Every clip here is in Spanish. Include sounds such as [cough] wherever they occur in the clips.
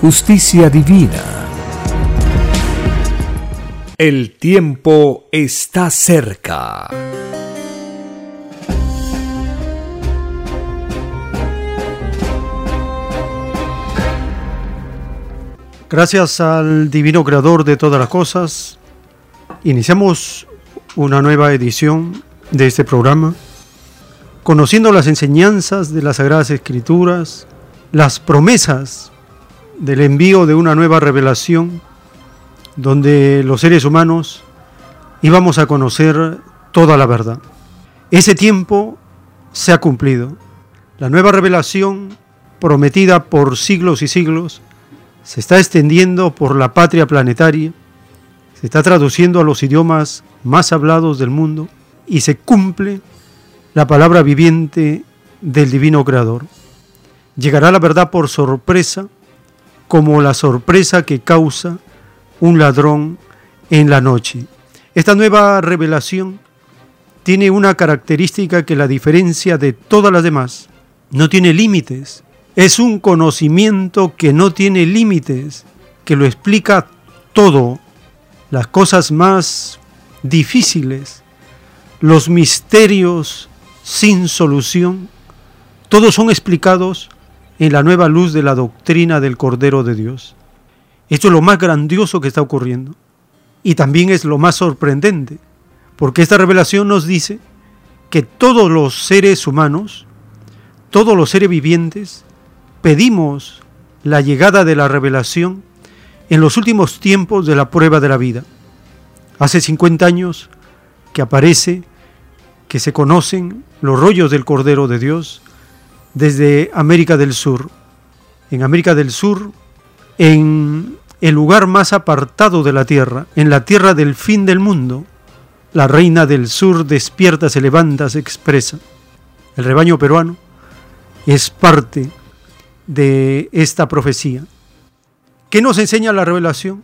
justicia divina. El tiempo está cerca. Gracias al Divino Creador de todas las cosas, iniciamos una nueva edición de este programa conociendo las enseñanzas de las Sagradas Escrituras, las promesas del envío de una nueva revelación, donde los seres humanos íbamos a conocer toda la verdad. Ese tiempo se ha cumplido. La nueva revelación, prometida por siglos y siglos, se está extendiendo por la patria planetaria, se está traduciendo a los idiomas más hablados del mundo y se cumple la palabra viviente del Divino Creador. Llegará la verdad por sorpresa, como la sorpresa que causa un ladrón en la noche. Esta nueva revelación tiene una característica que la diferencia de todas las demás. No tiene límites. Es un conocimiento que no tiene límites, que lo explica todo, las cosas más difíciles, los misterios sin solución, todos son explicados en la nueva luz de la doctrina del Cordero de Dios. Esto es lo más grandioso que está ocurriendo y también es lo más sorprendente, porque esta revelación nos dice que todos los seres humanos, todos los seres vivientes, pedimos la llegada de la revelación en los últimos tiempos de la prueba de la vida. Hace 50 años que aparece que se conocen los rollos del Cordero de Dios desde América del Sur. En América del Sur, en el lugar más apartado de la tierra, en la tierra del fin del mundo, la reina del sur despierta, se levanta, se expresa. El rebaño peruano es parte de esta profecía. ¿Qué nos enseña la revelación?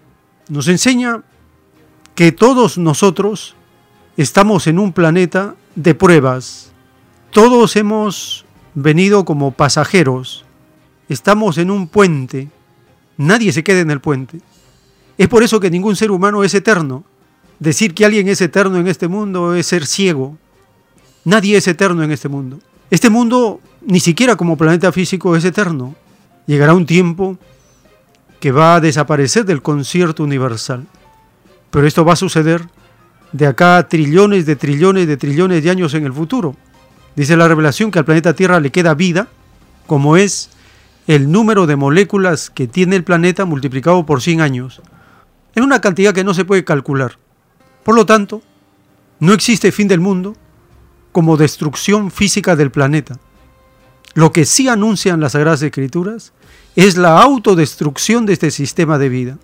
Nos enseña que todos nosotros estamos en un planeta de pruebas. Todos hemos venido como pasajeros. Estamos en un puente. Nadie se queda en el puente. Es por eso que ningún ser humano es eterno. Decir que alguien es eterno en este mundo es ser ciego. Nadie es eterno en este mundo. Este mundo, ni siquiera como planeta físico, es eterno. Llegará un tiempo que va a desaparecer del concierto universal. Pero esto va a suceder de acá a trillones de trillones de trillones de años en el futuro. Dice la revelación que al planeta Tierra le queda vida, como es el número de moléculas que tiene el planeta multiplicado por 100 años. Es una cantidad que no se puede calcular. Por lo tanto, no existe fin del mundo como destrucción física del planeta. Lo que sí anuncian las Sagradas Escrituras es la autodestrucción de este sistema de vida.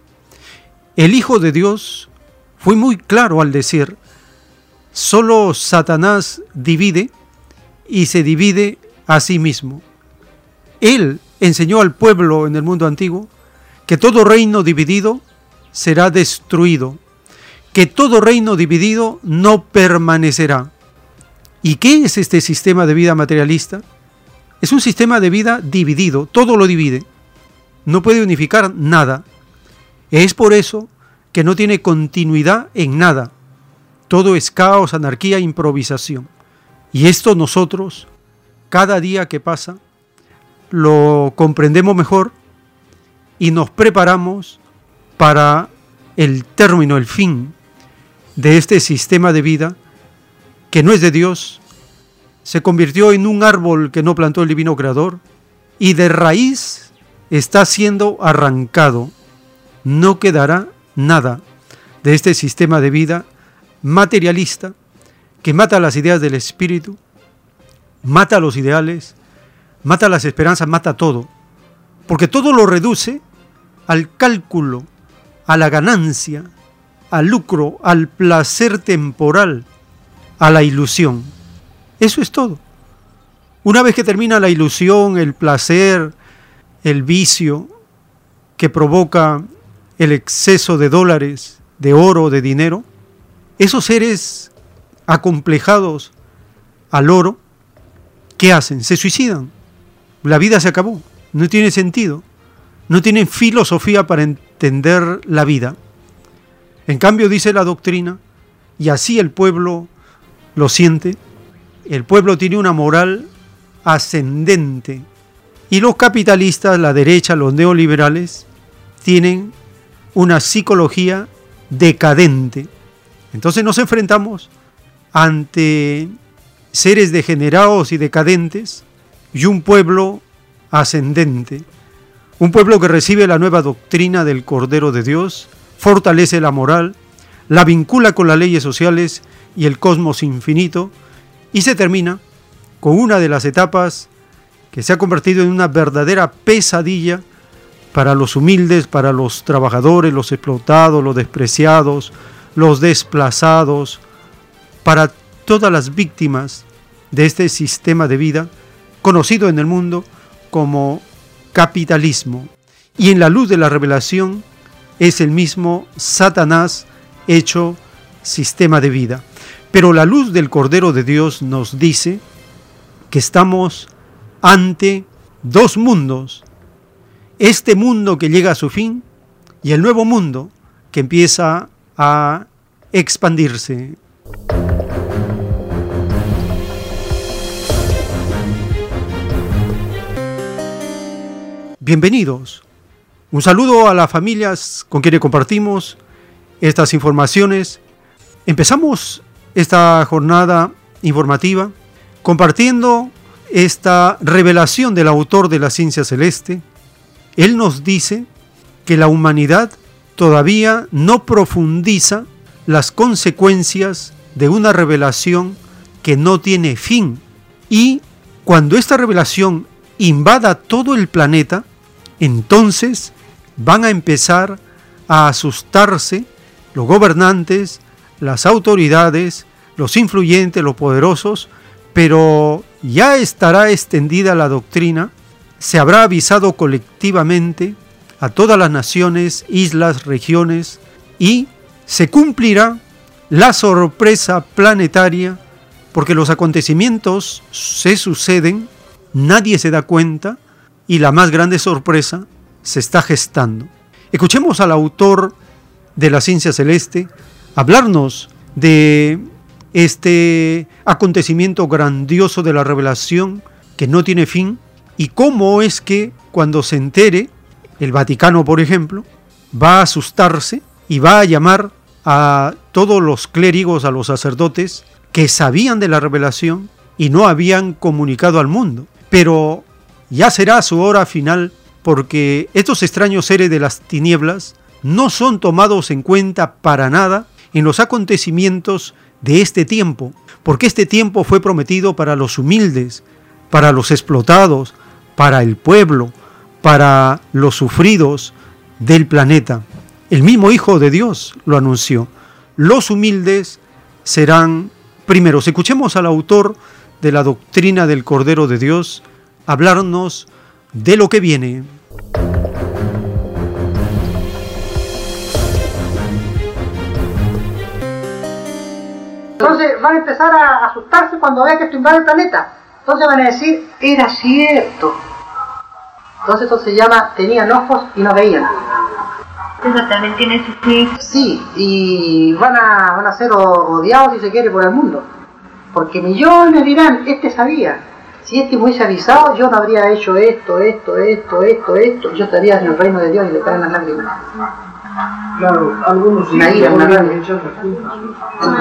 El Hijo de Dios fue muy claro al decir, solo Satanás divide y se divide a sí mismo. Él enseñó al pueblo en el mundo antiguo que todo reino dividido será destruido, que todo reino dividido no permanecerá. ¿Y qué es este sistema de vida materialista? Es un sistema de vida dividido, todo lo divide, no puede unificar nada. Es por eso que no tiene continuidad en nada. Todo es caos, anarquía, improvisación. Y esto nosotros, cada día que pasa, lo comprendemos mejor y nos preparamos para el término, el fin de este sistema de vida que no es de Dios, se convirtió en un árbol que no plantó el divino creador y de raíz está siendo arrancado. No quedará nada de este sistema de vida materialista que mata las ideas del espíritu, mata los ideales, mata las esperanzas, mata todo. Porque todo lo reduce al cálculo, a la ganancia, al lucro, al placer temporal, a la ilusión. Eso es todo. Una vez que termina la ilusión, el placer, el vicio que provoca el exceso de dólares, de oro, de dinero, esos seres acomplejados al oro, ¿qué hacen? Se suicidan. La vida se acabó, no tiene sentido, no tienen filosofía para entender la vida. En cambio, dice la doctrina, y así el pueblo lo siente, el pueblo tiene una moral ascendente. Y los capitalistas, la derecha, los neoliberales, tienen una psicología decadente. Entonces nos enfrentamos ante seres degenerados y decadentes y un pueblo ascendente. Un pueblo que recibe la nueva doctrina del Cordero de Dios, fortalece la moral, la vincula con las leyes sociales y el cosmos infinito y se termina con una de las etapas que se ha convertido en una verdadera pesadilla para los humildes, para los trabajadores, los explotados, los despreciados, los desplazados, para todas las víctimas de este sistema de vida conocido en el mundo como capitalismo. Y en la luz de la revelación es el mismo Satanás hecho sistema de vida. Pero la luz del Cordero de Dios nos dice que estamos ante dos mundos. Este mundo que llega a su fin y el nuevo mundo que empieza a expandirse. Bienvenidos. Un saludo a las familias con quienes compartimos estas informaciones. Empezamos esta jornada informativa compartiendo esta revelación del autor de la ciencia celeste. Él nos dice que la humanidad todavía no profundiza las consecuencias de una revelación que no tiene fin. Y cuando esta revelación invada todo el planeta, entonces van a empezar a asustarse los gobernantes, las autoridades, los influyentes, los poderosos, pero ya estará extendida la doctrina, se habrá avisado colectivamente a todas las naciones, islas, regiones, y se cumplirá la sorpresa planetaria, porque los acontecimientos se suceden, nadie se da cuenta, y la más grande sorpresa se está gestando. Escuchemos al autor de la ciencia celeste hablarnos de este acontecimiento grandioso de la revelación que no tiene fin y cómo es que cuando se entere, el Vaticano, por ejemplo, va a asustarse y va a llamar a todos los clérigos, a los sacerdotes que sabían de la revelación y no habían comunicado al mundo. Pero ya será su hora final porque estos extraños seres de las tinieblas no son tomados en cuenta para nada en los acontecimientos de este tiempo, porque este tiempo fue prometido para los humildes, para los explotados, para el pueblo, para los sufridos del planeta. El mismo Hijo de Dios lo anunció. Los humildes serán primeros. Escuchemos al autor de la doctrina del Cordero de Dios hablarnos de lo que viene. Entonces van a empezar a asustarse cuando vean que esto invade el planeta. Entonces van a decir, era cierto. Entonces esto se llama, tenían ojos y no veían. Eso también tiene su Sí, y van a, van a ser odiados si se quiere por el mundo. Porque millones dirán, este sabía. si este me hubiese avisado, yo no habría hecho esto, esto, esto, esto, esto, yo estaría en el reino de Dios y le caen las lágrimas. Claro, algunos sí, ira.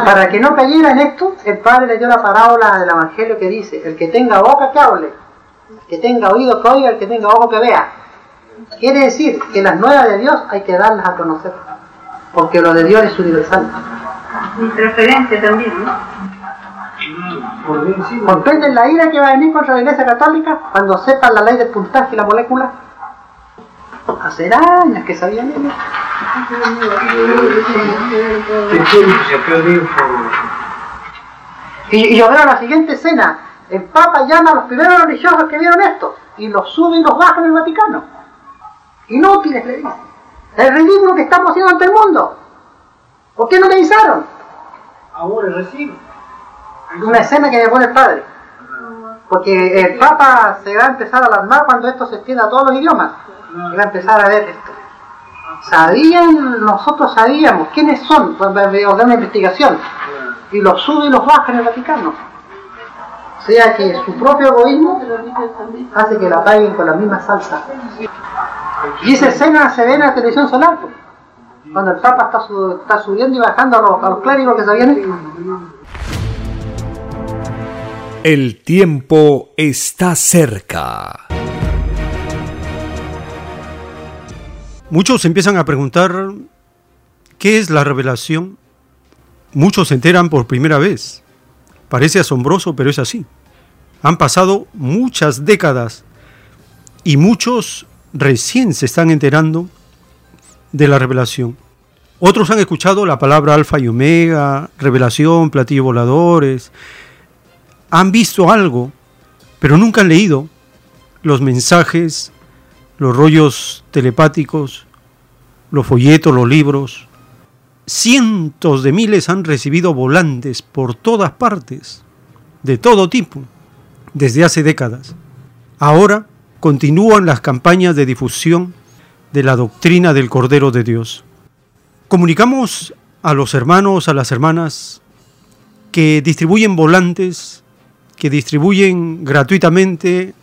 Para que no cayera en esto, el Padre le dio la parábola del Evangelio que dice, el que tenga boca que hable, el que tenga oído que oiga, el que tenga ojo que vea. Quiere decir que las nuevas de Dios hay que darlas a conocer, porque lo de Dios es universal. Mi preferencia también, ¿no? ¿Comprenden la ira que va a venir contra la Iglesia Católica cuando sepan la ley del puntaje y la molécula? Hace años que sabían ellos. Y yo veo la siguiente escena. El Papa llama a los primeros religiosos que vieron esto y los sube y los baja en el Vaticano. Inútiles, le dice. El ridículo que estamos haciendo ante el mundo. ¿Por qué no me avisaron? Ahora recibe. Una escena que me pone el padre. Porque el Papa se va a empezar a alarmar cuando esto se extienda a todos los idiomas. Y va a empezar a ver esto. Sabían, nosotros sabíamos quiénes son, pues una investigación. Y los sube y los baja en el Vaticano. O sea que su propio egoísmo hace que la paguen con la misma salsa. Y esa escena se ve en la televisión solar. pues. Cuando el Papa está, su- está subiendo y bajando a los, a los clérigos que sabían esto. El tiempo está cerca. Muchos empiezan a preguntar qué es la revelación. Muchos se enteran por primera vez. Parece asombroso, pero es así. Han pasado muchas décadas y muchos recién se están enterando de la revelación. Otros han escuchado la palabra alfa y omega, revelación, platillos voladores. Han visto algo, pero nunca han leído los mensajes los rollos telepáticos, los folletos, los libros. Cientos de miles han recibido volantes por todas partes, de todo tipo, desde hace décadas. Ahora continúan las campañas de difusión de la doctrina del Cordero de Dios. Comunicamos a los hermanos, a las hermanas que distribuyen volantes, que distribuyen gratuitamente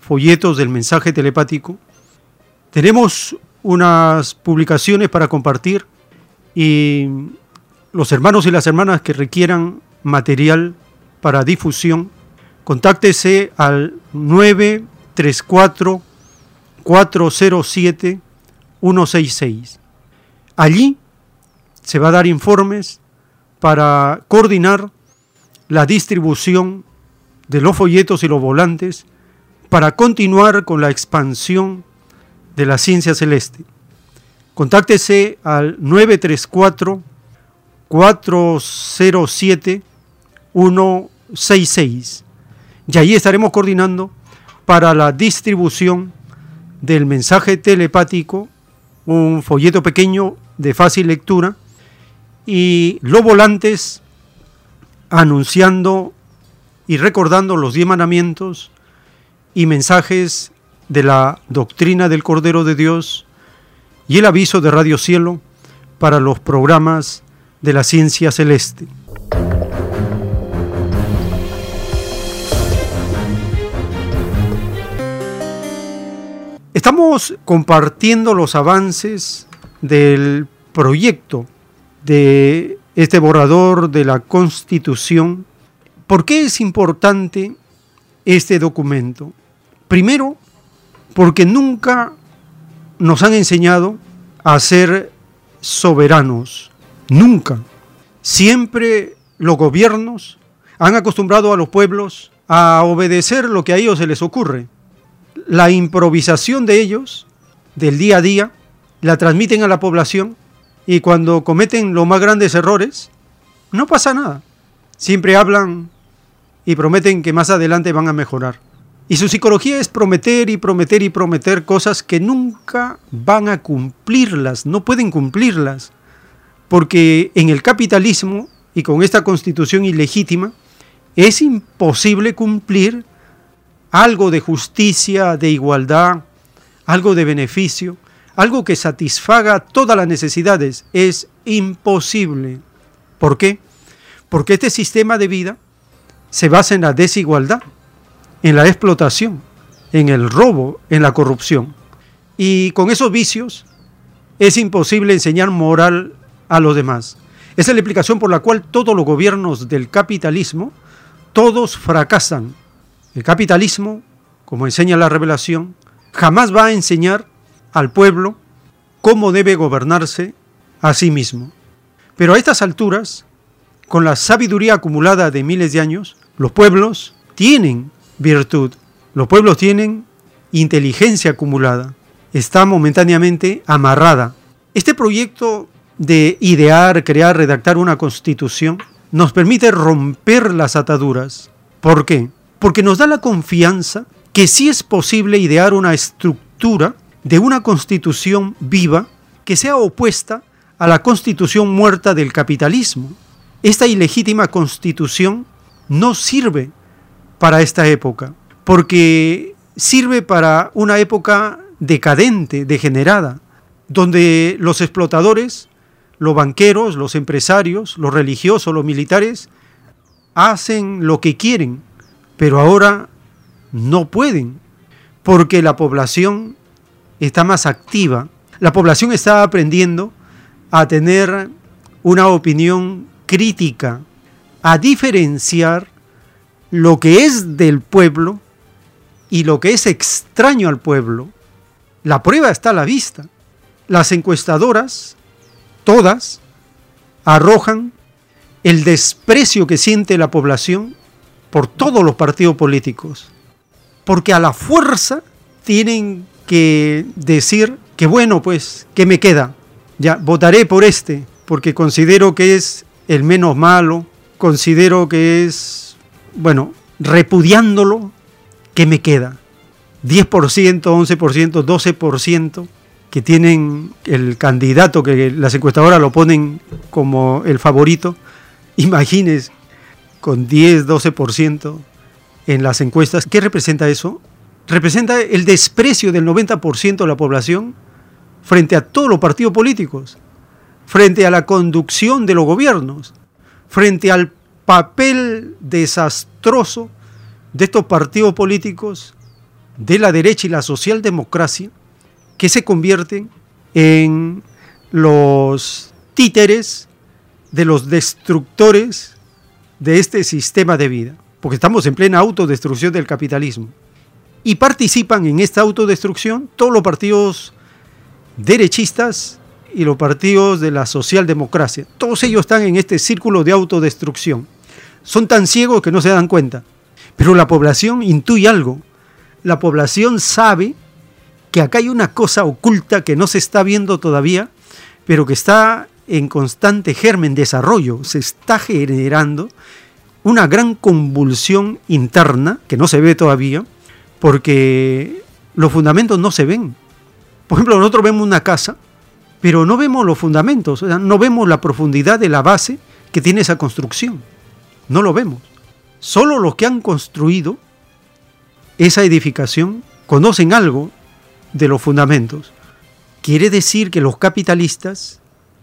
folletos del mensaje telepático. Tenemos unas publicaciones para compartir y los hermanos y las hermanas que requieran material para difusión, contáctese al 934 407 166. Allí se va a dar informes para coordinar la distribución de los folletos y los volantes para continuar con la expansión de la ciencia celeste. Contáctese al 934 407 166 y ahí estaremos coordinando para la distribución del mensaje telepático, un folleto pequeño de fácil lectura y los volantes anunciando y recordando los diez mandamientos y mensajes de la doctrina del Cordero de Dios y el aviso de Radio Cielo para los programas de la ciencia celeste. Estamos compartiendo los avances del proyecto de este borrador de la Constitución. ¿Por qué es importante este documento? Primero, porque nunca nos han enseñado a ser soberanos. Nunca. Siempre los gobiernos han acostumbrado a los pueblos a obedecer lo que a ellos se les ocurre. La improvisación de ellos, del día a día, la transmiten a la población y cuando cometen los más grandes errores, no pasa nada. Siempre hablan y prometen que más adelante van a mejorar. Y su psicología es prometer y prometer y prometer cosas que nunca van a cumplirlas, no pueden cumplirlas, porque en el capitalismo y con esta constitución ilegítima es imposible cumplir algo de justicia, de igualdad, algo de beneficio, algo que satisfaga todas las necesidades. Es imposible. ¿Por qué? Porque este sistema de vida se basa en la desigualdad. en la explotación, en el robo, en la corrupción. Y con esos vicios es imposible enseñar moral a los demás. Esa es la explicación por la cual todos los gobiernos del capitalismo, todos fracasan. El capitalismo, como enseña la revelación, jamás va a enseñar al pueblo cómo debe gobernarse a sí mismo. Pero a estas alturas, con la sabiduría acumulada de miles de años, los pueblos tienen virtud, los pueblos tienen inteligencia acumulada, está momentáneamente amarrada. Este proyecto de idear, crear, redactar una constitución nos permite romper las ataduras. ¿Por qué? Porque nos da la confianza que sí es posible idear una estructura de una constitución viva que sea opuesta a la constitución muerta del capitalismo. Esta ilegítima constitución no sirve para esta época, porque sirve para una época decadente, degenerada, donde los explotadores, los banqueros, los empresarios, los religiosos, los militares, hacen lo que quieren, pero ahora no pueden, porque la población está más activa, la población está aprendiendo a tener una opinión crítica, a diferenciar lo que es del pueblo y lo que es extraño al pueblo. La prueba está a la vista. Las encuestadoras, todas, arrojan el desprecio que siente la población por todos los partidos políticos porque a la fuerza tienen que decir que bueno, pues, ¿qué me queda? Ya, votaré por este, porque considero que es el menos malo, considero que es, bueno, repudiándolo, ¿qué me queda? 10%, 11%, 12% que tienen el candidato que las encuestadoras lo ponen como el favorito, imagínense, con 10, 12% en las encuestas. ¿Qué representa eso? Representa el desprecio del 90% de la población frente a todos los partidos políticos, frente a la conducción de los gobiernos, frente al papel desastroso de estos partidos políticos de la derecha y la socialdemocracia que se convierten en los títeres de los destructores de este sistema de vida porque estamos en plena autodestrucción del capitalismo. Y participan en esta autodestrucción todos los partidos derechistas y los partidos de la socialdemocracia. Todos ellos están en este círculo de autodestrucción. Son tan ciegos que no se dan cuenta. Pero la población intuye algo. La población sabe que acá hay una cosa oculta que no se está viendo todavía, pero que está en constante germen, desarrollo, se está generando una gran convulsión interna que no se ve todavía, porque los fundamentos no se ven. Por ejemplo, nosotros vemos una casa, pero no vemos los fundamentos, no vemos la profundidad de la base que tiene esa construcción. No lo vemos. Solo los que han construido esa edificación conocen algo de los fundamentos. Quiere decir que los capitalistas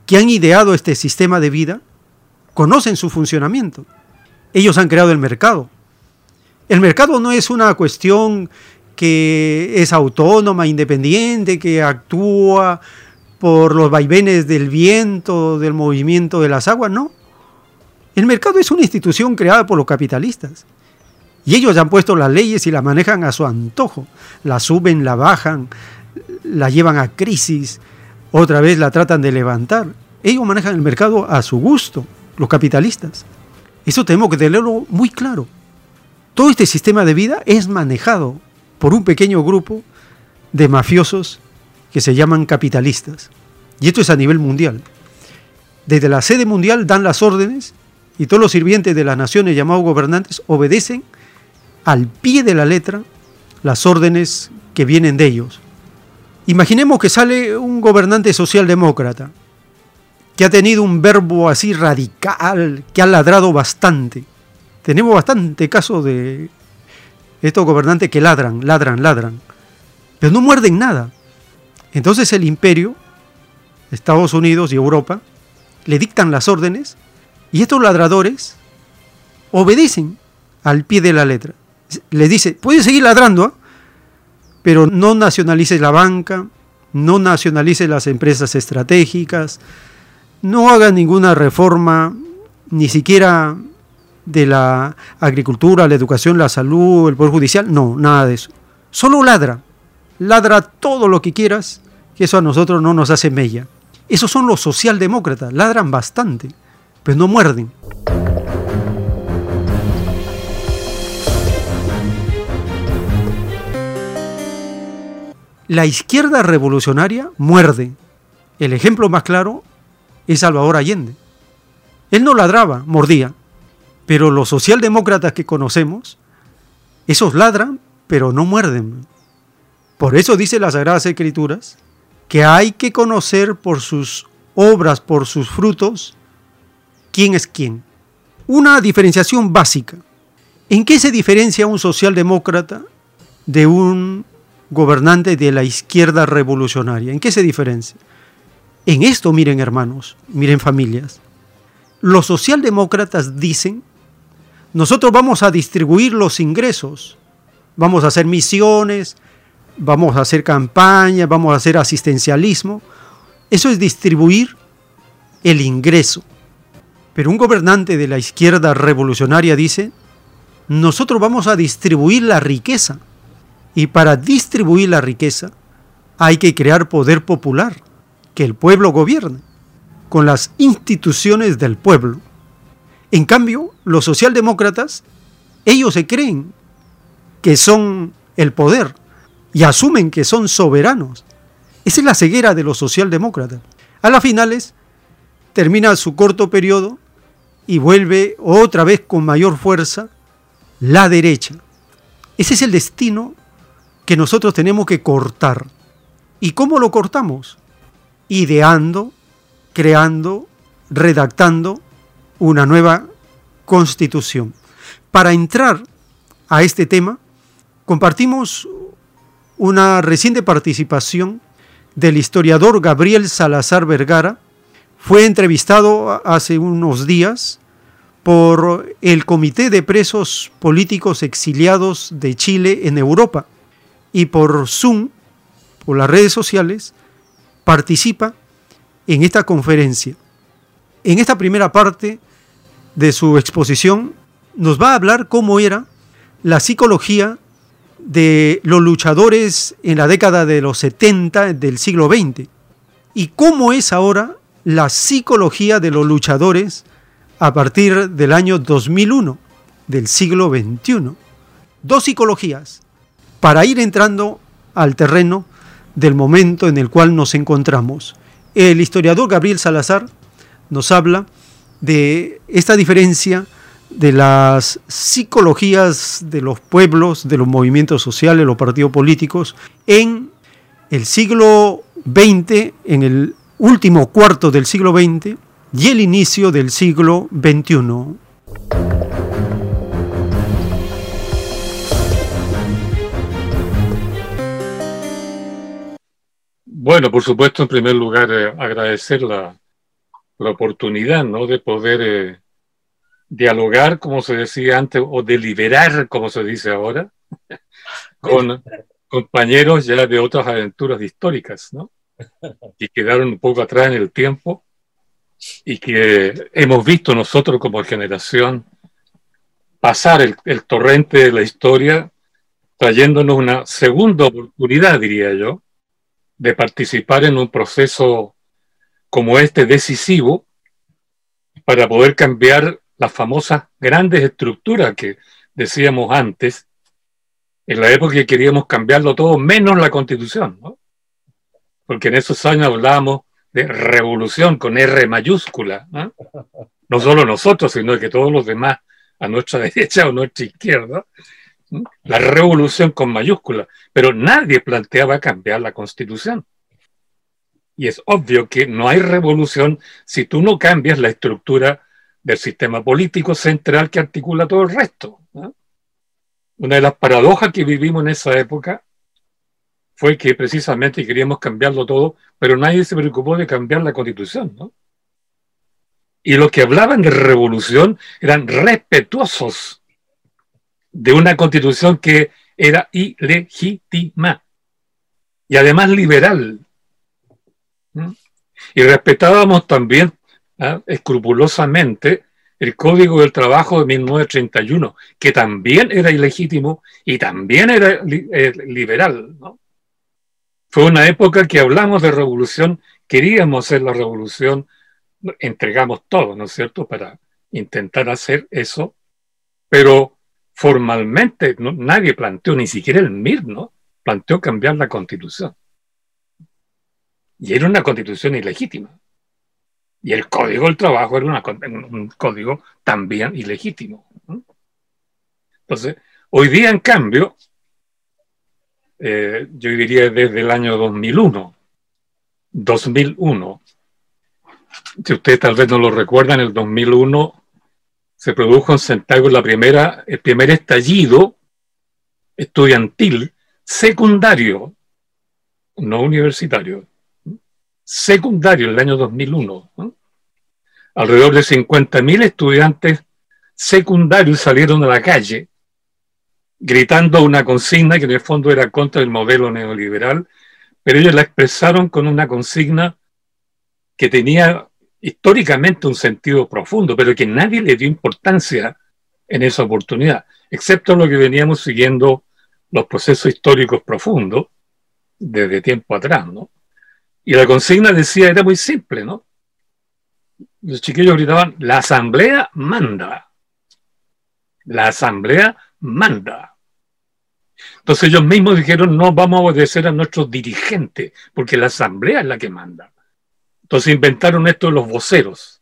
que han ideado este sistema de vida conocen su funcionamiento. Ellos han creado el mercado. El mercado no es una cuestión que es autónoma, independiente, que actúa por los vaivenes del viento, del movimiento de las aguas, no. El mercado es una institución creada por los capitalistas. Y ellos han puesto las leyes y las manejan a su antojo. La suben, la bajan, la llevan a crisis, otra vez la tratan de levantar. Ellos manejan el mercado a su gusto, los capitalistas. Eso tenemos que tenerlo muy claro. Todo este sistema de vida es manejado por un pequeño grupo de mafiosos que se llaman capitalistas. Y esto es a nivel mundial. Desde la sede mundial dan las órdenes y todos los sirvientes de las naciones llamados gobernantes obedecen al pie de la letra las órdenes que vienen de ellos. Imaginemos que sale un gobernante socialdemócrata que ha tenido un verbo así radical, que ha ladrado bastante. Tenemos bastante caso de estos gobernantes que ladran, ladran, ladran, pero no muerden nada. Entonces el imperio, Estados Unidos y Europa, le dictan las órdenes y estos ladradores obedecen al pie de la letra. le dice, puedes seguir ladrando, ¿ah? Pero no nacionalices la banca, no nacionalices las empresas estratégicas, no hagas ninguna reforma, ni siquiera de la agricultura, la educación, la salud, el poder judicial, no, nada de eso. Solo ladra, ladra todo lo que quieras, que eso a nosotros no nos hace mella. Esos son los socialdemócratas, ladran bastante, pero no muerden. La izquierda revolucionaria muerde. El ejemplo más claro es Salvador Allende. Él no ladraba, mordía. Pero los socialdemócratas que conocemos, esos ladran, pero no muerden. Por eso dice las Sagradas Escrituras que hay que conocer por sus obras, por sus frutos, quién es quién. Una diferenciación básica. ¿En qué se diferencia un socialdemócrata de un gobernante de la izquierda revolucionaria? ¿En qué se diferencia? En esto, miren hermanos, miren familias. Los socialdemócratas dicen, nosotros vamos a distribuir los ingresos, vamos a hacer misiones, vamos a hacer campaña, vamos a hacer asistencialismo. Eso es distribuir el ingreso. Pero un gobernante de la izquierda revolucionaria dice, nosotros vamos a distribuir la riqueza. Y para distribuir la riqueza hay que crear poder popular, que el pueblo gobierne, con las instituciones del pueblo. En cambio, los socialdemócratas, ellos se creen que son el poder y asumen que son soberanos. Esa es la ceguera de los socialdemócratas. A las finales termina su corto periodo y vuelve otra vez con mayor fuerza la derecha. Ese es el destino que nosotros tenemos que cortar. ¿Y cómo lo cortamos? Ideando, creando, redactando una nueva constitución. Para entrar a este tema, compartimos una reciente participación del historiador Gabriel Salazar Vergara. Fue entrevistado hace unos días por el Comité de Presos Políticos Exiliados de Chile en Europa y por Zoom, por las redes sociales, participa en esta conferencia. En esta primera parte de su exposición nos va a hablar cómo era la psicología de los luchadores en la década de los 70 del siglo XX y cómo es ahora la psicología de los luchadores a partir del año 2001 del siglo XXI. Dos psicologías para ir entrando al terreno del momento en el cual nos encontramos. El historiador Gabriel Salazar nos habla de esta diferencia de las psicologías de los pueblos, de los movimientos sociales, los partidos políticos, en el siglo XX, en el último cuarto del siglo XX y el inicio del siglo XXI. Bueno, por supuesto, en primer lugar, eh, agradecer la, la, oportunidad ¿no? de poder eh, dialogar, como se decía antes, o deliberar, como se dice ahora, [laughs] con compañeros ya de otras aventuras históricas, ¿no? que quedaron un poco atrás en el tiempo y que hemos visto nosotros como generación pasar el, el torrente de la historia, trayéndonos una segunda oportunidad, diría yo, de participar en un proceso como este decisivo para poder cambiar las famosas grandes estructuras que decíamos antes, en la época que queríamos cambiarlo todo, menos la constitución, ¿no? Porque en esos años hablábamos de revolución con R mayúscula, ¿no? no solo nosotros, sino que todos los demás a nuestra [laughs] derecha o nuestra izquierda, la revolución con mayúscula, pero nadie planteaba cambiar la constitución. Y es obvio que no hay revolución si tú no cambias la estructura del sistema político central que articula todo el resto. Una de las paradojas que vivimos en esa época fue que precisamente queríamos cambiarlo todo, pero nadie se preocupó de cambiar la constitución. Y los que hablaban de revolución eran respetuosos de una constitución que era ilegítima y además liberal. Y respetábamos también ¿ah? escrupulosamente el Código del Trabajo de 1931, que también era ilegítimo y también era eh, liberal. Fue una época que hablamos de revolución, queríamos hacer la revolución, entregamos todo, ¿no es cierto?, para intentar hacer eso, pero formalmente nadie planteó, ni siquiera el MIR, ¿no? Planteó cambiar la constitución. Y era una constitución ilegítima. Y el código del trabajo era un código también ilegítimo. Entonces, hoy día, en cambio, eh, yo diría desde el año 2001, 2001, si ustedes tal vez no lo recuerdan, el 2001 se produjo en Santiago la primera, el primer estallido estudiantil secundario, no universitario, secundario, en el año 2001. Alrededor de 50.000 estudiantes secundarios salieron a la calle gritando una consigna que en el fondo era contra el modelo neoliberal, pero ellos la expresaron con una consigna que tenía históricamente un sentido profundo, pero que nadie le dio importancia en esa oportunidad, excepto lo que veníamos siguiendo los procesos históricos profundos desde tiempo atrás, ¿no? Y la consigna decía, era muy simple, ¿no? Los chiquillos gritaban, la asamblea manda. La asamblea manda. Entonces ellos mismos dijeron, no vamos a obedecer a nuestros dirigentes, porque la asamblea es la que manda. Entonces inventaron esto los voceros.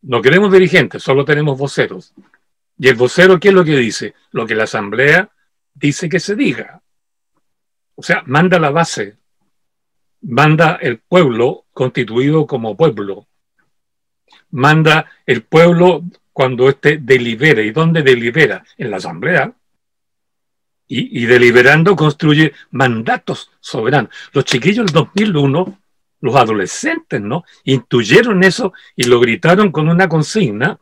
No queremos dirigentes, solo tenemos voceros. Y el vocero, ¿qué es lo que dice? Lo que la asamblea dice que se diga. O sea, manda la base, manda el pueblo constituido como pueblo, manda el pueblo cuando éste delibera. ¿Y dónde delibera? En la asamblea. Y, deliberando construye mandatos soberanos. Los chiquillos del 2001, los adolescentes, ¿no? Intuyeron eso y lo gritaron con una consigna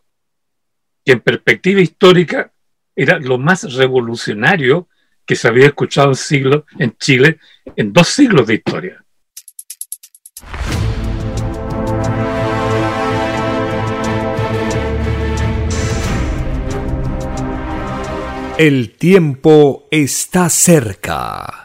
que en perspectiva histórica era lo más revolucionario que se había escuchado en, en Chile en dos siglos de historia. El tiempo está cerca.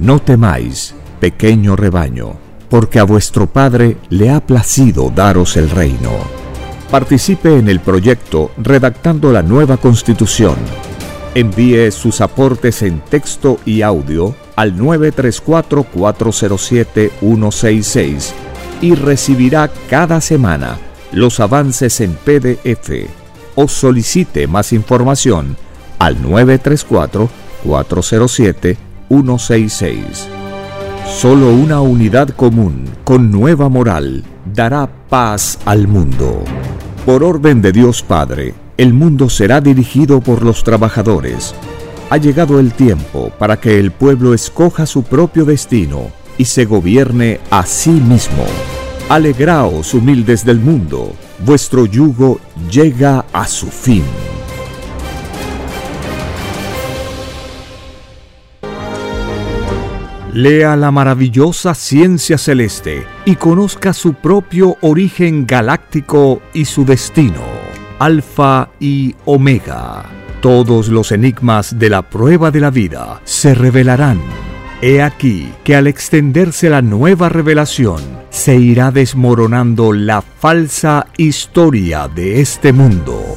No temáis, pequeño rebaño, porque a vuestro Padre le ha placido daros el reino. Participe en el proyecto redactando la nueva constitución Envíe sus aportes en texto y audio al 934-407-166 y recibirá cada semana los avances en PDF o solicite más información al 934-407-166. Solo una unidad común con nueva moral dará paz al mundo. Por orden de Dios Padre, el mundo será dirigido por los trabajadores. Ha llegado el tiempo para que el pueblo escoja su propio destino y se gobierne a sí mismo. Alegraos, humildes del mundo, vuestro yugo llega a su fin. Lea la maravillosa ciencia celeste y conozca su propio origen galáctico y su destino. Alfa y Omega. Todos los enigmas de la prueba de la vida se revelarán. He aquí que al extenderse la nueva revelación, se irá desmoronando la falsa historia de este mundo.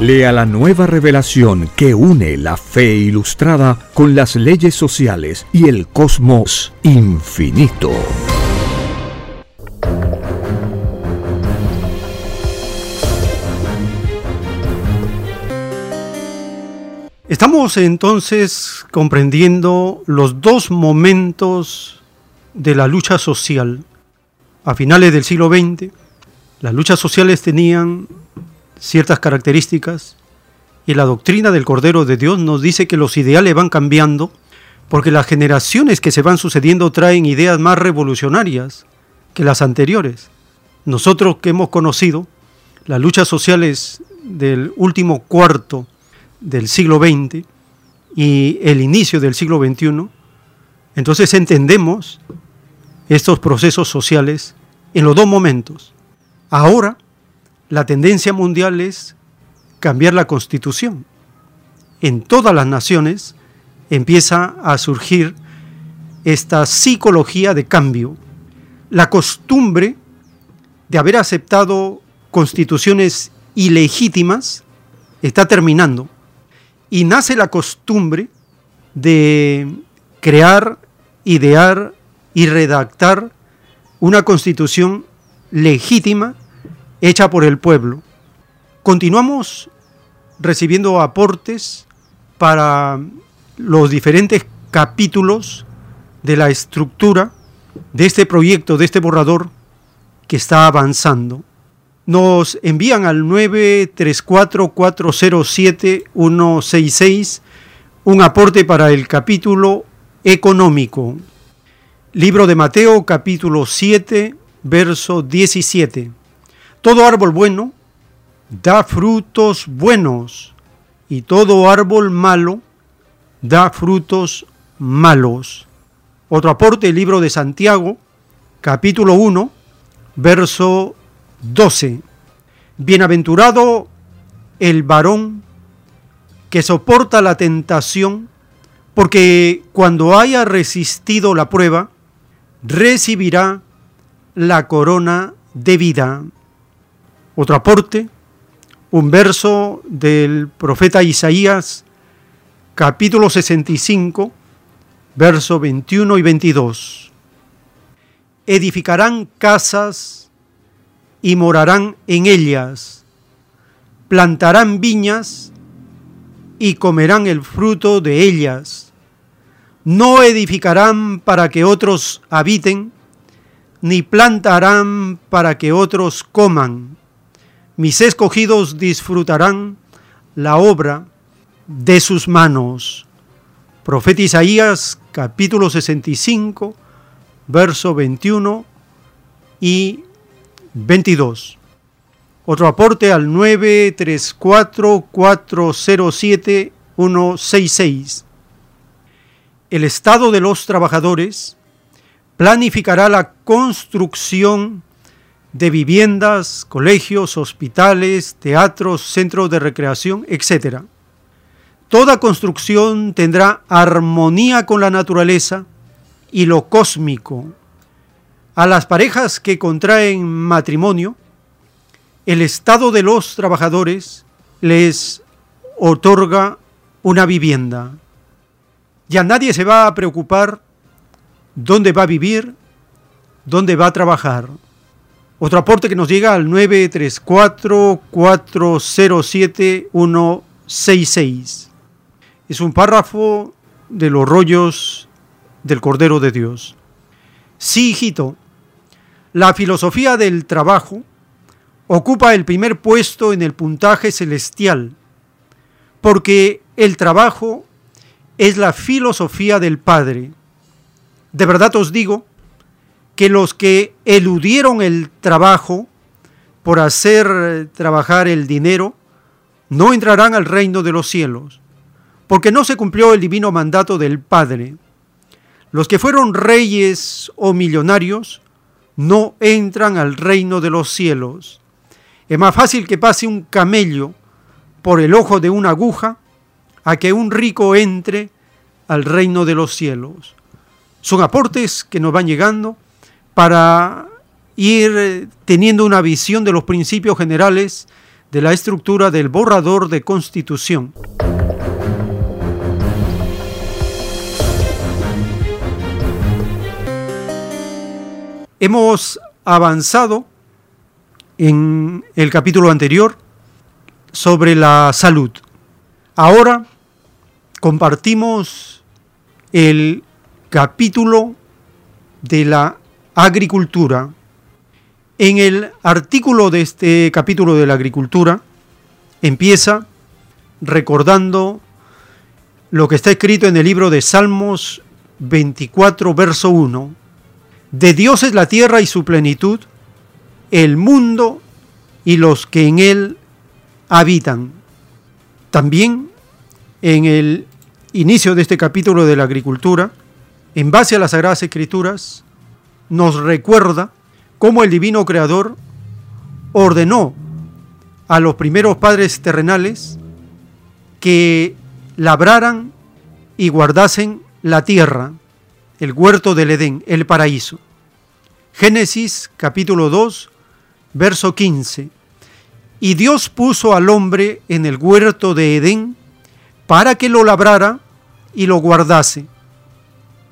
Lea la nueva revelación que une la fe ilustrada con las leyes sociales y el cosmos infinito. Estamos entonces comprendiendo los dos momentos de la lucha social. A finales del siglo XX, las luchas sociales tenían ciertas características y la doctrina del Cordero de Dios nos dice que los ideales van cambiando porque las generaciones que se van sucediendo traen ideas más revolucionarias que las anteriores. Nosotros que hemos conocido las luchas sociales del último cuarto del siglo XX y el inicio del siglo XXI, entonces entendemos estos procesos sociales en los dos momentos. Ahora, la tendencia mundial es cambiar la constitución. En todas las naciones empieza a surgir esta psicología de cambio. La costumbre de haber aceptado constituciones ilegítimas está terminando y nace la costumbre de crear, idear y redactar una constitución legítima hecha por el pueblo. Continuamos recibiendo aportes para los diferentes capítulos de la estructura de este proyecto, de este borrador que está avanzando nos envían al 934-407-166 un aporte para el capítulo económico. Libro de Mateo capítulo 7, verso 17. Todo árbol bueno da frutos buenos y todo árbol malo da frutos malos. Otro aporte, el libro de Santiago, capítulo 1, verso 12. Bienaventurado el varón que soporta la tentación, porque cuando haya resistido la prueba, recibirá la corona de vida. Otro aporte, un verso del profeta Isaías, capítulo 65, verso 21 y 22. Edificarán casas y morarán en ellas, plantarán viñas y comerán el fruto de ellas. No edificarán para que otros habiten, ni plantarán para que otros coman. Mis escogidos disfrutarán la obra de sus manos. Profeta Isaías capítulo 65, verso 21 y 22. Otro aporte al 934-407-166. El Estado de los Trabajadores planificará la construcción de viviendas, colegios, hospitales, teatros, centros de recreación, etc. Toda construcción tendrá armonía con la naturaleza y lo cósmico, a las parejas que contraen matrimonio, el Estado de los trabajadores les otorga una vivienda. Ya nadie se va a preocupar dónde va a vivir, dónde va a trabajar. Otro aporte que nos llega al 934-407-166. Es un párrafo de los rollos del Cordero de Dios. Sí, hijito, la filosofía del trabajo ocupa el primer puesto en el puntaje celestial, porque el trabajo es la filosofía del Padre. De verdad os digo que los que eludieron el trabajo por hacer trabajar el dinero no entrarán al reino de los cielos. porque no se cumplió el divino mandato del Padre. Los que fueron reyes o millonarios no entran al reino de los cielos. Es más fácil que pase un camello por el ojo de una aguja a que un rico entre al reino de los cielos. Son aportes que nos van llegando para ir teniendo una visión de los principios generales de la estructura del borrador de constitución. Hemos avanzado en el capítulo anterior sobre la salud. Ahora compartimos el capítulo de la agricultura. En el artículo de este capítulo de la agricultura empieza recordando lo que está escrito en el libro de Salmos 24, verso 1. De Dios es la tierra y su plenitud, el mundo y los que en él habitan. También en el inicio de este capítulo de la agricultura, en base a las Sagradas Escrituras, nos recuerda cómo el Divino Creador ordenó a los primeros padres terrenales que labraran y guardasen la tierra, el huerto del Edén, el paraíso. Génesis capítulo 2, verso 15. Y Dios puso al hombre en el huerto de Edén para que lo labrara y lo guardase.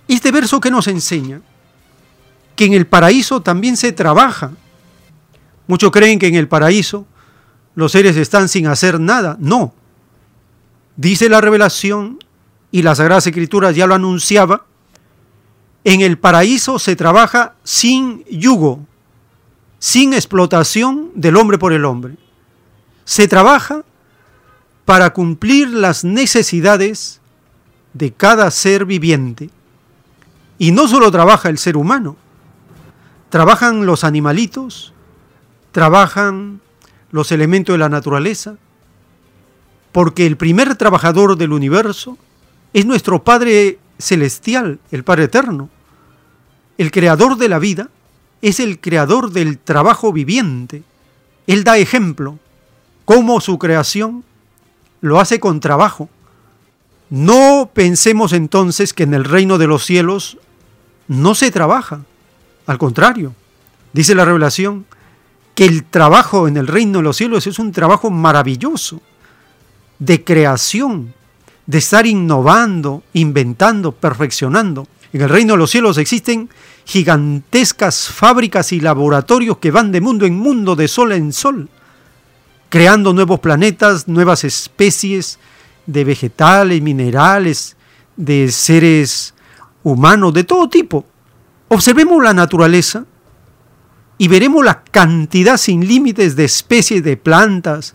Este verso que nos enseña que en el paraíso también se trabaja. Muchos creen que en el paraíso los seres están sin hacer nada. No. Dice la revelación y la Sagrada Escritura ya lo anunciaba, en el paraíso se trabaja sin yugo, sin explotación del hombre por el hombre. Se trabaja para cumplir las necesidades de cada ser viviente. Y no solo trabaja el ser humano, trabajan los animalitos, trabajan los elementos de la naturaleza, porque el primer trabajador del universo es nuestro Padre Celestial, el Padre Eterno. El creador de la vida es el creador del trabajo viviente. Él da ejemplo cómo su creación lo hace con trabajo. No pensemos entonces que en el reino de los cielos no se trabaja. Al contrario, dice la revelación que el trabajo en el reino de los cielos es un trabajo maravilloso, de creación, de estar innovando, inventando, perfeccionando. En el reino de los cielos existen gigantescas fábricas y laboratorios que van de mundo en mundo, de sol en sol, creando nuevos planetas, nuevas especies de vegetales, minerales, de seres humanos, de todo tipo. Observemos la naturaleza y veremos la cantidad sin límites de especies de plantas,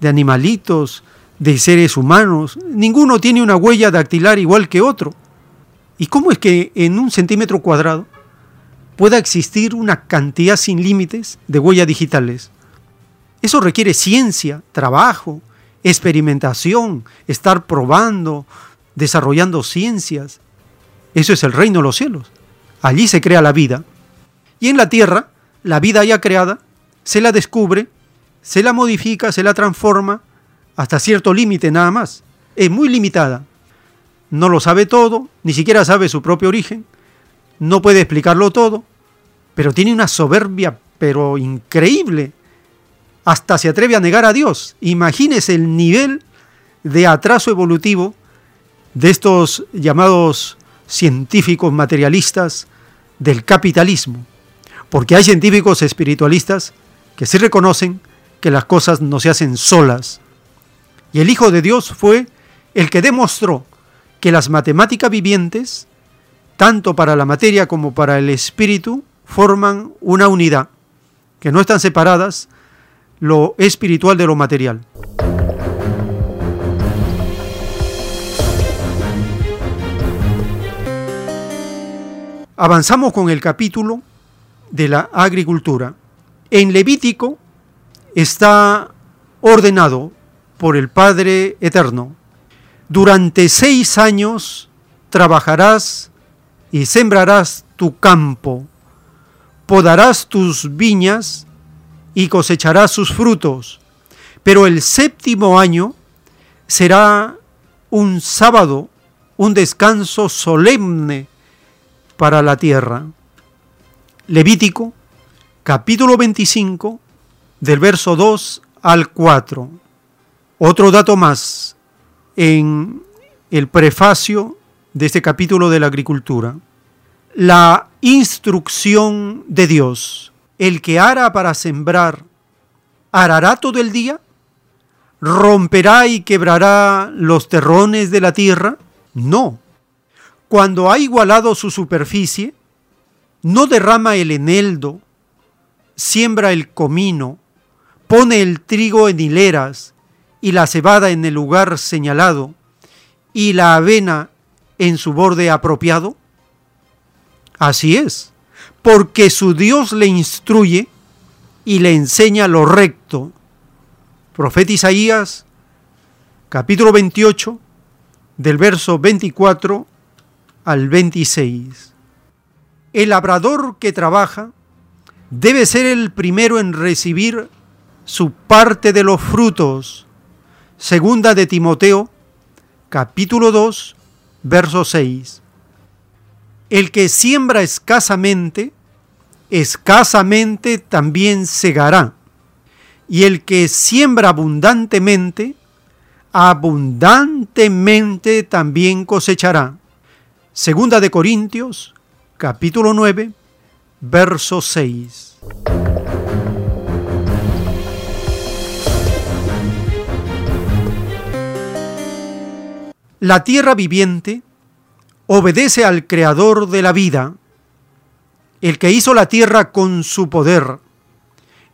de animalitos, de seres humanos. Ninguno tiene una huella dactilar igual que otro. ¿Y cómo es que en un centímetro cuadrado pueda existir una cantidad sin límites de huellas digitales? Eso requiere ciencia, trabajo, experimentación, estar probando, desarrollando ciencias. Eso es el reino de los cielos. Allí se crea la vida. Y en la tierra, la vida ya creada, se la descubre, se la modifica, se la transforma, hasta cierto límite nada más. Es muy limitada. No lo sabe todo, ni siquiera sabe su propio origen, no puede explicarlo todo, pero tiene una soberbia, pero increíble. Hasta se atreve a negar a Dios. Imagínese el nivel de atraso evolutivo de estos llamados científicos materialistas del capitalismo. Porque hay científicos espiritualistas que sí reconocen que las cosas no se hacen solas, y el Hijo de Dios fue el que demostró que las matemáticas vivientes, tanto para la materia como para el espíritu, forman una unidad, que no están separadas lo espiritual de lo material. Avanzamos con el capítulo de la agricultura. En Levítico está ordenado por el Padre Eterno, durante seis años trabajarás y sembrarás tu campo, podarás tus viñas y cosecharás sus frutos. Pero el séptimo año será un sábado, un descanso solemne para la tierra. Levítico, capítulo 25, del verso 2 al 4. Otro dato más en el prefacio de este capítulo de la agricultura. La instrucción de Dios. El que ara para sembrar, arará todo el día, romperá y quebrará los terrones de la tierra. No. Cuando ha igualado su superficie, no derrama el eneldo, siembra el comino, pone el trigo en hileras y la cebada en el lugar señalado y la avena en su borde apropiado? Así es, porque su Dios le instruye y le enseña lo recto. Profeta Isaías, capítulo 28, del verso 24 al 26. El labrador que trabaja debe ser el primero en recibir su parte de los frutos. Segunda de Timoteo, capítulo 2, verso 6. El que siembra escasamente, escasamente también segará. Y el que siembra abundantemente, abundantemente también cosechará. Segunda de Corintios, capítulo 9, verso 6. La tierra viviente obedece al creador de la vida, el que hizo la tierra con su poder,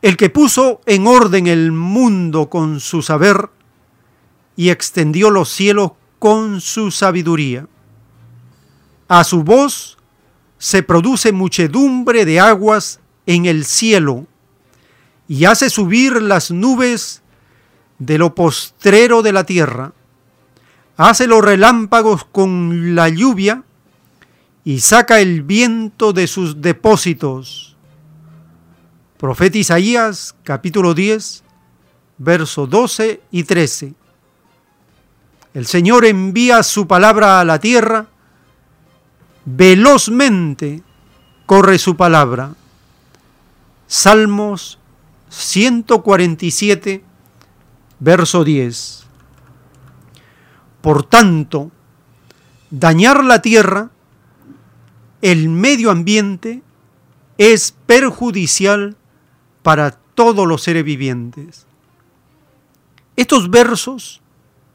el que puso en orden el mundo con su saber y extendió los cielos con su sabiduría. A su voz se produce muchedumbre de aguas en el cielo y hace subir las nubes de lo postrero de la tierra hace los relámpagos con la lluvia y saca el viento de sus depósitos. Profeta Isaías capítulo 10, verso 12 y 13. El Señor envía su palabra a la tierra, velozmente corre su palabra. Salmos 147, verso 10. Por tanto, dañar la tierra, el medio ambiente, es perjudicial para todos los seres vivientes. Estos versos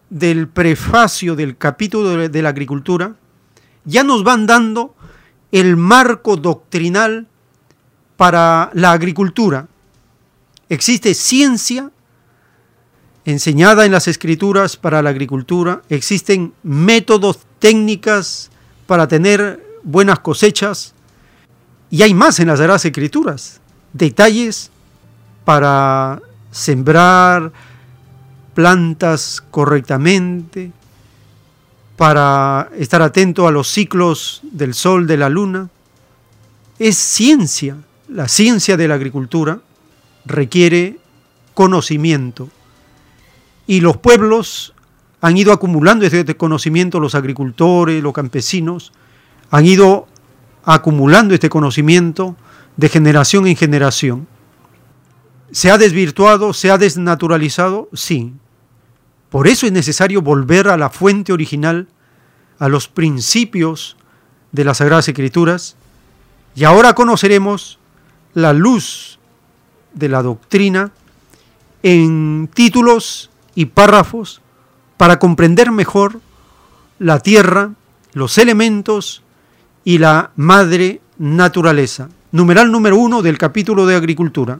del prefacio del capítulo de la agricultura ya nos van dando el marco doctrinal para la agricultura. Existe ciencia enseñada en las escrituras para la agricultura, existen métodos, técnicas para tener buenas cosechas. Y hay más en las Escrituras, detalles para sembrar plantas correctamente, para estar atento a los ciclos del sol, de la luna. Es ciencia, la ciencia de la agricultura requiere conocimiento y los pueblos han ido acumulando este conocimiento, los agricultores, los campesinos, han ido acumulando este conocimiento de generación en generación. ¿Se ha desvirtuado, se ha desnaturalizado? Sí. Por eso es necesario volver a la fuente original, a los principios de las Sagradas Escrituras, y ahora conoceremos la luz de la doctrina en títulos y párrafos para comprender mejor la tierra, los elementos y la madre naturaleza. Numeral número uno del capítulo de agricultura.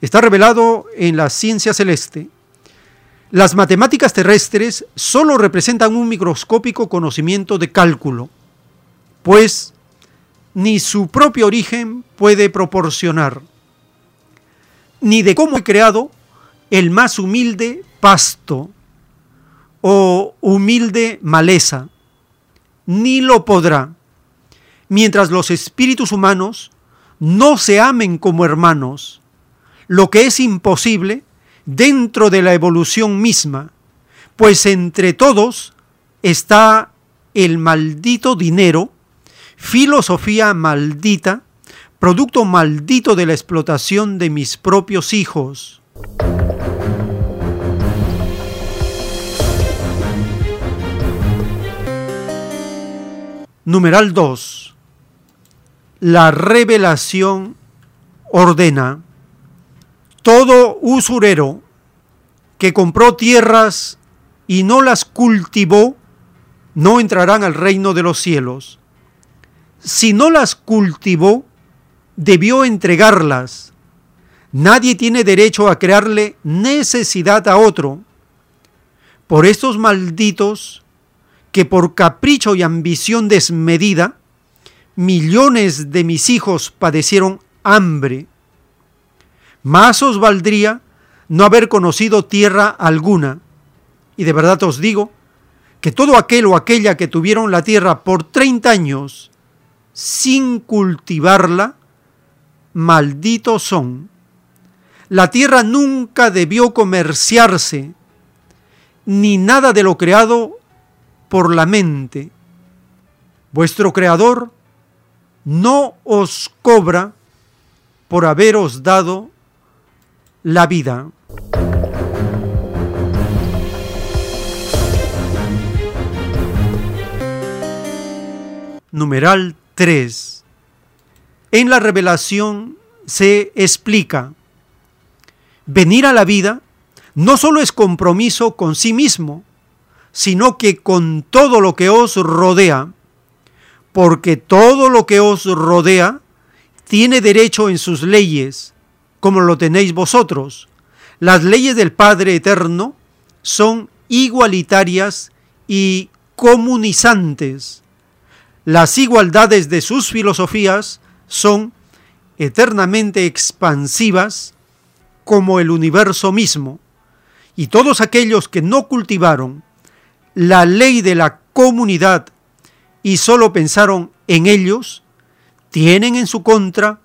Está revelado en la ciencia celeste. Las matemáticas terrestres solo representan un microscópico conocimiento de cálculo, pues ni su propio origen puede proporcionar, ni de cómo he creado el más humilde pasto, o humilde maleza, ni lo podrá, mientras los espíritus humanos no se amen como hermanos, lo que es imposible dentro de la evolución misma, pues entre todos está el maldito dinero, filosofía maldita, producto maldito de la explotación de mis propios hijos. Numeral 2. La revelación ordena todo usurero que compró tierras y no las cultivó, no entrarán al reino de los cielos. Si no las cultivó, debió entregarlas. Nadie tiene derecho a crearle necesidad a otro. Por estos malditos que por capricho y ambición desmedida, millones de mis hijos padecieron hambre. Más os valdría no haber conocido tierra alguna. Y de verdad os digo que todo aquel o aquella que tuvieron la tierra por 30 años sin cultivarla, malditos son. La tierra nunca debió comerciarse, ni nada de lo creado por la mente. Vuestro Creador no os cobra por haberos dado la vida. Numeral 3. En la revelación se explica, venir a la vida no solo es compromiso con sí mismo, sino que con todo lo que os rodea, porque todo lo que os rodea tiene derecho en sus leyes, como lo tenéis vosotros. Las leyes del Padre Eterno son igualitarias y comunizantes. Las igualdades de sus filosofías son eternamente expansivas como el universo mismo, y todos aquellos que no cultivaron la ley de la comunidad y solo pensaron en ellos, tienen en su contra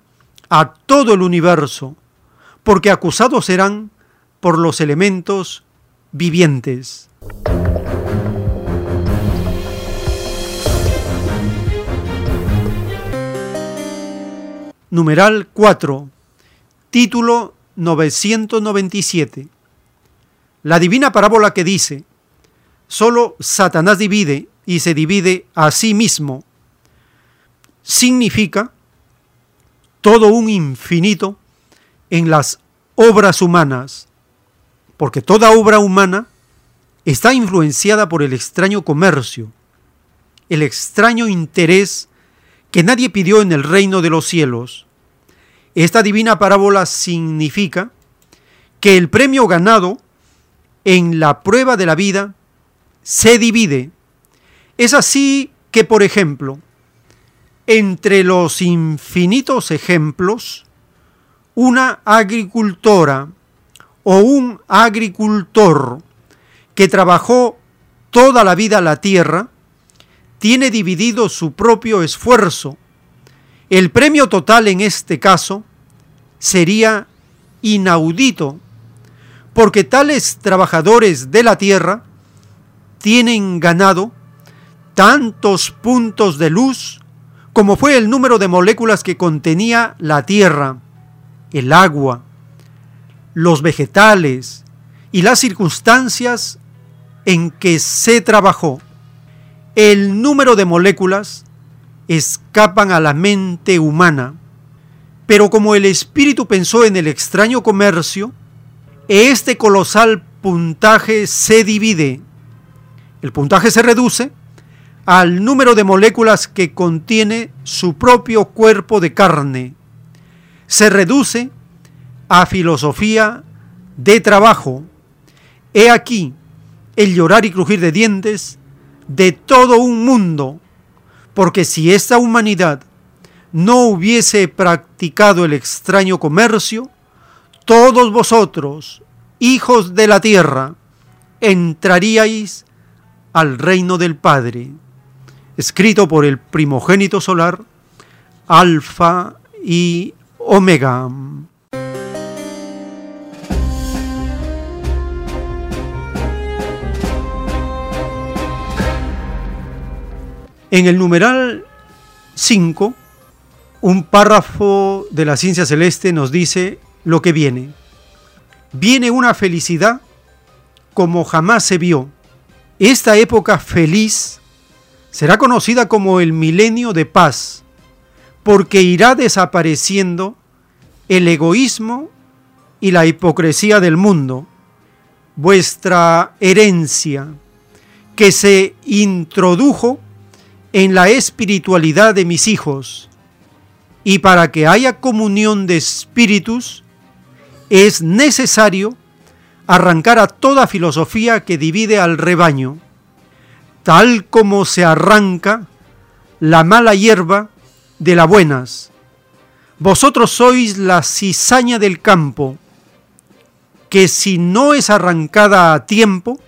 a todo el universo, porque acusados serán por los elementos vivientes. Numeral 4. Título 997. La divina parábola que dice, solo Satanás divide y se divide a sí mismo, significa todo un infinito en las obras humanas, porque toda obra humana está influenciada por el extraño comercio, el extraño interés que nadie pidió en el reino de los cielos. Esta divina parábola significa que el premio ganado en la prueba de la vida se divide. Es así que, por ejemplo, entre los infinitos ejemplos, una agricultora o un agricultor que trabajó toda la vida la tierra, tiene dividido su propio esfuerzo. El premio total en este caso sería inaudito, porque tales trabajadores de la tierra tienen ganado tantos puntos de luz como fue el número de moléculas que contenía la tierra, el agua, los vegetales y las circunstancias en que se trabajó. El número de moléculas escapan a la mente humana, pero como el espíritu pensó en el extraño comercio, este colosal puntaje se divide el puntaje se reduce al número de moléculas que contiene su propio cuerpo de carne. Se reduce a filosofía de trabajo. He aquí el llorar y crujir de dientes de todo un mundo, porque si esta humanidad no hubiese practicado el extraño comercio, todos vosotros, hijos de la tierra, entraríais al reino del Padre, escrito por el primogénito solar, Alfa y Omega. En el numeral 5, un párrafo de la ciencia celeste nos dice lo que viene. Viene una felicidad como jamás se vio. Esta época feliz será conocida como el milenio de paz, porque irá desapareciendo el egoísmo y la hipocresía del mundo, vuestra herencia, que se introdujo en la espiritualidad de mis hijos, y para que haya comunión de espíritus, es necesario arrancar a toda filosofía que divide al rebaño, tal como se arranca la mala hierba de las buenas. Vosotros sois la cizaña del campo, que si no es arrancada a tiempo,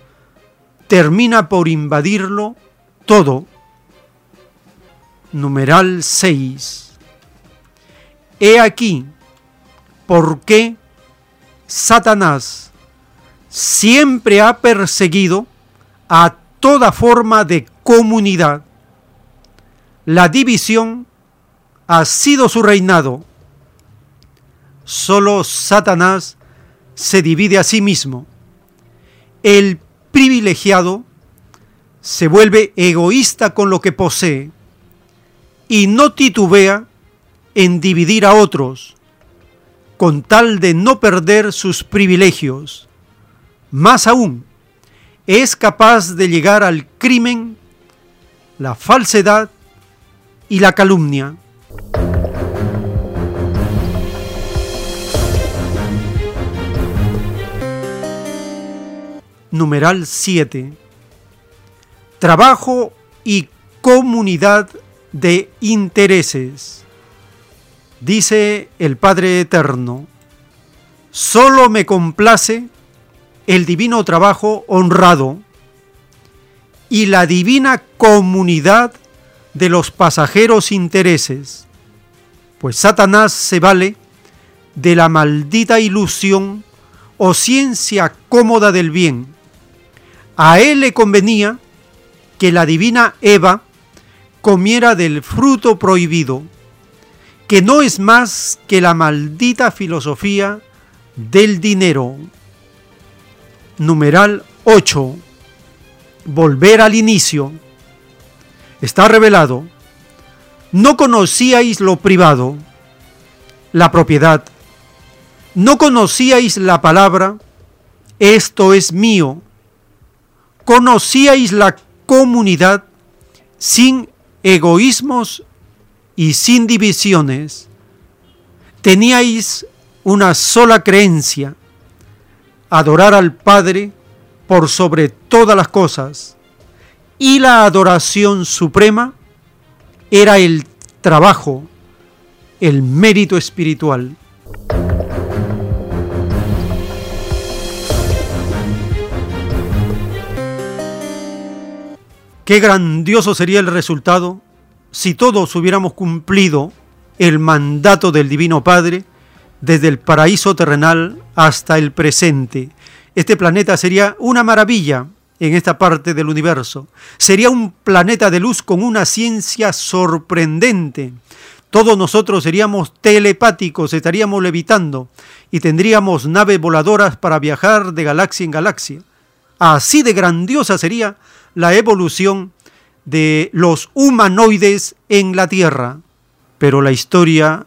termina por invadirlo todo numeral 6. He aquí por qué Satanás siempre ha perseguido a toda forma de comunidad. La división ha sido su reinado. Solo Satanás se divide a sí mismo. El privilegiado se vuelve egoísta con lo que posee y no titubea en dividir a otros, con tal de no perder sus privilegios. Más aún, es capaz de llegar al crimen, la falsedad y la calumnia. Numeral 7. Trabajo y comunidad de intereses. Dice el Padre Eterno, solo me complace el divino trabajo honrado y la divina comunidad de los pasajeros intereses, pues Satanás se vale de la maldita ilusión o ciencia cómoda del bien. A él le convenía que la divina Eva comiera del fruto prohibido, que no es más que la maldita filosofía del dinero. Numeral 8. Volver al inicio. Está revelado. No conocíais lo privado, la propiedad. No conocíais la palabra, esto es mío. Conocíais la comunidad sin egoísmos y sin divisiones. Teníais una sola creencia, adorar al Padre por sobre todas las cosas. Y la adoración suprema era el trabajo, el mérito espiritual. Qué grandioso sería el resultado si todos hubiéramos cumplido el mandato del Divino Padre desde el paraíso terrenal hasta el presente. Este planeta sería una maravilla en esta parte del universo. Sería un planeta de luz con una ciencia sorprendente. Todos nosotros seríamos telepáticos, estaríamos levitando y tendríamos naves voladoras para viajar de galaxia en galaxia. Así de grandiosa sería la evolución de los humanoides en la Tierra. Pero la historia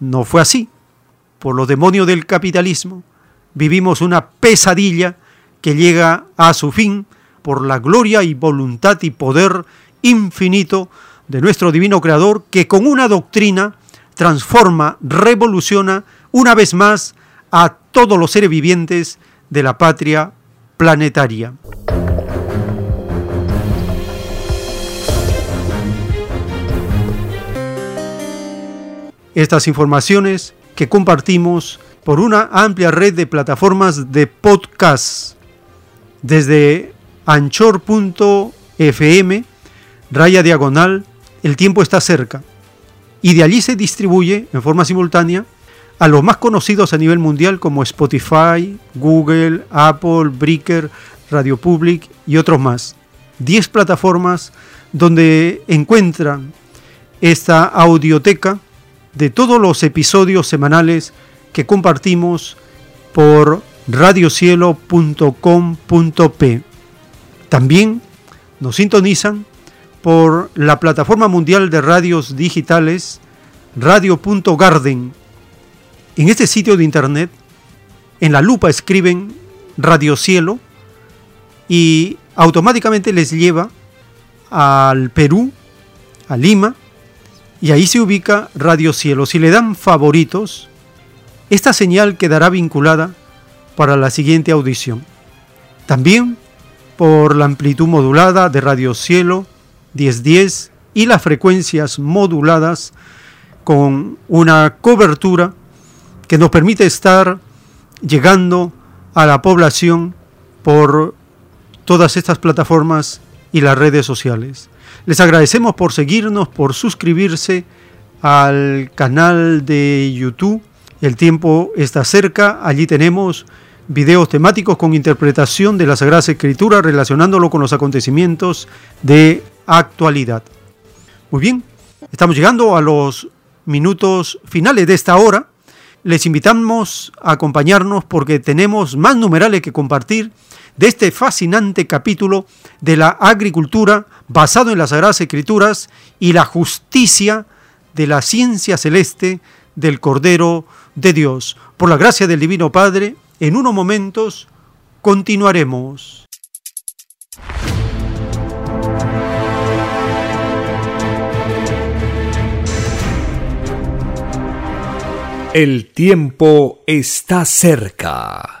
no fue así. Por los demonios del capitalismo, vivimos una pesadilla que llega a su fin por la gloria y voluntad y poder infinito de nuestro divino Creador, que con una doctrina transforma, revoluciona una vez más a todos los seres vivientes de la patria planetaria. estas informaciones que compartimos por una amplia red de plataformas de podcast, desde anchor.fm, raya diagonal, el tiempo está cerca. Y de allí se distribuye en forma simultánea a los más conocidos a nivel mundial como Spotify, Google, Apple, Breaker, Radio Public y otros más. 10 plataformas donde encuentran esta audioteca de todos los episodios semanales que compartimos por radiocielo.com.p. También nos sintonizan por la plataforma mundial de radios digitales radio.garden. En este sitio de internet, en la lupa escriben Radio Cielo y automáticamente les lleva al Perú, a Lima, y ahí se ubica Radio Cielo. Si le dan favoritos, esta señal quedará vinculada para la siguiente audición. También por la amplitud modulada de Radio Cielo 1010 y las frecuencias moduladas con una cobertura que nos permite estar llegando a la población por todas estas plataformas y las redes sociales. Les agradecemos por seguirnos, por suscribirse al canal de YouTube. El tiempo está cerca, allí tenemos videos temáticos con interpretación de la Sagrada Escritura relacionándolo con los acontecimientos de actualidad. Muy bien, estamos llegando a los minutos finales de esta hora. Les invitamos a acompañarnos porque tenemos más numerales que compartir de este fascinante capítulo de la agricultura basado en las Sagradas Escrituras y la justicia de la ciencia celeste del Cordero de Dios. Por la gracia del Divino Padre, en unos momentos continuaremos. El tiempo está cerca.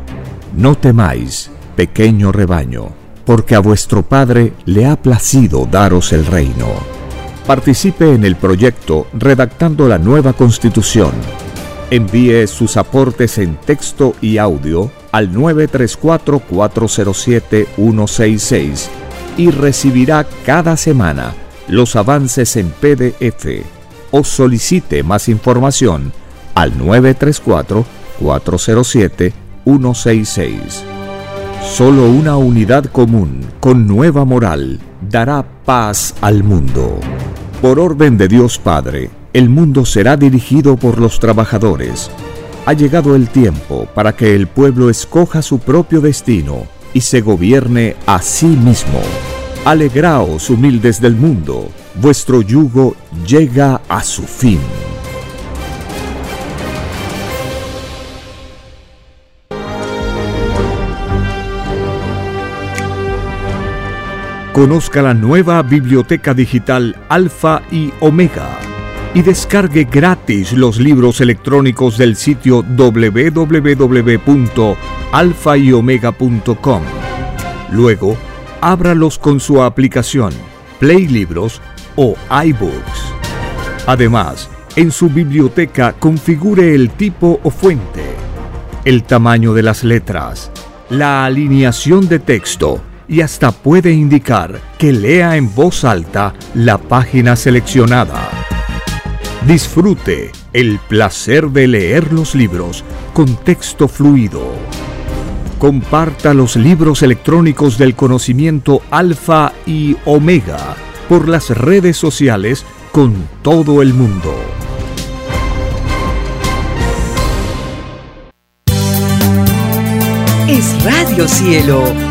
no temáis, pequeño rebaño, porque a vuestro Padre le ha placido daros el reino. Participe en el proyecto redactando la nueva constitución. Envíe sus aportes en texto y audio al 934-407-166 y recibirá cada semana los avances en PDF o solicite más información al 934 407 166. Solo una unidad común, con nueva moral, dará paz al mundo. Por orden de Dios Padre, el mundo será dirigido por los trabajadores. Ha llegado el tiempo para que el pueblo escoja su propio destino y se gobierne a sí mismo. Alegraos, humildes del mundo, vuestro yugo llega a su fin. Conozca la nueva biblioteca digital Alfa y Omega y descargue gratis los libros electrónicos del sitio www.alfayomega.com. Luego, ábralos con su aplicación Play Libros o iBooks. Además, en su biblioteca configure el tipo o fuente, el tamaño de las letras, la alineación de texto, y hasta puede indicar que lea en voz alta la página seleccionada. Disfrute el placer de leer los libros con texto fluido. Comparta los libros electrónicos del conocimiento alfa y omega por las redes sociales con todo el mundo. Es Radio Cielo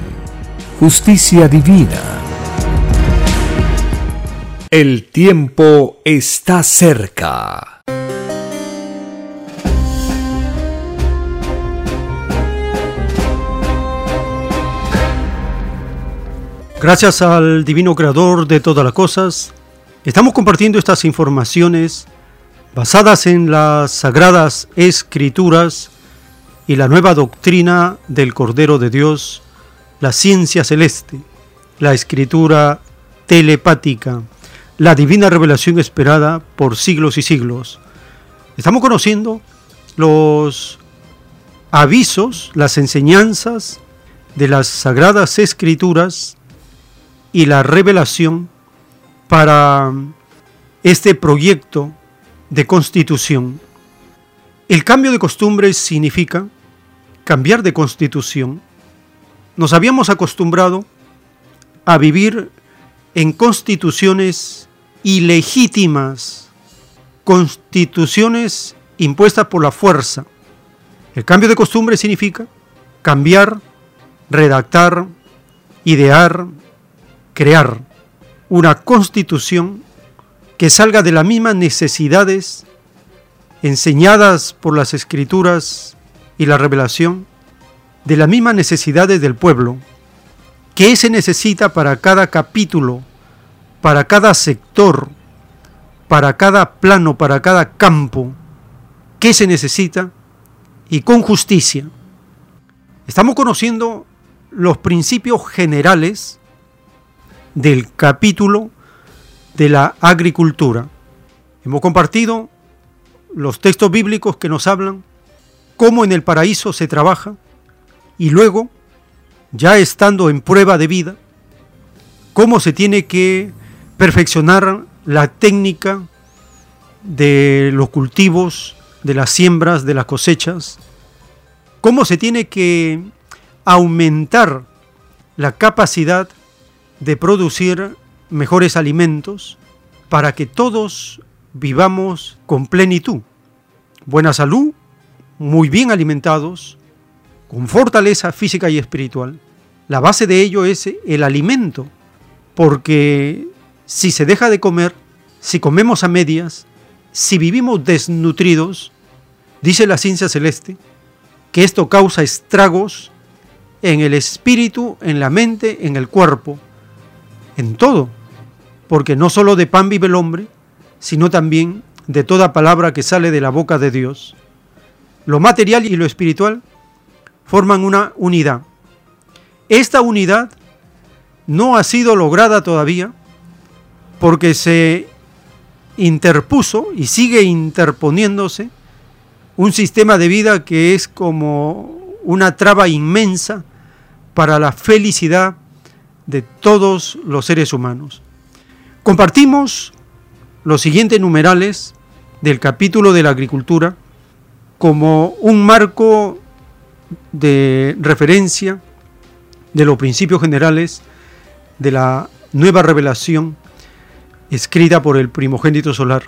justicia divina. El tiempo está cerca. Gracias al Divino Creador de todas las cosas, estamos compartiendo estas informaciones basadas en las sagradas escrituras y la nueva doctrina del Cordero de Dios, la ciencia celeste, la escritura telepática, la divina revelación esperada por siglos y siglos. Estamos conociendo los avisos, las enseñanzas de las sagradas escrituras y la revelación para este proyecto de constitución. El cambio de costumbres significa cambiar de constitución. Nos habíamos acostumbrado a vivir en constituciones ilegítimas, constituciones impuestas por la fuerza. El cambio de costumbre significa cambiar, redactar, idear, crear una constitución que salga de las mismas necesidades enseñadas por las escrituras y la revelación, de las mismas necesidades del pueblo. ¿Qué se necesita para cada capítulo, para cada sector, para cada plano, para cada campo? ¿Qué se necesita? Y con justicia. Estamos conociendo los principios generales del capítulo de la agricultura. Hemos compartido los textos bíblicos que nos hablan cómo en el paraíso se trabaja y luego, ya estando en prueba de vida, cómo se tiene que perfeccionar la técnica de los cultivos, de las siembras, de las cosechas, cómo se tiene que aumentar la capacidad de producir mejores alimentos para que todos vivamos con plenitud, buena salud, muy bien alimentados, con fortaleza física y espiritual. La base de ello es el alimento, porque si se deja de comer, si comemos a medias, si vivimos desnutridos, dice la ciencia celeste, que esto causa estragos en el espíritu, en la mente, en el cuerpo, en todo, porque no solo de pan vive el hombre, sino también de toda palabra que sale de la boca de Dios. Lo material y lo espiritual forman una unidad. Esta unidad no ha sido lograda todavía porque se interpuso y sigue interponiéndose un sistema de vida que es como una traba inmensa para la felicidad de todos los seres humanos. Compartimos los siguientes numerales del capítulo de la agricultura como un marco de referencia de los principios generales de la nueva revelación escrita por el primogénito solar.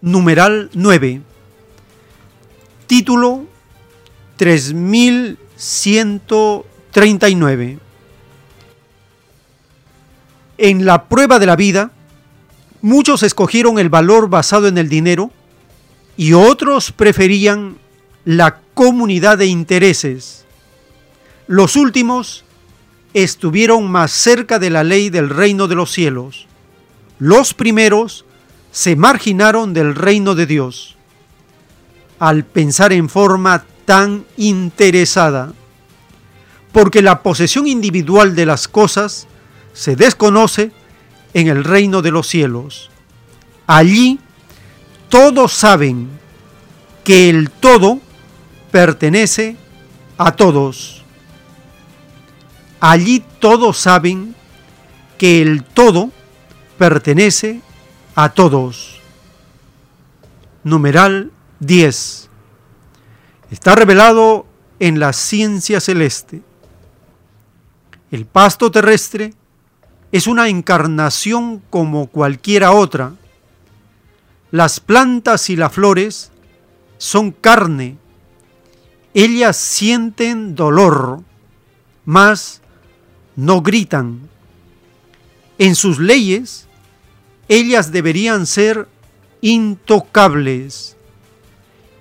Numeral 9. Título 3139. En la prueba de la vida, muchos escogieron el valor basado en el dinero y otros preferían la comunidad de intereses. Los últimos estuvieron más cerca de la ley del reino de los cielos. Los primeros se marginaron del reino de Dios al pensar en forma tan interesada, porque la posesión individual de las cosas se desconoce en el reino de los cielos. Allí todos saben que el todo pertenece a todos. Allí todos saben que el todo pertenece a todos. Numeral 10. Está revelado en la ciencia celeste. El pasto terrestre es una encarnación como cualquiera otra. Las plantas y las flores son carne. Ellas sienten dolor, mas no gritan. En sus leyes ellas deberían ser intocables.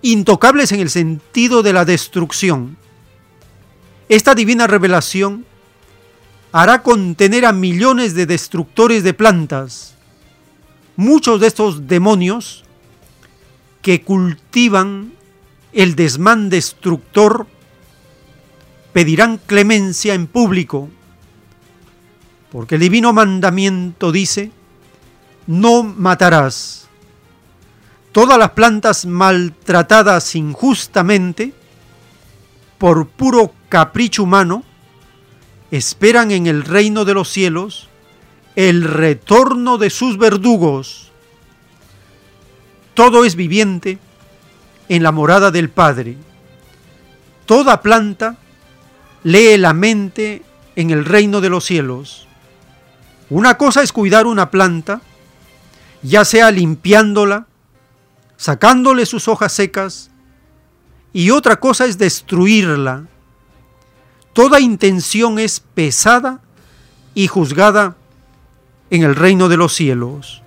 Intocables en el sentido de la destrucción. Esta divina revelación hará contener a millones de destructores de plantas. Muchos de estos demonios que cultivan el desmán destructor pedirán clemencia en público, porque el divino mandamiento dice, no matarás. Todas las plantas maltratadas injustamente por puro capricho humano esperan en el reino de los cielos el retorno de sus verdugos. Todo es viviente en la morada del Padre. Toda planta lee la mente en el reino de los cielos. Una cosa es cuidar una planta ya sea limpiándola, sacándole sus hojas secas, y otra cosa es destruirla. Toda intención es pesada y juzgada en el reino de los cielos.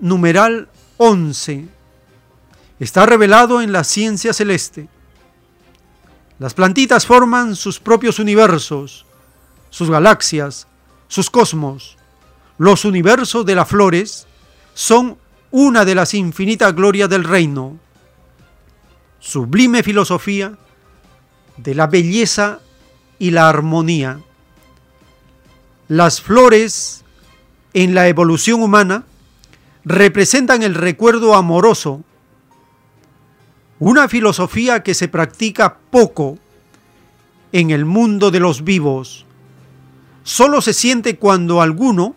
Numeral 11. Está revelado en la ciencia celeste. Las plantitas forman sus propios universos, sus galaxias, sus cosmos. Los universos de las flores son una de las infinitas glorias del reino. Sublime filosofía de la belleza y la armonía. Las flores en la evolución humana representan el recuerdo amoroso una filosofía que se practica poco en el mundo de los vivos. Solo se siente cuando alguno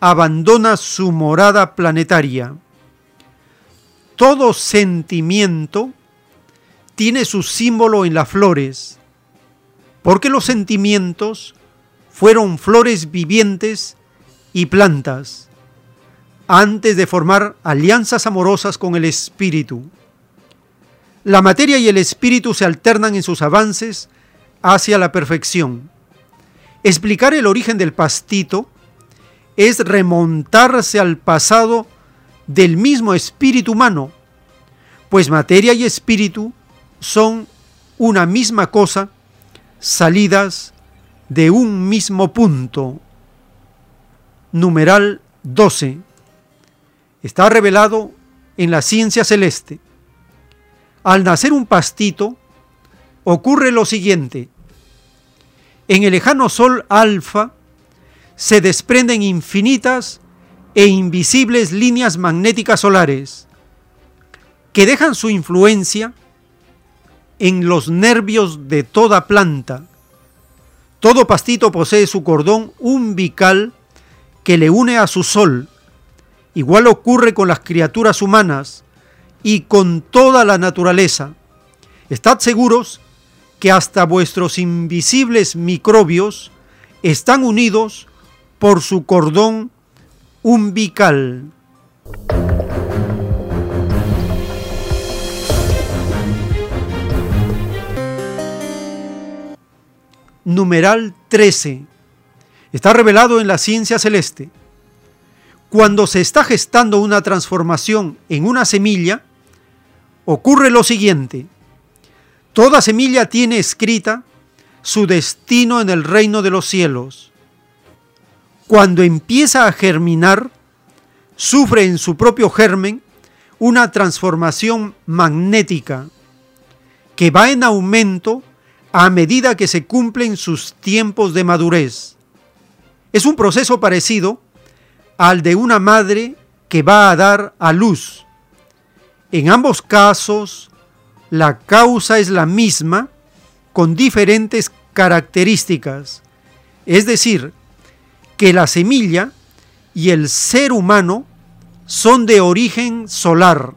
abandona su morada planetaria. Todo sentimiento tiene su símbolo en las flores, porque los sentimientos fueron flores vivientes y plantas. antes de formar alianzas amorosas con el espíritu. La materia y el espíritu se alternan en sus avances hacia la perfección. Explicar el origen del pastito es remontarse al pasado del mismo espíritu humano, pues materia y espíritu son una misma cosa salidas de un mismo punto. Numeral 12. Está revelado en la ciencia celeste. Al nacer un pastito, ocurre lo siguiente. En el lejano sol alfa se desprenden infinitas e invisibles líneas magnéticas solares que dejan su influencia en los nervios de toda planta. Todo pastito posee su cordón umbilical que le une a su sol. Igual ocurre con las criaturas humanas y con toda la naturaleza. Estad seguros que hasta vuestros invisibles microbios están unidos por su cordón umbilical. Numeral 13. Está revelado en la ciencia celeste. Cuando se está gestando una transformación en una semilla, ocurre lo siguiente. Toda semilla tiene escrita su destino en el reino de los cielos. Cuando empieza a germinar, sufre en su propio germen una transformación magnética que va en aumento a medida que se cumplen sus tiempos de madurez. Es un proceso parecido al de una madre que va a dar a luz. En ambos casos, la causa es la misma con diferentes características. Es decir, que la semilla y el ser humano son de origen solar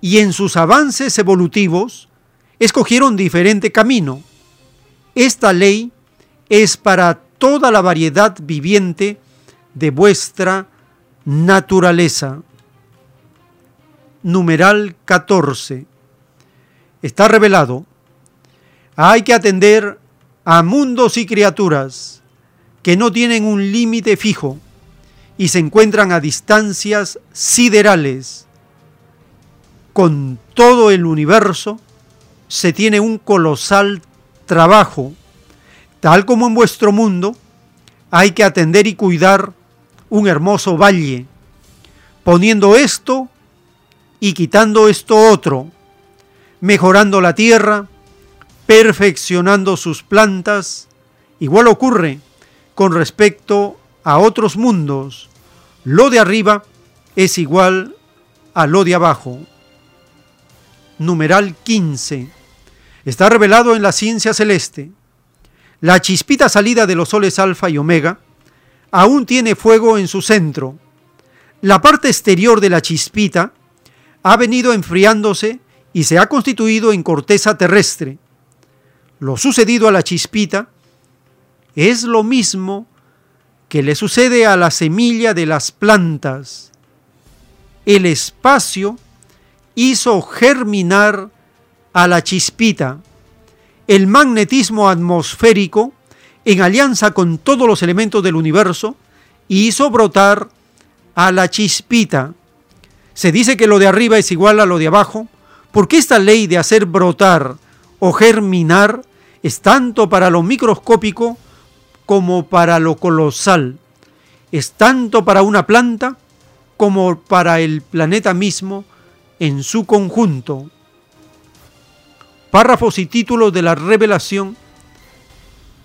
y en sus avances evolutivos escogieron diferente camino. Esta ley es para toda la variedad viviente de vuestra naturaleza. Numeral 14. Está revelado. Hay que atender a mundos y criaturas que no tienen un límite fijo y se encuentran a distancias siderales. Con todo el universo se tiene un colosal trabajo. Tal como en vuestro mundo, hay que atender y cuidar un hermoso valle, poniendo esto y quitando esto otro, mejorando la tierra, perfeccionando sus plantas. Igual ocurre con respecto a otros mundos. Lo de arriba es igual a lo de abajo. Numeral 15. Está revelado en la ciencia celeste. La chispita salida de los soles alfa y omega aún tiene fuego en su centro. La parte exterior de la chispita ha venido enfriándose y se ha constituido en corteza terrestre. Lo sucedido a la chispita es lo mismo que le sucede a la semilla de las plantas. El espacio hizo germinar a la chispita. El magnetismo atmosférico, en alianza con todos los elementos del universo, hizo brotar a la chispita. Se dice que lo de arriba es igual a lo de abajo, porque esta ley de hacer brotar o germinar es tanto para lo microscópico como para lo colosal. Es tanto para una planta como para el planeta mismo en su conjunto. Párrafos y títulos de la revelación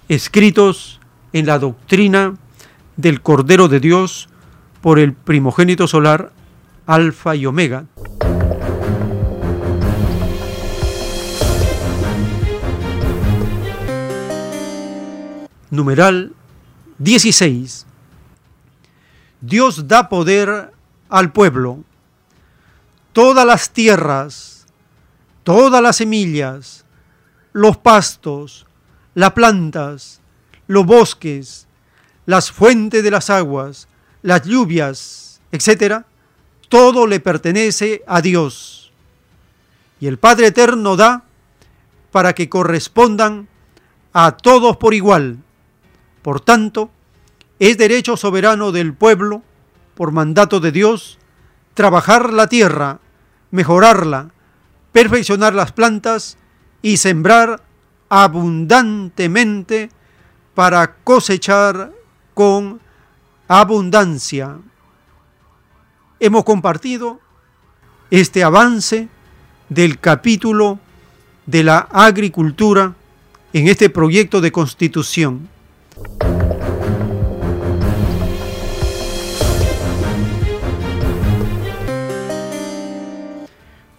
escritos en la doctrina del Cordero de Dios por el primogénito solar Alfa y Omega. Numeral 16. Dios da poder al pueblo. Todas las tierras, todas las semillas, los pastos, las plantas, los bosques, las fuentes de las aguas, las lluvias etc., todo le pertenece a Dios. Y el Padre Eterno da para que correspondan a todos por igual. Por tanto, es derecho soberano del pueblo, por mandato de Dios, trabajar la tierra, mejorarla, perfeccionar las plantas y sembrar abundantemente para cosechar con abundancia. Hemos compartido este avance del capítulo de la agricultura en este proyecto de constitución.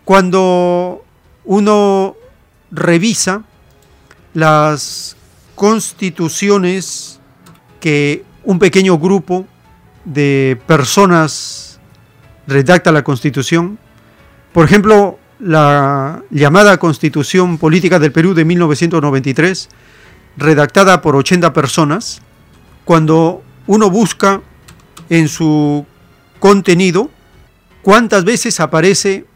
Cuando uno revisa las constituciones que un pequeño grupo de personas redacta la constitución, por ejemplo, la llamada Constitución Política del Perú de 1993, redactada por 80 personas, cuando uno busca en su contenido cuántas veces aparece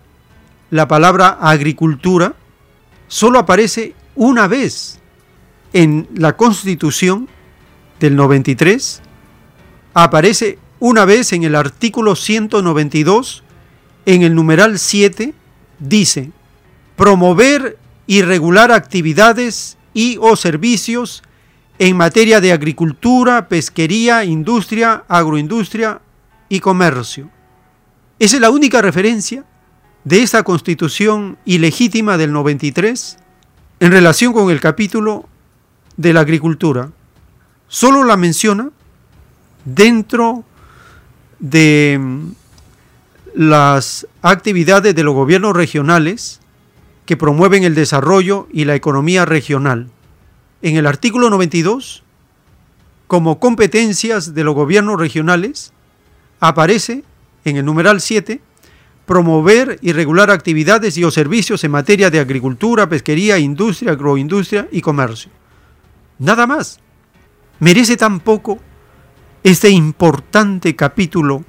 la palabra agricultura, solo aparece una vez en la Constitución del 93, aparece una vez en el artículo 192, en el numeral 7, dice, promover y regular actividades y o servicios en materia de agricultura, pesquería, industria, agroindustria y comercio. Esa es la única referencia de esa constitución ilegítima del 93 en relación con el capítulo de la agricultura. Solo la menciona dentro de las actividades de los gobiernos regionales que promueven el desarrollo y la economía regional. En el artículo 92, como competencias de los gobiernos regionales, aparece en el numeral 7 promover y regular actividades y o servicios en materia de agricultura, pesquería, industria, agroindustria y comercio. Nada más. Merece tan poco este importante capítulo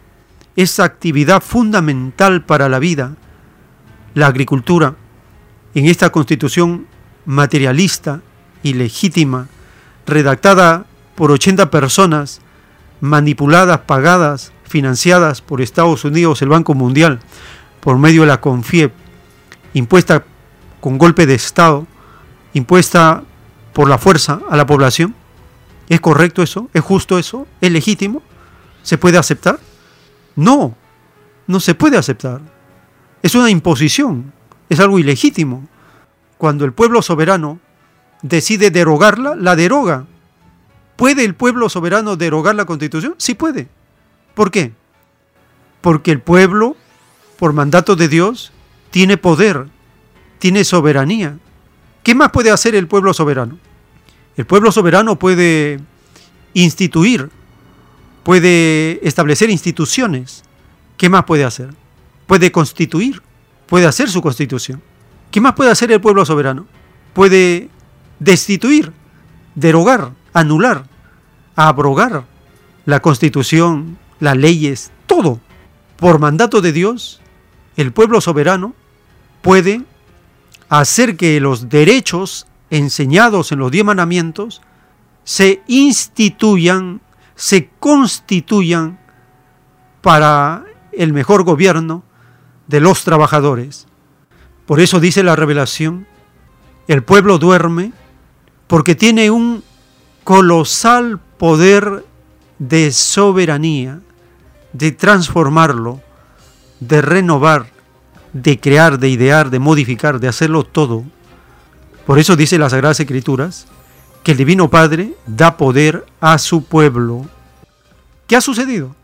esa actividad fundamental para la vida, la agricultura, en esta constitución materialista y legítima, redactada por 80 personas, manipuladas, pagadas, financiadas por Estados Unidos, el Banco Mundial, por medio de la CONFIEP, impuesta con golpe de Estado, impuesta por la fuerza a la población. ¿Es correcto eso? ¿Es justo eso? ¿Es legítimo? ¿Se puede aceptar? No, no se puede aceptar. Es una imposición, es algo ilegítimo. Cuando el pueblo soberano decide derogarla, la deroga. ¿Puede el pueblo soberano derogar la constitución? Sí puede. ¿Por qué? Porque el pueblo, por mandato de Dios, tiene poder, tiene soberanía. ¿Qué más puede hacer el pueblo soberano? El pueblo soberano puede instituir puede establecer instituciones. ¿Qué más puede hacer? Puede constituir, puede hacer su constitución. ¿Qué más puede hacer el pueblo soberano? Puede destituir, derogar, anular, abrogar la constitución, las leyes, todo. Por mandato de Dios, el pueblo soberano puede hacer que los derechos enseñados en los diez mandamientos se instituyan se constituyan para el mejor gobierno de los trabajadores. Por eso dice la revelación, el pueblo duerme porque tiene un colosal poder de soberanía, de transformarlo, de renovar, de crear, de idear, de modificar, de hacerlo todo. Por eso dice las Sagradas Escrituras, que el Divino Padre da poder a su pueblo. ¿Qué ha sucedido?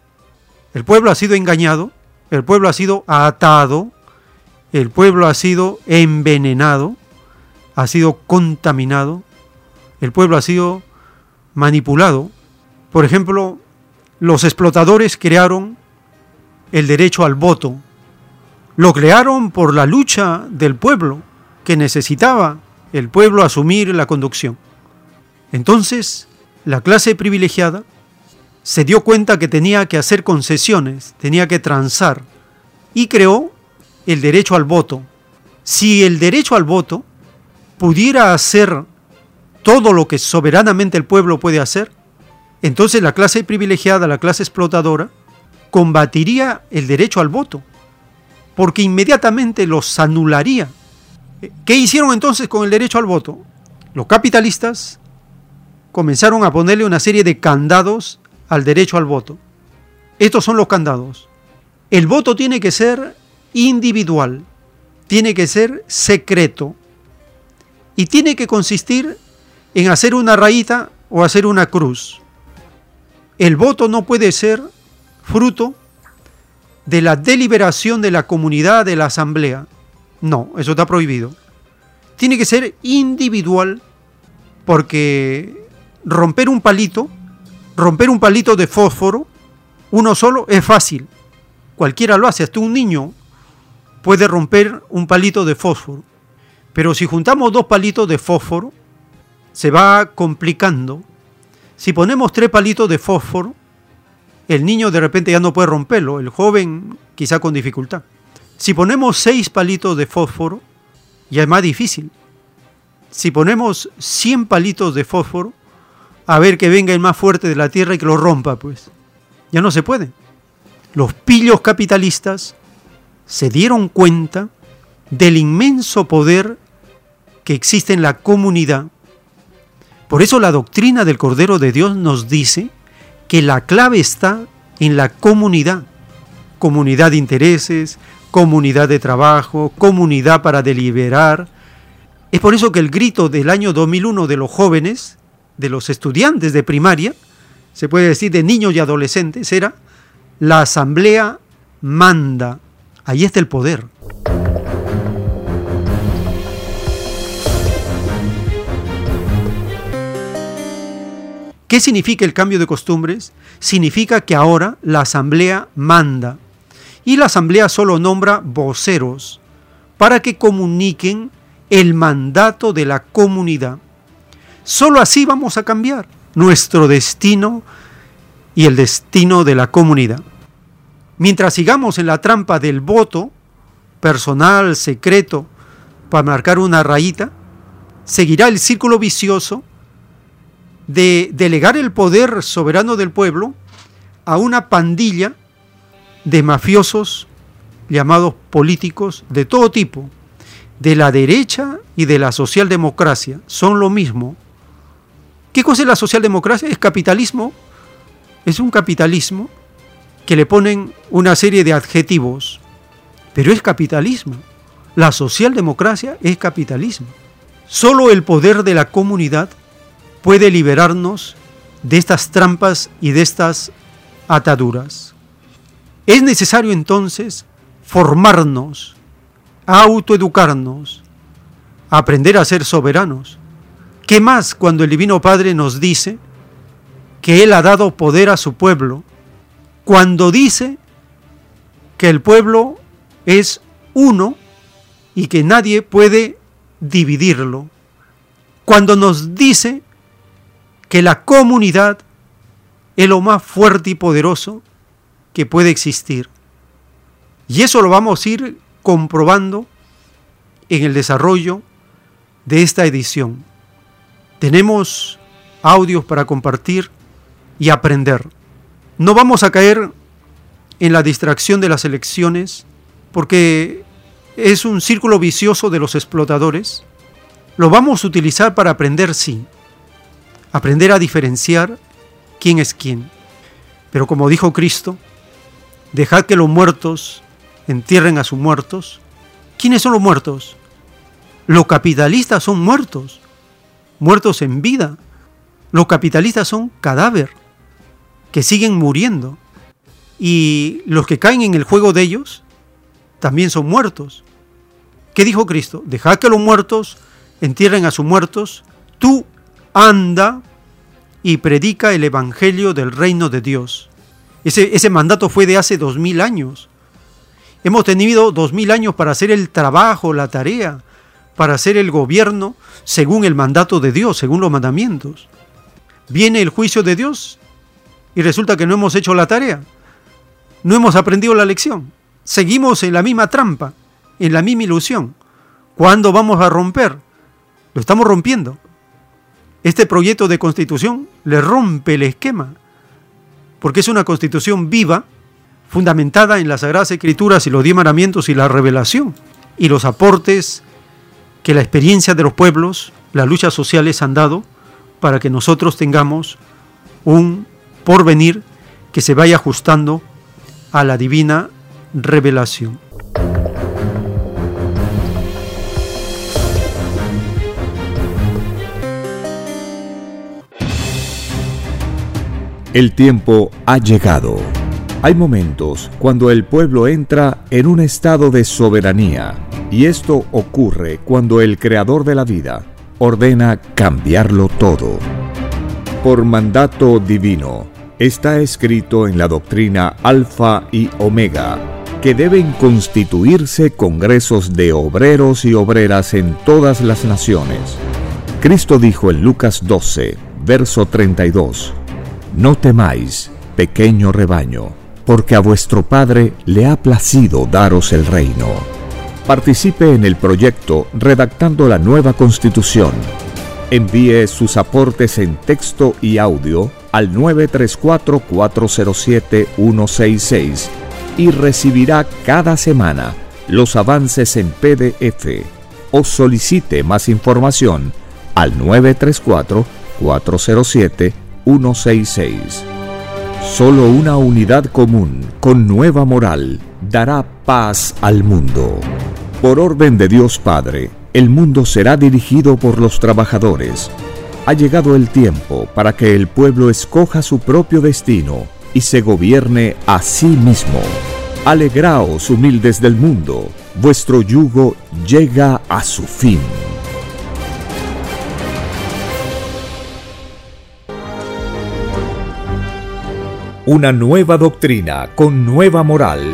El pueblo ha sido engañado, el pueblo ha sido atado, el pueblo ha sido envenenado, ha sido contaminado, el pueblo ha sido manipulado. Por ejemplo, los explotadores crearon el derecho al voto. Lo crearon por la lucha del pueblo, que necesitaba el pueblo asumir la conducción. Entonces, la clase privilegiada se dio cuenta que tenía que hacer concesiones, tenía que transar y creó el derecho al voto. Si el derecho al voto pudiera hacer todo lo que soberanamente el pueblo puede hacer, entonces la clase privilegiada, la clase explotadora, combatiría el derecho al voto, porque inmediatamente los anularía. ¿Qué hicieron entonces con el derecho al voto? Los capitalistas comenzaron a ponerle una serie de candados al derecho al voto. Estos son los candados. El voto tiene que ser individual, tiene que ser secreto y tiene que consistir en hacer una rayita o hacer una cruz. El voto no puede ser fruto de la deliberación de la comunidad, de la asamblea. No, eso está prohibido. Tiene que ser individual porque romper un palito, romper un palito de fósforo, uno solo es fácil. Cualquiera lo hace, hasta un niño puede romper un palito de fósforo. Pero si juntamos dos palitos de fósforo, se va complicando. Si ponemos tres palitos de fósforo, el niño de repente ya no puede romperlo, el joven quizá con dificultad. Si ponemos seis palitos de fósforo, ya es más difícil. Si ponemos 100 palitos de fósforo, a ver que venga el más fuerte de la tierra y que lo rompa, pues. Ya no se puede. Los pillos capitalistas se dieron cuenta del inmenso poder que existe en la comunidad. Por eso la doctrina del Cordero de Dios nos dice que la clave está en la comunidad. Comunidad de intereses, comunidad de trabajo, comunidad para deliberar. Es por eso que el grito del año 2001 de los jóvenes, de los estudiantes de primaria, se puede decir de niños y adolescentes, era, la asamblea manda. Ahí está el poder. ¿Qué significa el cambio de costumbres? Significa que ahora la asamblea manda y la asamblea solo nombra voceros para que comuniquen el mandato de la comunidad. Solo así vamos a cambiar nuestro destino y el destino de la comunidad. Mientras sigamos en la trampa del voto personal, secreto, para marcar una rayita, seguirá el círculo vicioso de delegar el poder soberano del pueblo a una pandilla de mafiosos llamados políticos de todo tipo, de la derecha y de la socialdemocracia, son lo mismo. ¿Qué cosa es la socialdemocracia? Es capitalismo, es un capitalismo que le ponen una serie de adjetivos, pero es capitalismo. La socialdemocracia es capitalismo. Solo el poder de la comunidad puede liberarnos de estas trampas y de estas ataduras. Es necesario entonces formarnos, autoeducarnos, aprender a ser soberanos. ¿Qué más cuando el Divino Padre nos dice que Él ha dado poder a su pueblo? Cuando dice que el pueblo es uno y que nadie puede dividirlo. Cuando nos dice que la comunidad es lo más fuerte y poderoso que puede existir. Y eso lo vamos a ir comprobando en el desarrollo de esta edición. Tenemos audios para compartir y aprender. No vamos a caer en la distracción de las elecciones porque es un círculo vicioso de los explotadores. Lo vamos a utilizar para aprender, sí, aprender a diferenciar quién es quién. Pero como dijo Cristo, dejad que los muertos entierren a sus muertos. ¿Quiénes son los muertos? Los capitalistas son muertos, muertos en vida. Los capitalistas son cadáver, que siguen muriendo. Y los que caen en el juego de ellos también son muertos. ¿Qué dijo Cristo? Dejad que los muertos entierren a sus muertos. Tú anda y predica el Evangelio del reino de Dios. Ese mandato fue de hace dos mil años. Hemos tenido dos mil años para hacer el trabajo, la tarea, para hacer el gobierno según el mandato de Dios, según los mandamientos. Viene el juicio de Dios y resulta que no hemos hecho la tarea. No hemos aprendido la lección. Seguimos en la misma trampa, en la misma ilusión. ¿Cuándo vamos a romper? Lo estamos rompiendo. Este proyecto de constitución le rompe el esquema, porque es una constitución viva, fundamentada en las Sagradas Escrituras y los diez mandamientos y la revelación, y los aportes que la experiencia de los pueblos, las luchas sociales han dado para que nosotros tengamos un porvenir que se vaya ajustando a la divina revelación. El tiempo ha llegado. Hay momentos cuando el pueblo entra en un estado de soberanía y esto ocurre cuando el creador de la vida ordena cambiarlo todo. Por mandato divino, está escrito en la doctrina Alfa y Omega que deben constituirse congresos de obreros y obreras en todas las naciones. Cristo dijo en Lucas 12, verso 32, No temáis, pequeño rebaño, porque a vuestro Padre le ha placido daros el reino. Participe en el proyecto redactando la nueva constitución. Envíe sus aportes en texto y audio al 934-407-166 y recibirá cada semana los avances en PDF o solicite más información al 934-407-166. Solo una unidad común con nueva moral dará paz al mundo. Por orden de Dios Padre, el mundo será dirigido por los trabajadores. Ha llegado el tiempo para que el pueblo escoja su propio destino y se gobierne a sí mismo. Alegraos, humildes del mundo, vuestro yugo llega a su fin. Una nueva doctrina con nueva moral,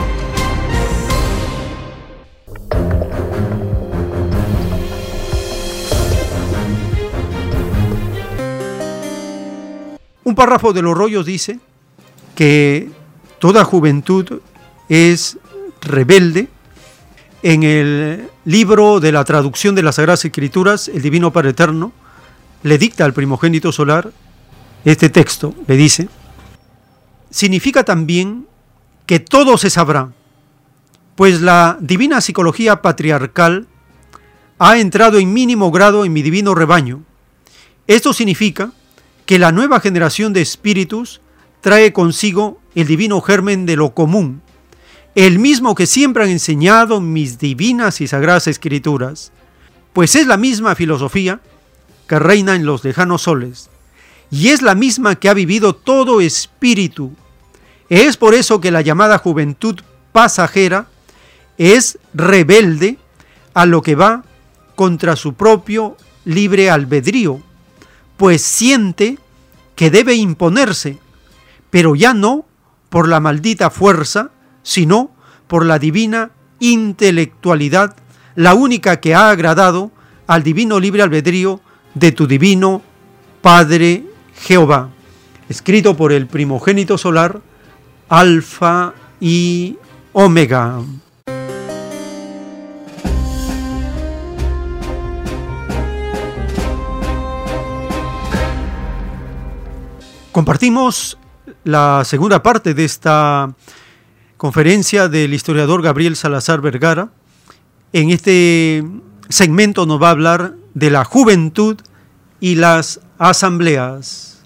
Un párrafo de los rollos dice que toda juventud es rebelde. En el libro de la traducción de las Sagradas Escrituras, el Divino Padre Eterno le dicta al primogénito solar este texto, le dice, significa también que todo se sabrá, pues la divina psicología patriarcal ha entrado en mínimo grado en mi divino rebaño. Esto significa que la nueva generación de espíritus trae consigo el divino germen de lo común, el mismo que siempre han enseñado mis divinas y sagradas escrituras, pues es la misma filosofía que reina en los lejanos soles, y es la misma que ha vivido todo espíritu. Es por eso que la llamada juventud pasajera es rebelde a lo que va contra su propio libre albedrío, pues siente que debe imponerse, pero ya no por la maldita fuerza, sino por la divina intelectualidad, la única que ha agradado al divino libre albedrío de tu divino Padre Jehová, escrito por el primogénito solar, Alfa y Omega. Compartimos la segunda parte de esta conferencia del historiador Gabriel Salazar Vergara en este segmento nos va a hablar de la juventud y las asambleas.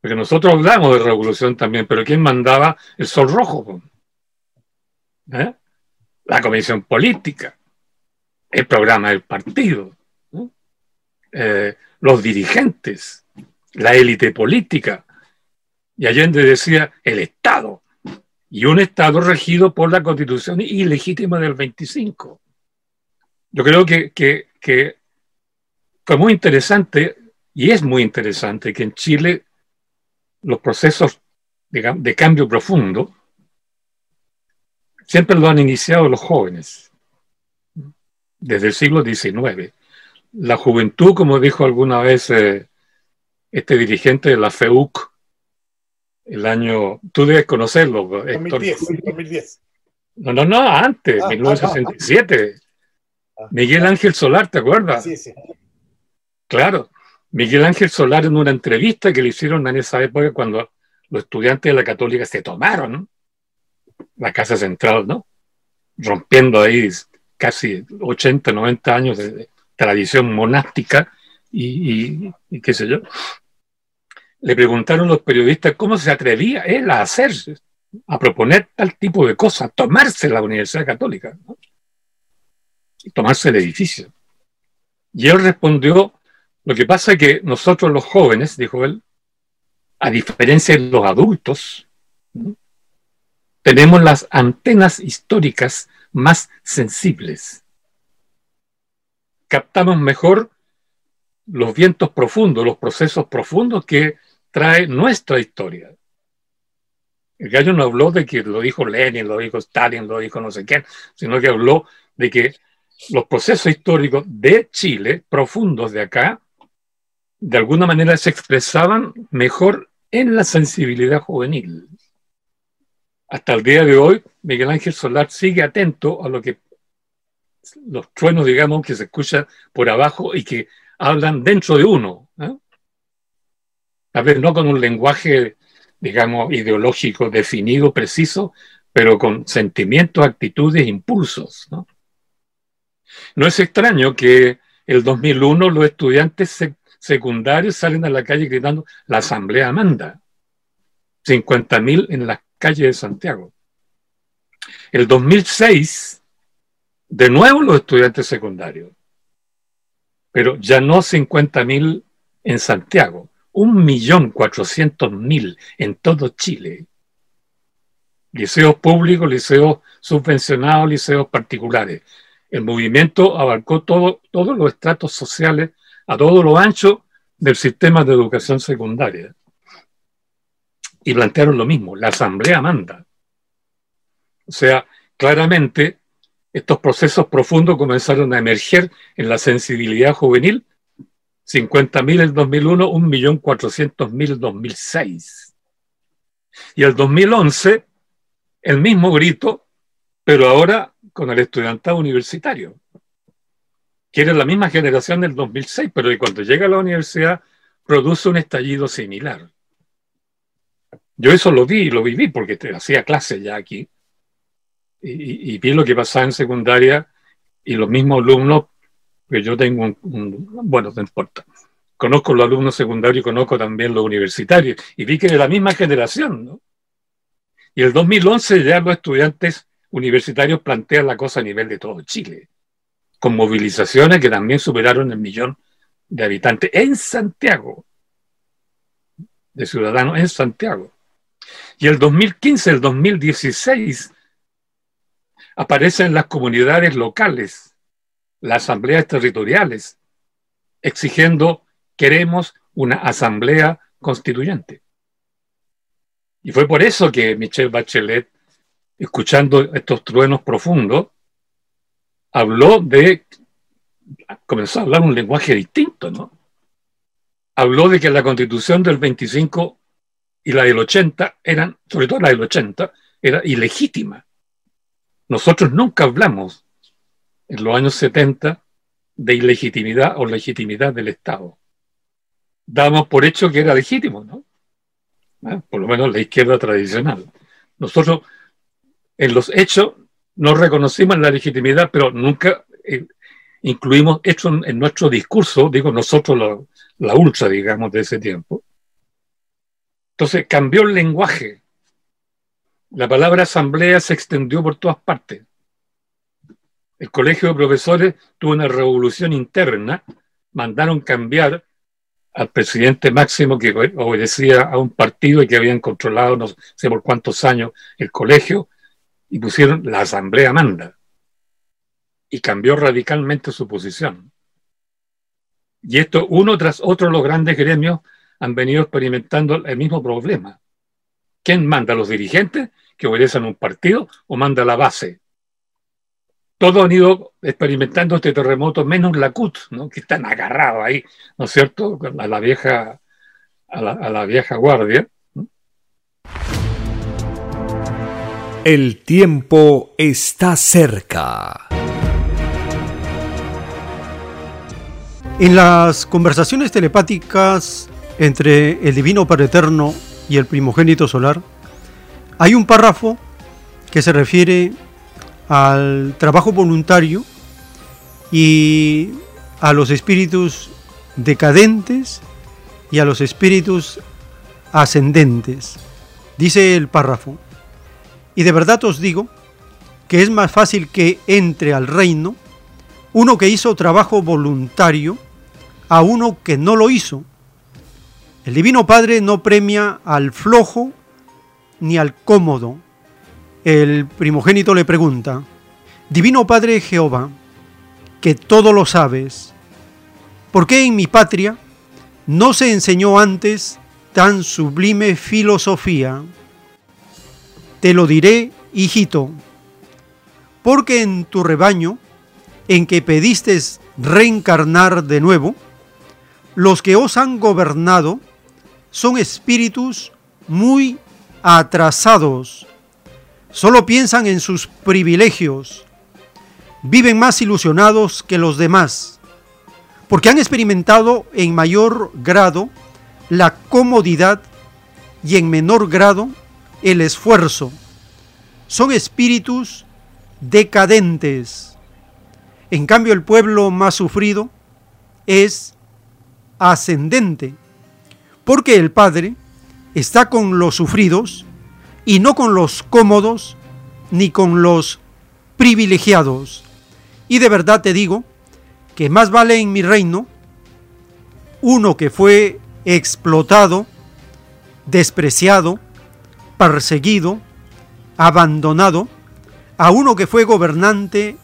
Porque nosotros hablamos de revolución también, pero ¿quién mandaba el sol rojo? ¿Eh? La comisión política, el programa del partido, eh, los dirigentes, la élite política. Y Allende decía el Estado. Y un Estado regido por la constitución ilegítima del 25. Yo creo que, que, fue muy interesante y es muy interesante que en Chile los procesos de cambio profundo siempre lo han iniciado los jóvenes, desde el siglo XIX. La juventud, como dijo alguna vez eh, este dirigente de la FEUC, el año, tú debes conocerlo, Héctor. 2010, 2010. No, no, no, antes, Ah, 1967. Ah. Miguel Ángel Solar, ¿te acuerdas? Sí, sí. Claro, Miguel Ángel Solar en una entrevista que le hicieron en esa época cuando los estudiantes de la católica se tomaron ¿no? La Casa Central, ¿no? Rompiendo ahí casi 80, 90 años de, tradición monástica y, y- y qué sé yo. Le preguntaron los periodistas cómo se atrevía él a hacerse, a proponer tal tipo de cosas, tomarse la Universidad Católica, ¿no? y tomarse el edificio. Y él respondió, lo que pasa es que nosotros los jóvenes, dijo él, a diferencia de los adultos, ¿no? Tenemos las antenas históricas más sensibles. Captamos mejor los vientos profundos, los procesos profundos que trae nuestra historia. El gallo no habló de que lo dijo Lenin, lo dijo Stalin, lo dijo no sé quién, sino que habló de que los procesos históricos de Chile, profundos de acá, de alguna manera se expresaban mejor en la sensibilidad juvenil. Hasta el día de hoy, Miguel Ángel Solar sigue atento a lo que los truenos, digamos, que se escuchan por abajo y que hablan dentro de uno. ¿eh? A ver, no con un lenguaje, digamos, ideológico definido, preciso, pero con sentimientos, actitudes, impulsos. ¿no? Es extraño que el 2001 los estudiantes sec- secundarios salen a la calle gritando la asamblea manda. 50.000 en las calles de Santiago. El 2006, de nuevo los estudiantes secundarios, pero ya no 50.000 en Santiago, 1.400.000 en todo Chile. Liceos públicos, liceos subvencionados, liceos particulares. El movimiento abarcó todo, todos los estratos sociales a todo lo ancho del sistema de educación secundaria. Y plantearon lo mismo, la asamblea manda. O sea, claramente estos procesos profundos comenzaron a emerger en la sensibilidad juvenil. 50.000 en 2001, 1.400.000 en 2006. Y el 2011, el mismo grito, pero ahora con el estudiantado universitario, que era la misma generación del 2006, pero cuando llega a la universidad produce un estallido similar. Yo eso lo vi, lo viví porque hacía clase ya aquí. Y, y- y vi lo que pasaba en secundaria y los mismos alumnos, que yo tengo un, un- bueno, no importa. Conozco los alumnos secundarios y conozco también los universitarios. Y vi que era la misma generación, ¿no? Y el 2011 ya los estudiantes universitarios plantean la cosa a nivel de todo Chile, con movilizaciones que también superaron el millón de habitantes en Santiago, de ciudadanos en Santiago. Y el 2015, el 2016, aparecen las comunidades locales, las asambleas territoriales, exigiendo, queremos una asamblea constituyente. Y fue por eso que Michelle Bachelet, escuchando estos truenos profundos, habló de, comenzó a hablar un lenguaje distinto, ¿no? Habló de que la constitución del 25 y la del 80 eran, sobre todo la del 80, era ilegítima. Nosotros nunca hablamos en los años 70 de ilegitimidad o legitimidad del Estado. Damos por hecho que era legítimo, ¿no? ¿eh? por lo menos la izquierda tradicional. Nosotros en los hechos no reconocimos la legitimidad, pero nunca eh, incluimos en, en, nuestro discurso, digo nosotros la, la ultra, digamos, de ese tiempo. Entonces cambió el lenguaje. La palabra asamblea se extendió por todas partes. El colegio de profesores tuvo una revolución interna, mandaron cambiar al presidente máximo que obedecía a un partido y que habían controlado no sé por cuántos años el colegio y pusieron la asamblea manda y cambió radicalmente su posición. Y esto uno tras otro los grandes gremios han venido experimentando el mismo problema. ¿Quién manda? ¿Los dirigentes que obedecen un partido o manda la base? Todos han ido experimentando este terremoto, menos la CUT, ¿no? que están agarrados ahí, ¿no es cierto?, a la vieja, a la vieja guardia. El tiempo está cerca. En las conversaciones telepáticas entre el Divino Padre Eterno y el primogénito solar, hay un párrafo que se refiere al trabajo voluntario y a los espíritus decadentes y a los espíritus ascendentes. Dice el párrafo, y de verdad os digo que es más fácil que entre al reino uno que hizo trabajo voluntario a uno que no lo hizo. El Divino Padre no premia al flojo ni al cómodo. El primogénito le pregunta, Divino Padre Jehová, que todo lo sabes, ¿por qué en mi patria no se enseñó antes tan sublime filosofía? Te lo diré, hijito, porque en tu rebaño, en que pediste reencarnar de nuevo, los que os han gobernado son espíritus muy atrasados. Solo piensan en sus privilegios. Viven más ilusionados que los demás, porque han experimentado en mayor grado la comodidad y en menor grado el esfuerzo. Son espíritus decadentes. En cambio, el pueblo más sufrido es ascendente, porque el Padre está con los sufridos y no con los cómodos ni con los privilegiados. Y de verdad te digo que más vale en mi reino uno que fue explotado, despreciado, perseguido, abandonado, a uno que fue gobernante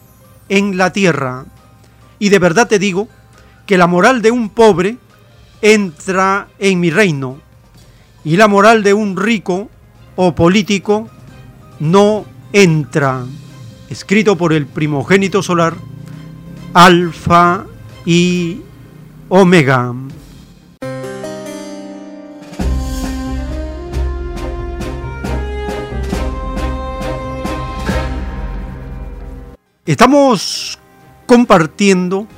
en la tierra. Y de verdad te digo que la moral de un pobre entra en mi reino y la moral de un rico o político no entra. Escrito por el primogénito solar, Alfa y Omega. Estamos compartiendo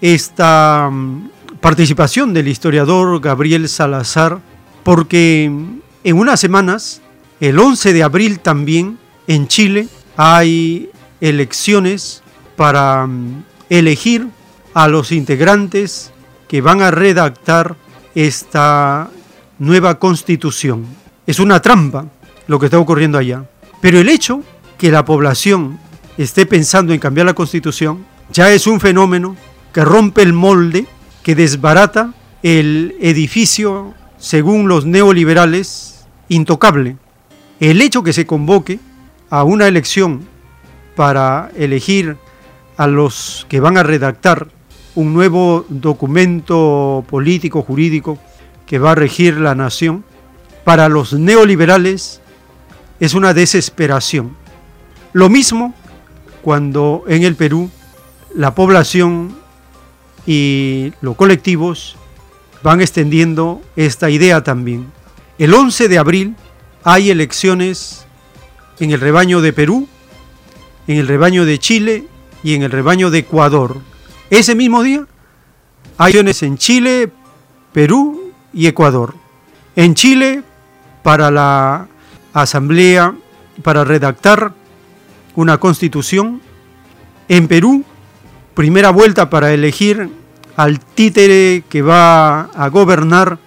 esta mm, participación del historiador Gabriel Salazar porque en unas semanas, el 11 de abril también, en Chile hay elecciones para mm, elegir a los integrantes que van a redactar esta nueva constitución. Es una trampa lo que está ocurriendo allá. Pero el hecho que la población esté pensando en cambiar la constitución ya es un fenómeno que rompe el molde, que desbarata el edificio, según los neoliberales, intocable. El hecho que se convoque a una elección para elegir a los que van a redactar un nuevo documento político, jurídico, que va a regir la nación, para los neoliberales es una desesperación. Lo mismo cuando en el Perú la población y los colectivos van extendiendo esta idea también. El 11 de abril hay elecciones en el rebaño de Perú, en el rebaño de Chile y en el rebaño de Ecuador. Ese mismo día hay elecciones en Chile, Perú y Ecuador. En Chile, para la Asamblea para redactar una constitución. En Perú, primera vuelta para elegir al títere que va a gobernar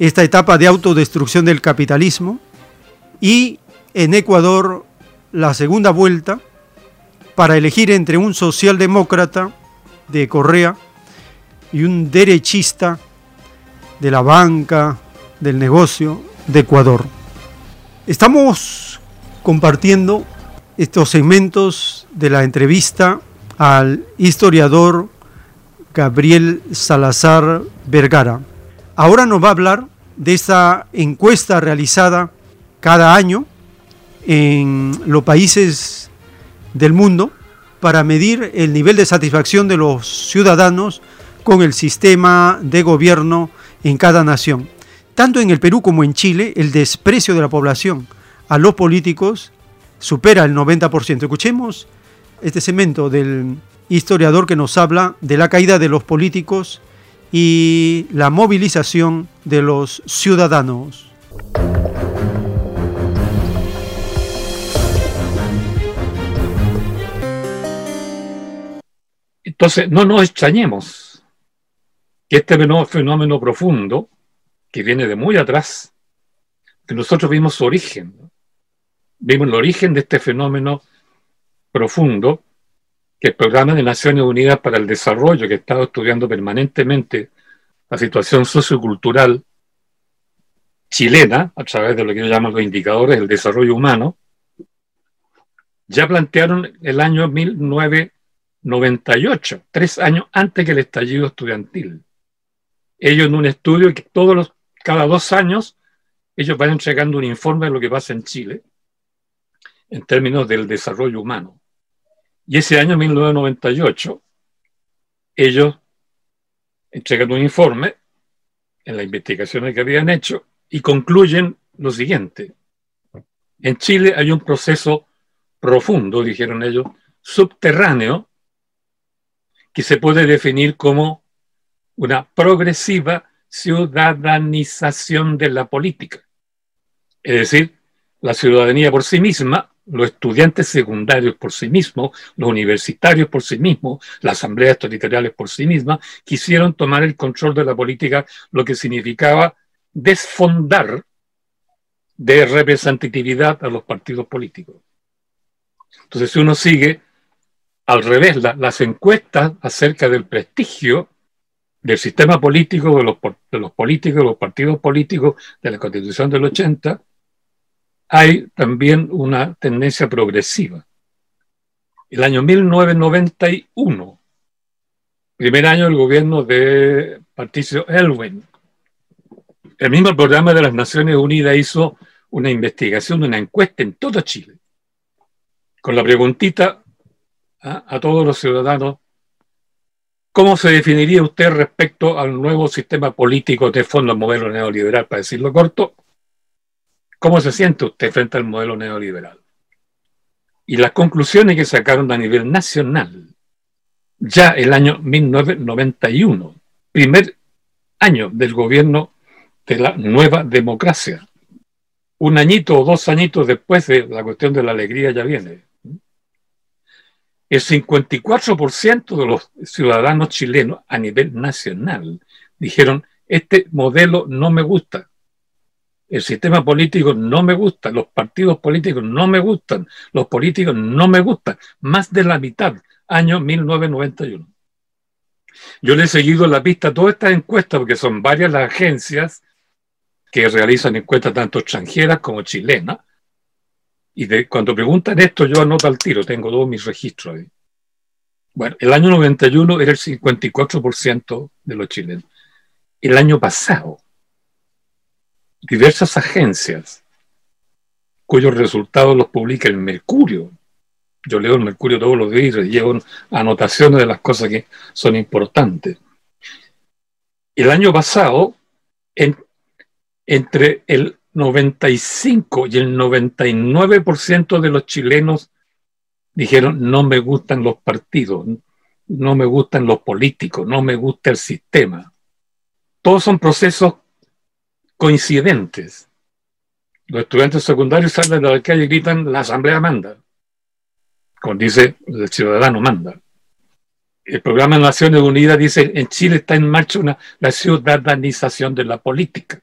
esta etapa de autodestrucción del capitalismo. Y en Ecuador, la segunda vuelta para elegir entre un socialdemócrata de Correa y un derechista de la banca, del negocio de Ecuador. Estamos compartiendo estos segmentos de la entrevista al historiador Gabriel Salazar Vergara. Ahora nos va a hablar de esta encuesta realizada cada año en los países del mundo para medir el nivel de satisfacción de los ciudadanos con el sistema de gobierno en cada nación. Tanto en el Perú como en Chile, el desprecio de la población a los políticos supera el 90%. Escuchemos este segmento del historiador que nos habla de la caída de los políticos y la movilización de los ciudadanos. Entonces, no nos extrañemos que este fenómeno profundo, que viene de muy atrás, que nosotros vimos su origen, vimos el origen de este fenómeno profundo, que el Programa de Naciones Unidas para el Desarrollo, que ha estado estudiando permanentemente la situación sociocultural chilena, a través de lo que yo llamo los indicadores del desarrollo humano, ya plantearon el año 1998, tres años antes que el estallido estudiantil. Ellos en un estudio que todos los, cada dos años, ellos van entregando un informe de lo que pasa en Chile en términos del desarrollo humano. Y ese año 1998, ellos entregan un informe en las investigaciones que habían hecho y concluyen lo siguiente. En Chile hay un proceso profundo, dijeron ellos, subterráneo, que se puede definir como una progresiva ciudadanización de la política. Es decir, la ciudadanía por sí misma los estudiantes secundarios por sí mismos, los universitarios por sí mismos, las asambleas territoriales por sí mismas, quisieron tomar el control de la política, lo que significaba desfondar de representatividad a los partidos políticos. Entonces, si uno sigue al revés las encuestas acerca del prestigio del sistema político, de los, de los políticos, de los partidos políticos de la Constitución del 80, hay también una tendencia progresiva. El año 1991, primer año del gobierno de Patricio Elwin, el mismo programa de las Naciones Unidas hizo una investigación, una encuesta en todo Chile, con la preguntita a, a todos los ciudadanos, ¿cómo se definiría usted respecto al nuevo sistema político de fondo, el modelo neoliberal, para decirlo corto? ¿Cómo se siente usted frente al modelo neoliberal? Y las conclusiones que sacaron a nivel nacional, ya el año 1991, primer año del gobierno de la nueva democracia, un añito o dos añitos después de la cuestión de la alegría ya viene. El 54% de los ciudadanos chilenos a nivel nacional dijeron, este modelo no me gusta, el sistema político no me gusta, los partidos políticos no me gustan, los políticos no me gustan, más de la mitad, año 1991. Yo le he seguido la pista todas estas encuestas porque son varias las agencias que realizan encuestas tanto extranjeras como chilenas. Y cuando preguntan esto, yo anoto al tiro, tengo todos mis registros ahí. Bueno, el año 91 era el 54% de los chilenos. El año pasado, diversas agencias cuyos resultados los publica el Mercurio. Yo leo el Mercurio todos los días y llevo anotaciones de las cosas que son importantes. El año pasado, entre el 95 y el 99% de los chilenos dijeron no me gustan los partidos, no me gustan los políticos, no me gusta el sistema. Todos son procesos coincidentes. Los estudiantes secundarios salen de la calle y gritan, la asamblea manda. Como dice, el ciudadano manda. El programa de Naciones Unidas dice, en Chile está en marcha una, la ciudadanización de la política.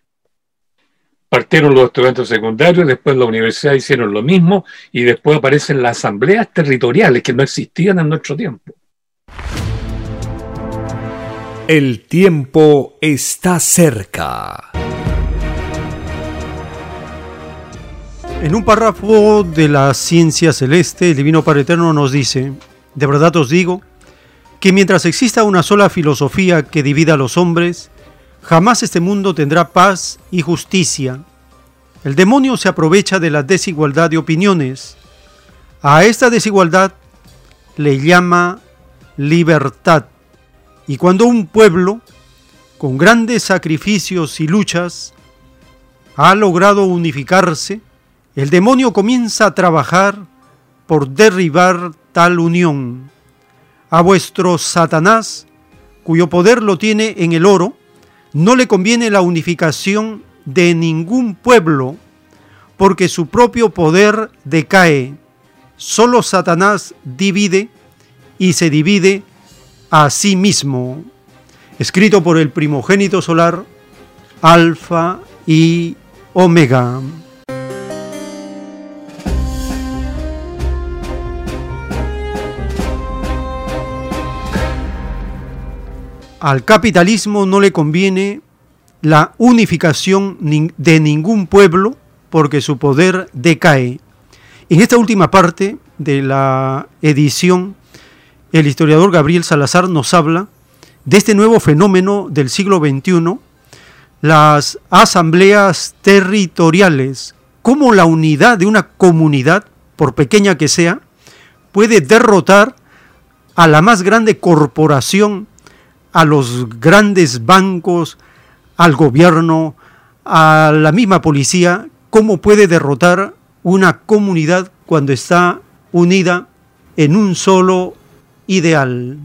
Partieron los estudiantes secundarios, después la universidad hicieron lo mismo y después aparecen las asambleas territoriales que no existían en nuestro tiempo. El tiempo está cerca. En un párrafo de la ciencia celeste, el Divino Padre Eterno nos dice, de verdad os digo, que mientras exista una sola filosofía que divida a los hombres, jamás este mundo tendrá paz y justicia. El demonio se aprovecha de la desigualdad de opiniones. A esta desigualdad le llama libertad. Y cuando un pueblo, con grandes sacrificios y luchas, ha logrado unificarse, el demonio comienza a trabajar por derribar tal unión. A vuestro Satanás, cuyo poder lo tiene en el oro, no le conviene la unificación de ningún pueblo, porque su propio poder decae. Solo Satanás divide y se divide a sí mismo. Escrito por el primogénito solar, Alfa y Omega. Al capitalismo no le conviene la unificación de ningún pueblo porque su poder decae. En esta última parte de la edición, el historiador Gabriel Salazar nos habla de este nuevo fenómeno del siglo XXI, las asambleas territoriales, cómo la unidad de una comunidad, por pequeña que sea, puede derrotar a la más grande corporación a los grandes bancos, al gobierno, a la misma policía, cómo puede derrotar una comunidad cuando está unida en un solo ideal.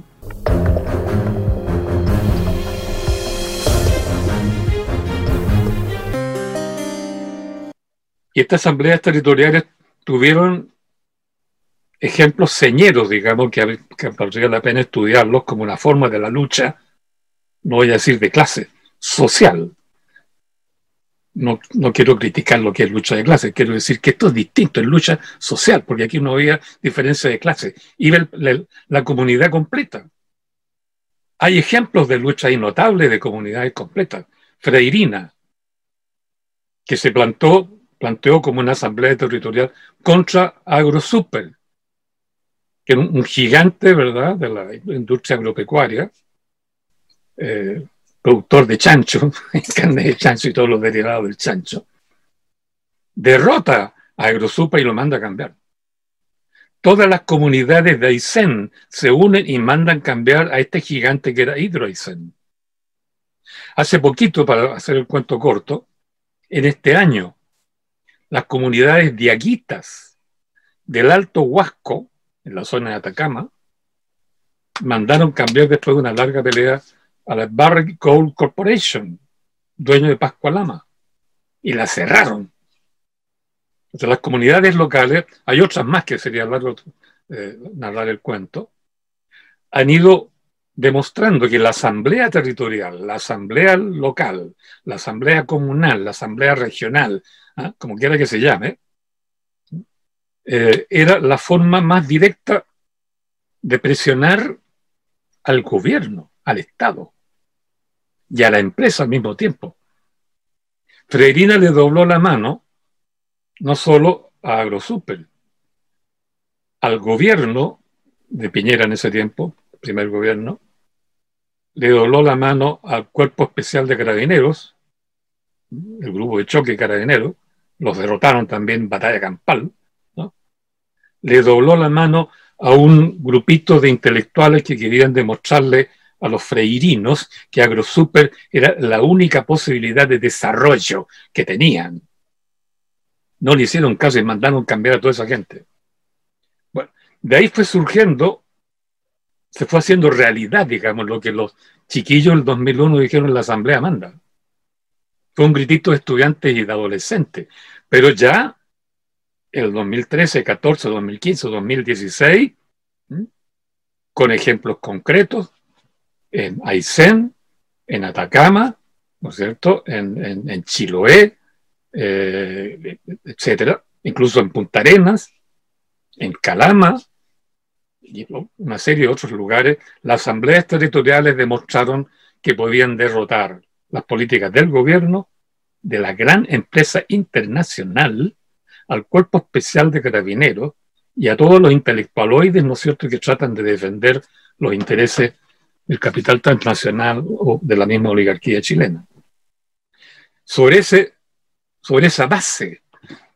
Y estas asambleas territoriales tuvieron ejemplos señeros, digamos, que, que valdría la pena estudiarlos como una forma de la lucha, no voy a decir de clase, social. No, no, quiero criticar lo que es lucha de clase, quiero decir que esto es distinto, es lucha social, porque aquí no había diferencia de clase, iba la, la comunidad completa. Hay ejemplos de lucha innotables de comunidades completas. Freirina, que se plantó, planteó como una asamblea territorial contra AgroSuper, que era un, gigante, ¿verdad?, de la industria agropecuaria, eh, productor de chancho, [laughs] carne de chancho y todos los derivados del chancho, derrota a AgroSuper y lo manda a cambiar. Todas las comunidades de Aysén se unen y mandan cambiar a este gigante que era Hidro Aysén. Hace poquito, para hacer el cuento corto, en este año, las comunidades diaguitas del Alto Huasco, en la zona de Atacama, mandaron cambiar después de una larga pelea a la Barrick Gold Corporation, dueño de Pascualama, y la cerraron. De las comunidades locales, hay otras más que sería largo eh, narrar el cuento, han ido demostrando que la asamblea territorial, la asamblea local, la asamblea comunal, la asamblea regional, ¿ah? como quiera que se llame, eh, era la forma más directa de presionar al gobierno, al Estado y a la empresa al mismo tiempo. Freirina le dobló la mano no solo a AgroSuper, al gobierno de Piñera en ese tiempo, primer gobierno, le dobló la mano al Cuerpo Especial de Carabineros, el grupo de choque Carabineros, los derrotaron también en batalla campal. Le dobló la mano a un grupito de intelectuales que querían demostrarle a los freirinos que AgroSuper era la única posibilidad de desarrollo que tenían. No le hicieron caso y mandaron cambiar a toda esa gente. Bueno, de ahí fue surgiendo, se fue haciendo realidad, digamos, lo que los chiquillos del 2001 dijeron en la Asamblea manda. fue un gritito de estudiantes y de adolescentes. Pero ya el 2013, 14, 2015, 2016, ¿m? con ejemplos concretos, en Aysén, en Atacama, ¿no es cierto?, en Chiloé, eh, etcétera, incluso en Punta Arenas, en Calama, y una serie de otros lugares, las asambleas territoriales demostraron que podían derrotar las políticas del gobierno, de la gran empresa internacional, al cuerpo especial de carabineros y a todos los intelectualoides, ¿no es cierto?, que tratan de defender los intereses del capital transnacional o de la misma oligarquía chilena. Sobre, ese, sobre esa base,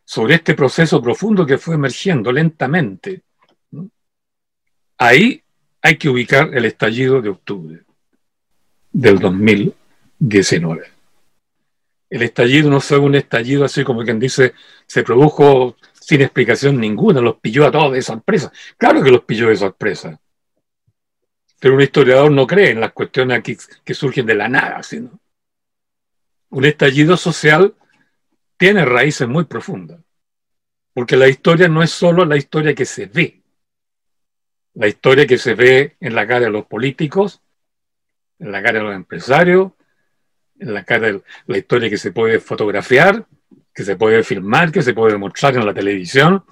sobre este proceso profundo que fue emergiendo lentamente, ahí hay que ubicar el estallido de octubre del 2019. El estallido no fue un estallido así como quien dice, se produjo sin explicación ninguna, los pilló a todos de sorpresa. Claro que los pilló de sorpresa. Pero un historiador no cree en las cuestiones que surgen de la nada, sino un estallido social tiene raíces muy profundas. Porque la historia no es solo la historia que se ve. La historia que se ve en la cara de los políticos, en la cara de los empresarios, en la cara de la historia que se puede fotografiar, que se puede filmar, que se puede mostrar en la televisión.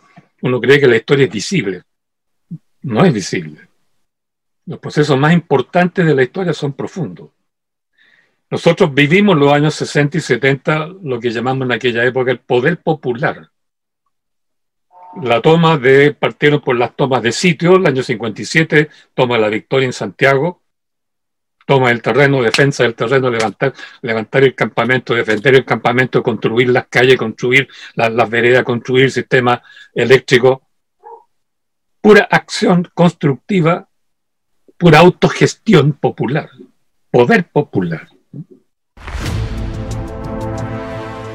Uno cree que la historia es visible. No es visible. Los procesos más importantes de la historia son profundos. Nosotros vivimos los años 60 y 70 lo que llamamos en aquella época el poder popular. La toma de, partieron por las tomas de sitio, el año 57, toma la victoria en Santiago, toma del terreno, defensa del terreno, levantar, levantar el campamento, defender el campamento, construir las calles, construir las, las veredas, construir el sistema eléctrico. Pura acción constructiva, pura autogestión popular, poder popular.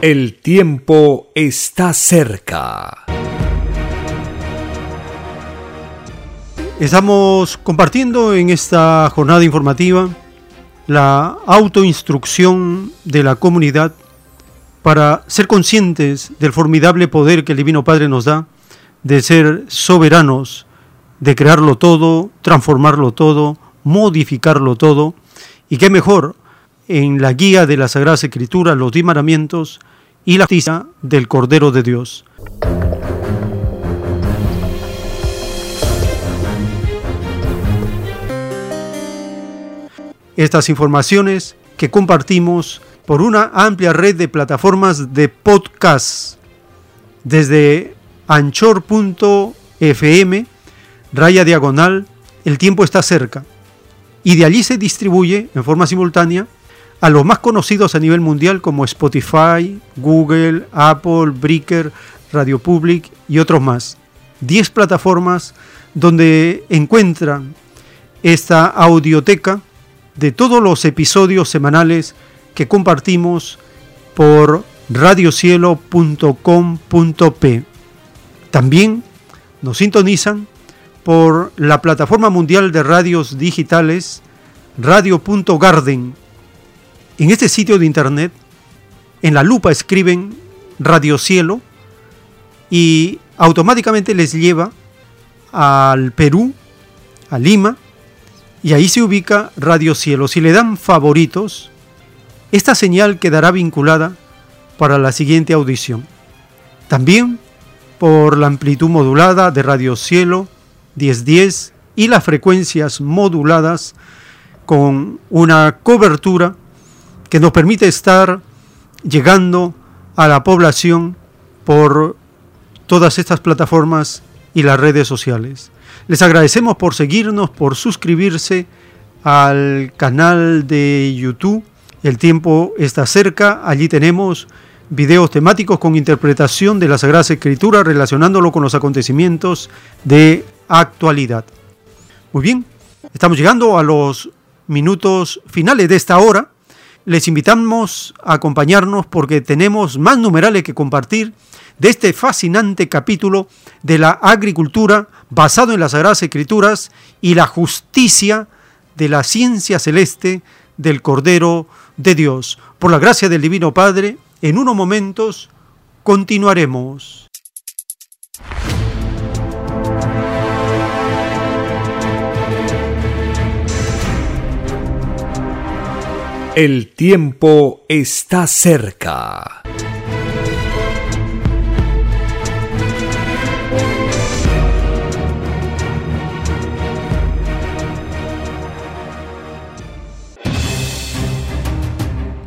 El tiempo está cerca. Estamos compartiendo en esta jornada informativa la autoinstrucción de la comunidad para ser conscientes del formidable poder que el Divino Padre nos da de ser soberanos, de crearlo todo, transformarlo todo, modificarlo todo, y qué mejor en la guía de la Sagrada Escritura, los diez mandamientos y la justicia del Cordero de Dios. Estas informaciones que compartimos por una amplia red de plataformas de podcast desde anchor.fm, raya diagonal, el tiempo está cerca. Y de allí se distribuye en forma simultánea a los más conocidos a nivel mundial como Spotify, Google, Apple, Breaker, Radio Public y otros más. 10 plataformas donde encuentran esta audioteca de todos los episodios semanales que compartimos por radiocielo.com.p. También nos sintonizan por la plataforma mundial de radios digitales radio.garden. En este sitio de internet, en la lupa escriben Radio Cielo y automáticamente les lleva al Perú, a Lima, y ahí se ubica Radio Cielo. Si le dan favoritos, esta señal quedará vinculada para la siguiente audición. También por la amplitud modulada de Radio Cielo 1010 y las frecuencias moduladas con una cobertura que nos permite estar llegando a la población por todas estas plataformas y las redes sociales. Les agradecemos por seguirnos, por suscribirse al canal de YouTube. El tiempo está cerca. Allí tenemos videos temáticos con interpretación de la Sagrada Escritura relacionándolo con los acontecimientos de actualidad. Muy bien, estamos llegando a los minutos finales de esta hora. Les invitamos a acompañarnos porque tenemos más numerales que compartir de este fascinante capítulo de la agricultura basado en las Sagradas Escrituras y la justicia de la ciencia celeste del Cordero de Dios. Por la gracia del Divino Padre, en unos momentos continuaremos. El tiempo está cerca.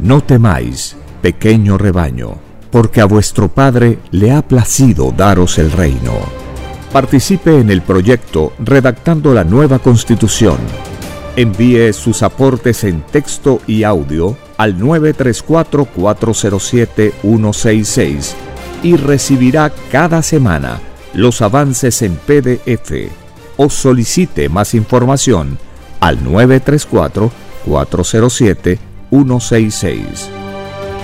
no temáis, pequeño rebaño, porque a vuestro Padre le ha placido daros el reino. Participe en el proyecto redactando la nueva constitución. Envíe sus aportes en texto y audio al 934-407-166 y recibirá cada semana los avances en PDF o solicite más información al 934 407 166.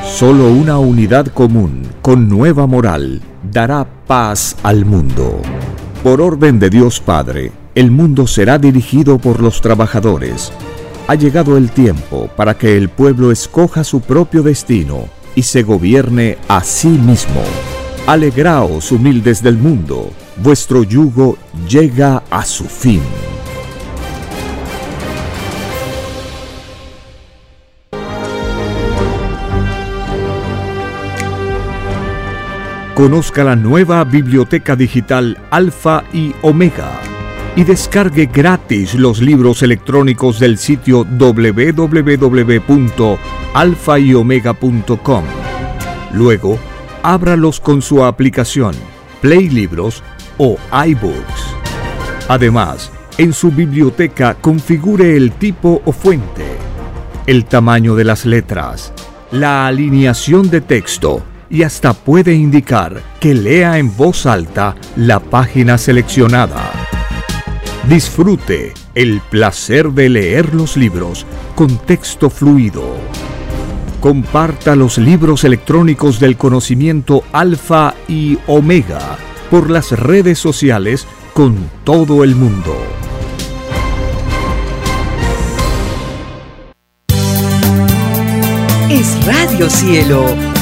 Solo una unidad común, con nueva moral, dará paz al mundo. Por orden de Dios Padre, el mundo será dirigido por los trabajadores. Ha llegado el tiempo para que el pueblo escoja su propio destino y se gobierne a sí mismo. Alegraos, humildes del mundo, vuestro yugo llega a su fin. Conozca la nueva biblioteca digital Alfa y Omega y descargue gratis los libros electrónicos del sitio www.alfayomega.com. Luego, ábralos con su aplicación Play Libros o iBooks. Además, en su biblioteca configure el tipo o fuente, el tamaño de las letras, la alineación de texto, y hasta puede indicar que lea en voz alta la página seleccionada. Disfrute el placer de leer los libros con texto fluido. Comparta los libros electrónicos del conocimiento alfa y omega por las redes sociales con todo el mundo. Es Radio Cielo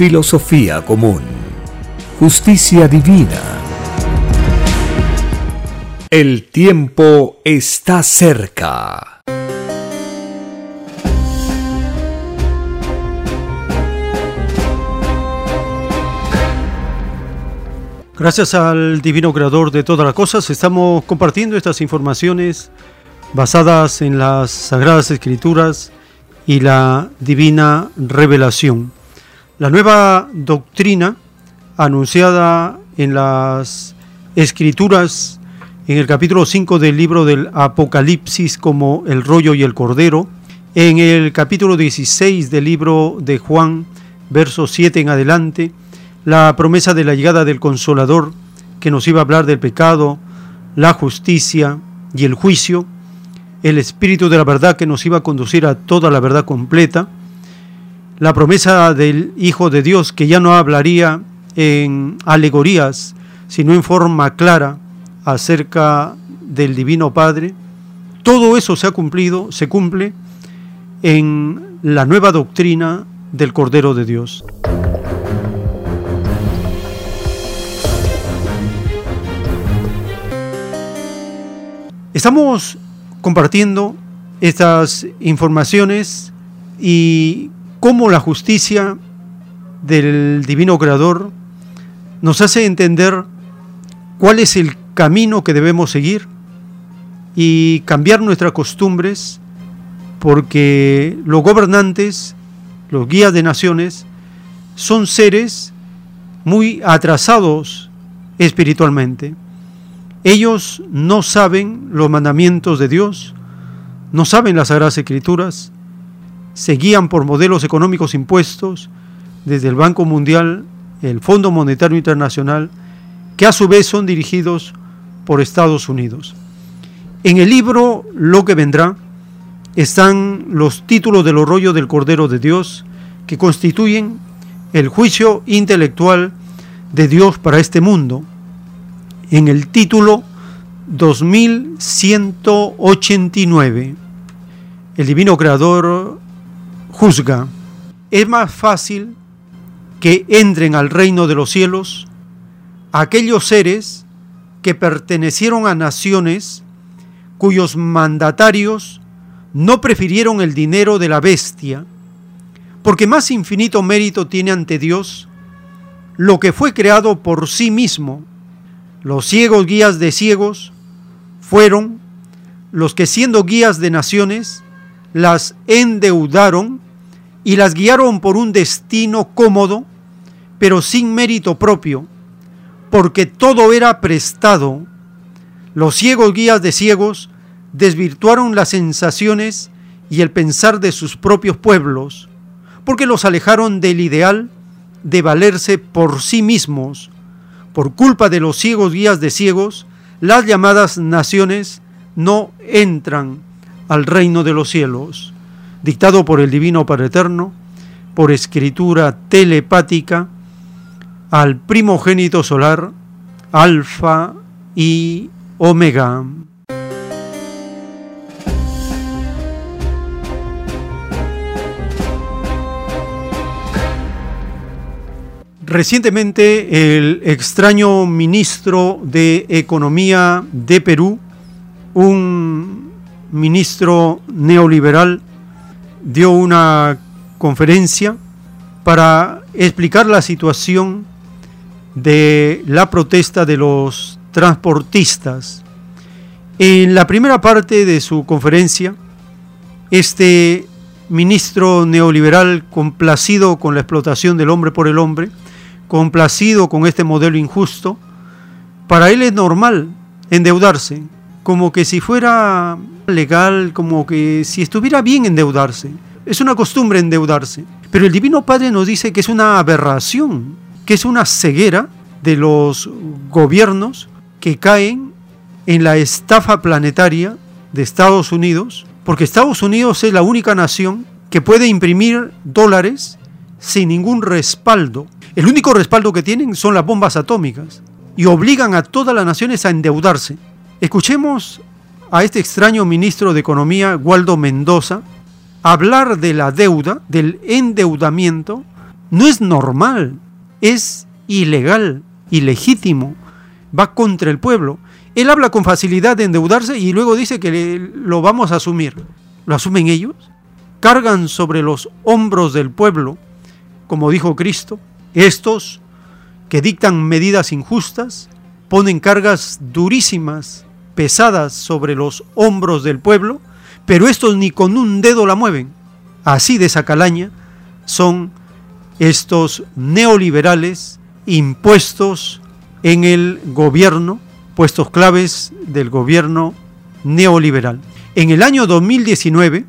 filosofía común, justicia divina. El tiempo está cerca. Gracias al Divino Creador de todas las cosas, estamos compartiendo estas informaciones basadas en las Sagradas Escrituras y la Divina Revelación. La nueva doctrina anunciada en las Escrituras en el capítulo 5 del libro del Apocalipsis como el rollo y el cordero, en el capítulo 16 del libro de Juan, verso 7 en adelante, la promesa de la llegada del Consolador, que nos iba a hablar del pecado, la justicia y el juicio, el Espíritu de la verdad que nos iba a conducir a toda la verdad completa, la promesa del Hijo de Dios que ya no hablaría en alegorías, sino en forma clara acerca del Divino Padre, todo eso se ha cumplido, se cumple en la nueva doctrina del Cordero de Dios. Estamos compartiendo estas informaciones y cómo la justicia del Divino Creador nos hace entender cuál es el camino que debemos seguir y cambiar nuestras costumbres porque los gobernantes, los guías de naciones, son seres muy atrasados espiritualmente. Ellos no saben los mandamientos de Dios, no saben las Sagradas Escrituras, se guían por modelos económicos impuestos desde el Banco Mundial, el Fondo Monetario Internacional, que a su vez son dirigidos por Estados Unidos. En el libro Lo que vendrá están los títulos del rollo del Cordero de Dios que constituyen el juicio intelectual de Dios para este mundo en el título 2189. El Divino Creador juzga. Es más fácil que entren al reino de los cielos aquellos seres que pertenecieron a naciones cuyos mandatarios no prefirieron el dinero de la bestia, porque más infinito mérito tiene ante Dios lo que fue creado por sí mismo los ciegos guías de ciegos fueron los que siendo guías de naciones las endeudaron y las guiaron por un destino cómodo, pero sin mérito propio, porque todo era prestado. Los ciegos guías de ciegos desvirtuaron las sensaciones y el pensar de sus propios pueblos, porque los alejaron del ideal de valerse por sí mismos por culpa de los ciegos guías de ciegos, las llamadas naciones no entran al reino de los cielos, dictado por el Divino Padre Eterno, por escritura telepática, al primogénito solar, Alfa y Omega. Recientemente el extraño ministro de Economía de Perú, un ministro neoliberal, dio una conferencia para explicar la situación de la protesta de los transportistas. En la primera parte de su conferencia, este ministro neoliberal complacido con la explotación del hombre por el hombre, complacido con este modelo injusto, para él es normal endeudarse, como que si fuera legal, como que si estuviera bien endeudarse. es una costumbre endeudarse. Pero el Divino Padre nos dice que es una aberración, que es una ceguera de los gobiernos que caen en la estafa planetaria de Estados Unidos, porque Estados Unidos es la única nación que puede imprimir dólares sin ningún respaldo. El único respaldo que tienen son las bombas atómicas y obligan a todas las naciones a endeudarse. Escuchemos a este extraño ministro de Economía, Waldo Mendoza, hablar de la deuda, del endeudamiento, no es normal, es ilegal, ilegítimo, va contra el pueblo. Él habla con facilidad de endeudarse y luego dice que lo vamos a asumir. ¿Lo asumen ellos? Cargan sobre los hombros del pueblo, como dijo Cristo, estos que dictan medidas injustas, ponen cargas durísimas, pesadas sobre los hombros del pueblo, pero estos ni con un dedo la mueven. Así de esa calaña son estos neoliberales impuestos en el gobierno, puestos claves del gobierno neoliberal. En el año 2019,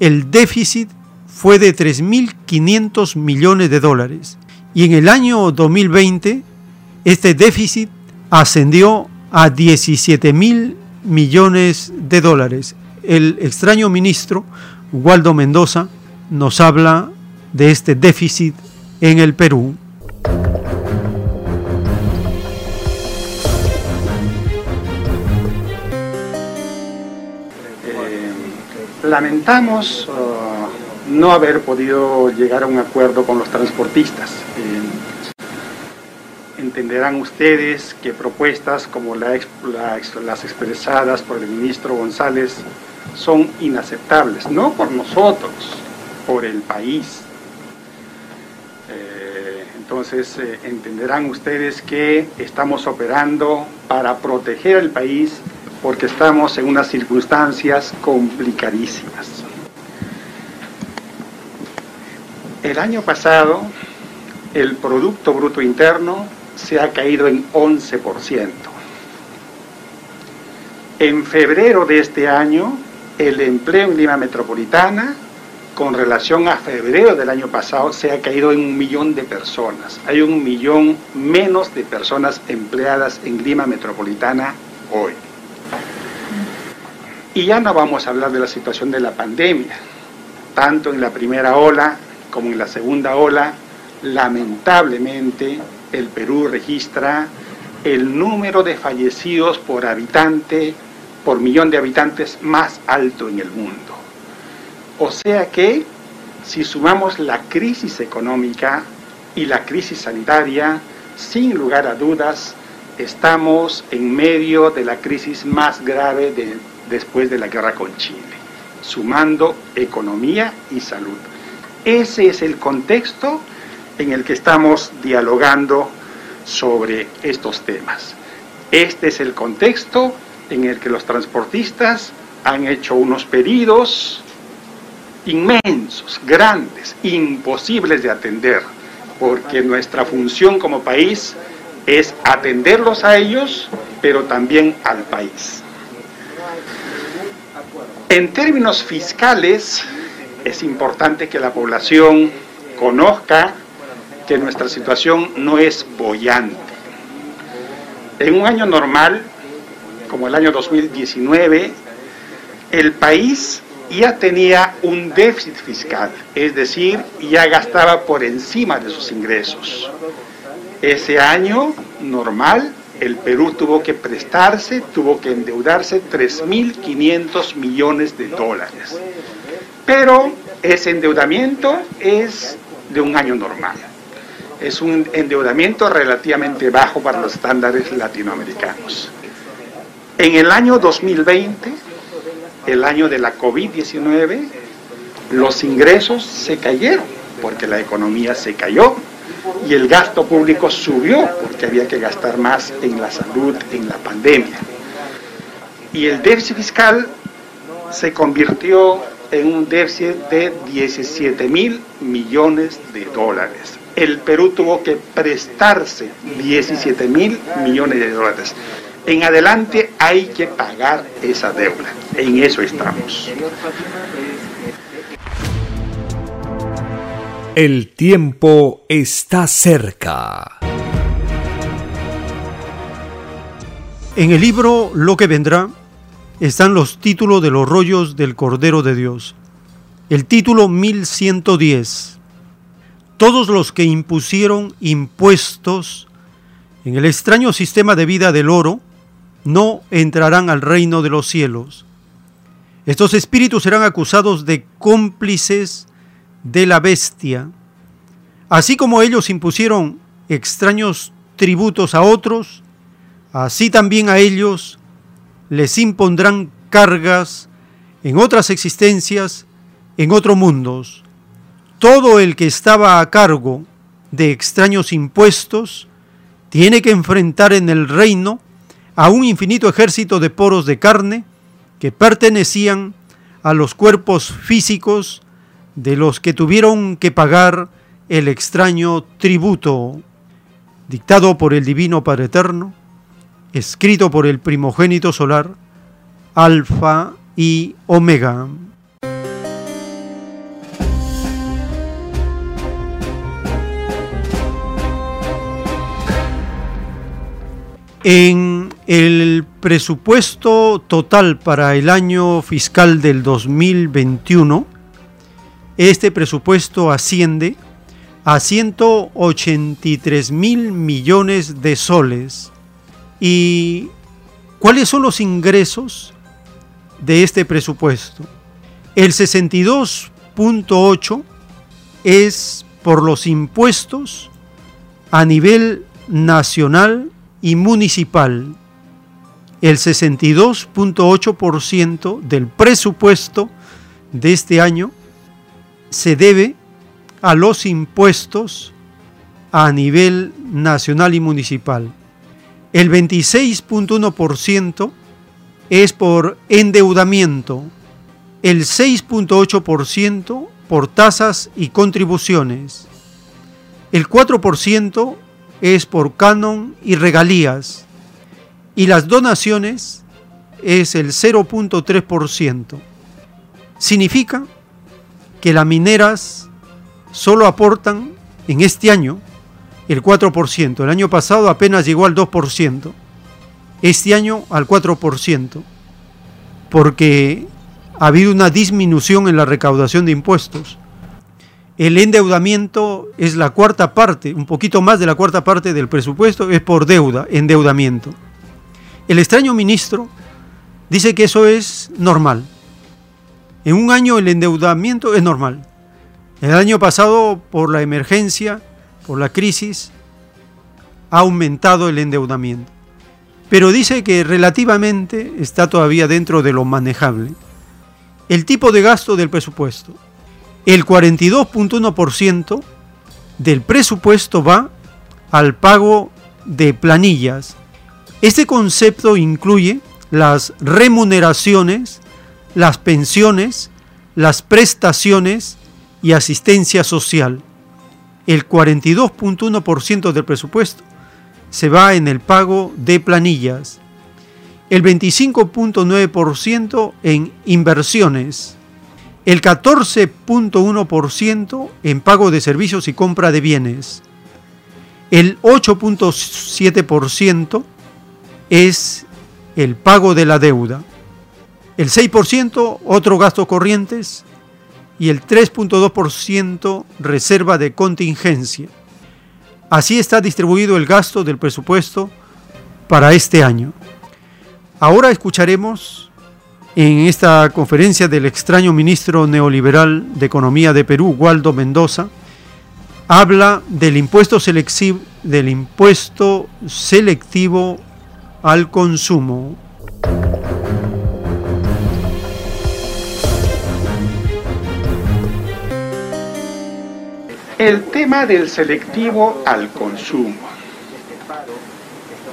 el déficit fue de 3.500 millones de dólares y en el año 2020 este déficit ascendió a 17 mil millones de dólares. El extraño ministro Waldo Mendoza nos habla de este déficit en el Perú. Eh, lamentamos uh, no haber podido llegar a un acuerdo con los transportistas. Eh, entenderán ustedes que propuestas como la, la, las expresadas por el ministro González son inaceptables, no por nosotros, por el país. Eh, entonces eh, entenderán ustedes que estamos operando para proteger al país porque estamos en unas circunstancias complicadísimas. El año pasado el Producto Bruto Interno se ha caído en 11%. En febrero de este año, el empleo en Lima Metropolitana, con relación a febrero del año pasado, se ha caído en un millón de personas. Hay un millón menos de personas empleadas en Lima Metropolitana hoy. Y ya no vamos a hablar de la situación de la pandemia. Tanto en la primera ola como en la segunda ola, lamentablemente el Perú registra el número de fallecidos por habitante, por millón de habitantes más alto en el mundo. O sea que, si sumamos la crisis económica y la crisis sanitaria, sin lugar a dudas, estamos en medio de la crisis más grave de, después de la guerra con Chile, sumando economía y salud. Ese es el contexto en el que estamos dialogando sobre estos temas. Este es el contexto en el que los transportistas han hecho unos pedidos inmensos, grandes, imposibles de atender, porque nuestra función como país es atenderlos a ellos, pero también al país. En términos fiscales, es importante que la población conozca que nuestra situación no es bollante. En un año normal, como el año 2019, el país ya tenía un déficit fiscal, es decir, ya gastaba por encima de sus ingresos. Ese año normal, el Perú tuvo que prestarse, tuvo que endeudarse 3.500 millones de dólares. Pero ese endeudamiento es de un año normal es un endeudamiento relativamente bajo para los estándares latinoamericanos. En el año 2020, el año de la COVID-19, los ingresos se cayeron porque la economía se cayó y el gasto público subió porque había que gastar más en la salud, en la pandemia. Y el déficit fiscal se convirtió en un déficit de 17 mil millones de dólares el Perú tuvo que prestarse 17 mil millones de dólares. En adelante hay que pagar esa deuda. En eso estamos. El tiempo está cerca. En el libro Lo que vendrá están los títulos de los rollos del Cordero de Dios. El título 1110. Todos los que impusieron impuestos en el extraño sistema de vida del oro no entrarán al reino de los cielos. Estos espíritus serán acusados de cómplices de la bestia. Así como ellos impusieron extraños tributos a otros, así también a ellos les impondrán cargas en otras existencias, en otros mundos. Todo el que estaba a cargo de extraños impuestos tiene que enfrentar en el reino a un infinito ejército de poros de carne que pertenecían a los cuerpos físicos de los que tuvieron que pagar el extraño tributo dictado por el Divino Padre Eterno, escrito por el primogénito solar, Alfa y Omega. En el presupuesto total para el año fiscal del 2021, este presupuesto asciende a 183 mil millones de soles. ¿Y cuáles son los ingresos de este presupuesto? El 62.8 es por los impuestos a nivel nacional y municipal. El 62.8% del presupuesto de este año se debe a los impuestos a nivel nacional y municipal. El 26.1% es por endeudamiento, el 6.8% por tasas y contribuciones, el 4% es por canon y regalías y las donaciones es el 0.3%. Significa que las mineras solo aportan en este año el 4%. El año pasado apenas llegó al 2%. Este año al 4%. Porque ha habido una disminución en la recaudación de impuestos. El endeudamiento es la cuarta parte, un poquito más de la cuarta parte del presupuesto, es por deuda, endeudamiento. El extraño ministro dice que eso es normal. En un año el endeudamiento es normal. El año pasado, por la emergencia, por la crisis, ha aumentado el endeudamiento. Pero dice que relativamente está todavía dentro de lo manejable. El tipo de gasto del presupuesto. El 42.1% del presupuesto va al pago de planillas. Este concepto incluye las remuneraciones las pensiones, las prestaciones y asistencia social. El 42.1% del presupuesto se va en el pago de planillas, el 25.9% en inversiones, el 14.1% en pago de servicios y compra de bienes, el 8.7% es el pago de la deuda el 6% otros gastos corrientes y el 3.2% reserva de contingencia. Así está distribuido el gasto del presupuesto para este año. Ahora escucharemos en esta conferencia del extraño ministro neoliberal de Economía de Perú, Waldo Mendoza, habla del impuesto, selectivo, al consumo. El tema del selectivo al consumo.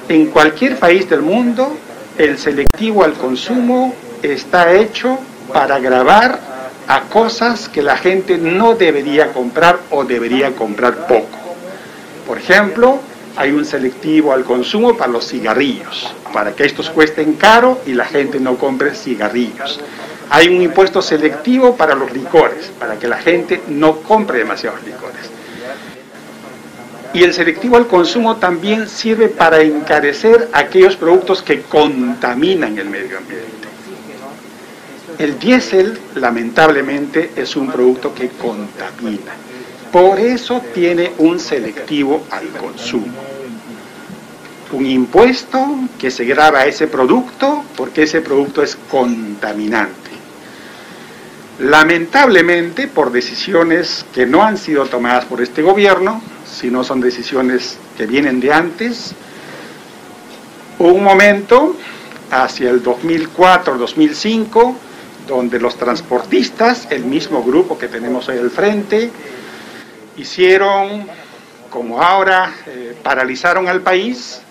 En cualquier país del mundo, el selectivo al consumo está hecho para grabar a cosas que la gente no debería comprar o debería comprar poco. Por ejemplo, hay un selectivo al consumo para los cigarrillos, para que estos cuesten caro y la gente no compre cigarrillos. Hay un impuesto selectivo para los licores, para que la gente no compre demasiados licores. Y el selectivo al consumo también sirve para encarecer aquellos productos que contaminan el medio ambiente. El diésel, lamentablemente, es un producto que contamina. Por eso tiene un selectivo al consumo. Un impuesto que se graba a ese producto porque ese producto es contaminante. Lamentablemente, por decisiones que no han sido tomadas por este gobierno, sino son decisiones que vienen de antes, un momento, hacia el 2004-2005, donde los transportistas, el mismo grupo que tenemos hoy al frente, hicieron, como ahora, eh, paralizaron al país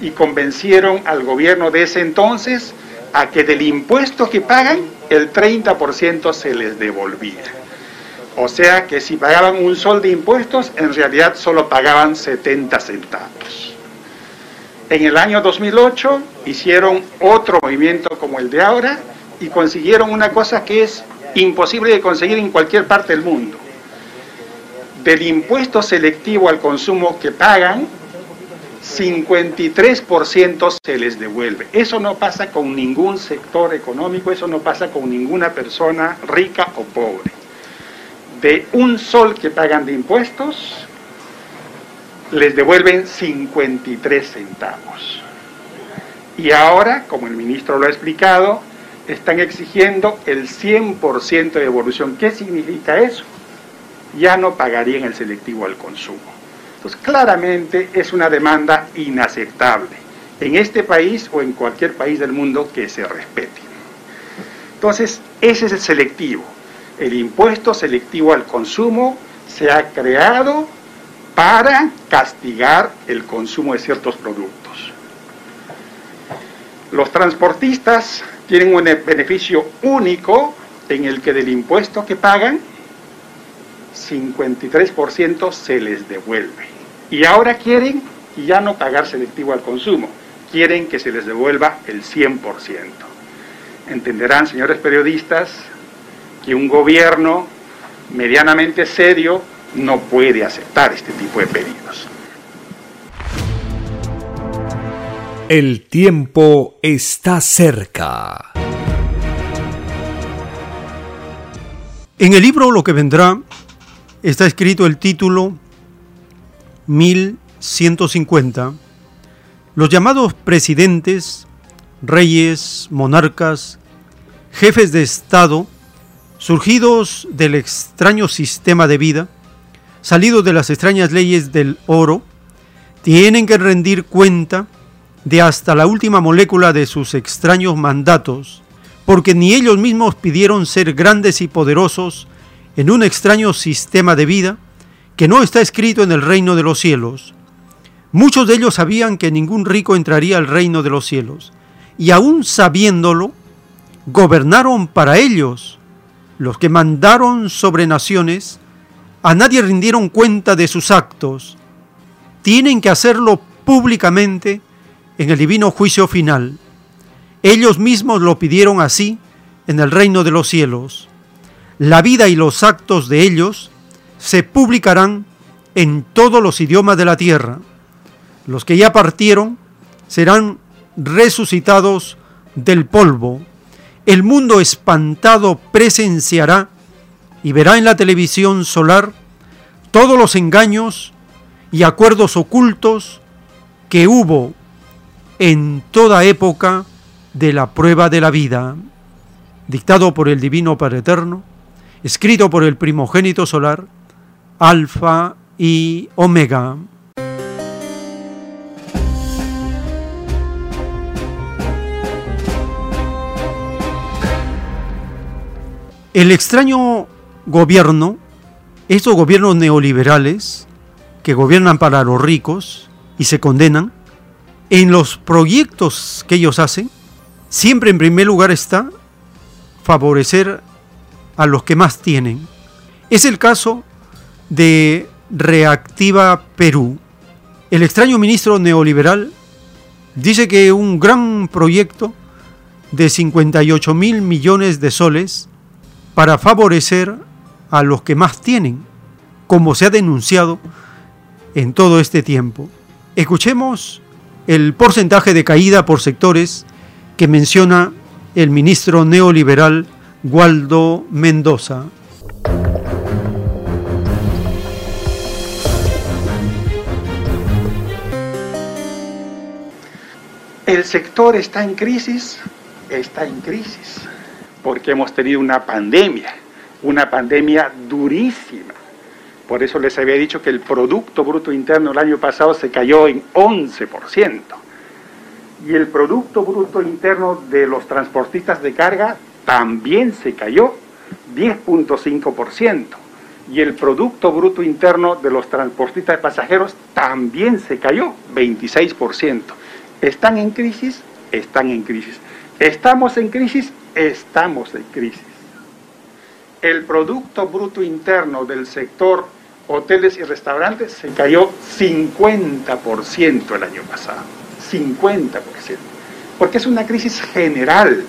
y convencieron al gobierno de ese entonces a que del impuesto que pagan, el 30% se les devolvía. O sea que si pagaban un sol de impuestos, en realidad solo pagaban 70 centavos. En el año 2008 hicieron otro movimiento como el de ahora y consiguieron una cosa que es imposible de conseguir en cualquier parte del mundo. Del impuesto selectivo al consumo que pagan, 53% se les devuelve. Eso no pasa con ningún sector económico, eso no pasa con ninguna persona rica o pobre. De un sol que pagan de impuestos, les devuelven 53 centavos. Y ahora, como el ministro lo ha explicado, están exigiendo el 100% de devolución. ¿Qué significa eso? Ya no pagarían el selectivo al consumo. Entonces, claramente es una demanda inaceptable en este país o en cualquier país del mundo que se respete. Entonces, ese es el selectivo. El impuesto selectivo al consumo se ha creado para castigar el consumo de ciertos productos. Los transportistas tienen un beneficio único en el que del impuesto que pagan, 53% se les devuelve. Y ahora quieren ya no pagar selectivo al consumo, quieren que se les devuelva el 100%. Entenderán, señores periodistas, que un gobierno medianamente serio no puede aceptar este tipo de pedidos. El tiempo está cerca. En el libro Lo que vendrá está escrito el título 1150. Los llamados presidentes, reyes, monarcas, jefes de Estado, surgidos del extraño sistema de vida, salidos de las extrañas leyes del oro, tienen que rendir cuenta de hasta la última molécula de sus extraños mandatos, porque ni ellos mismos pidieron ser grandes y poderosos en un extraño sistema de vida que no está escrito en el reino de los cielos. Muchos de ellos sabían que ningún rico entraría al reino de los cielos, y aún sabiéndolo, gobernaron para ellos, los que mandaron sobre naciones, a nadie rindieron cuenta de sus actos. Tienen que hacerlo públicamente en el divino juicio final. Ellos mismos lo pidieron así en el reino de los cielos. La vida y los actos de ellos se publicarán en todos los idiomas de la tierra. Los que ya partieron serán resucitados del polvo. El mundo espantado presenciará y verá en la televisión solar todos los engaños y acuerdos ocultos que hubo en toda época de la prueba de la vida, dictado por el Divino Padre Eterno, escrito por el primogénito solar, Alfa y Omega. El extraño gobierno, estos gobiernos neoliberales que gobiernan para los ricos y se condenan, en los proyectos que ellos hacen, siempre en primer lugar está favorecer a los que más tienen. Es el caso de Reactiva Perú. El extraño ministro neoliberal dice que un gran proyecto de 58 mil millones de soles para favorecer a los que más tienen, como se ha denunciado en todo este tiempo. Escuchemos el porcentaje de caída por sectores que menciona el ministro neoliberal Waldo Mendoza. El sector está en crisis, está en crisis, porque hemos tenido una pandemia, una pandemia durísima. Por eso les había dicho que el Producto Bruto Interno el año pasado se cayó en 11%. Y el Producto Bruto Interno de los transportistas de carga también se cayó 10.5%. Y el Producto Bruto Interno de los transportistas de pasajeros también se cayó 26%. ¿Están en crisis? Están en crisis. ¿Estamos en crisis? Estamos en crisis. El Producto Bruto Interno del sector hoteles y restaurantes se cayó 50% el año pasado. 50%. Porque es una crisis general,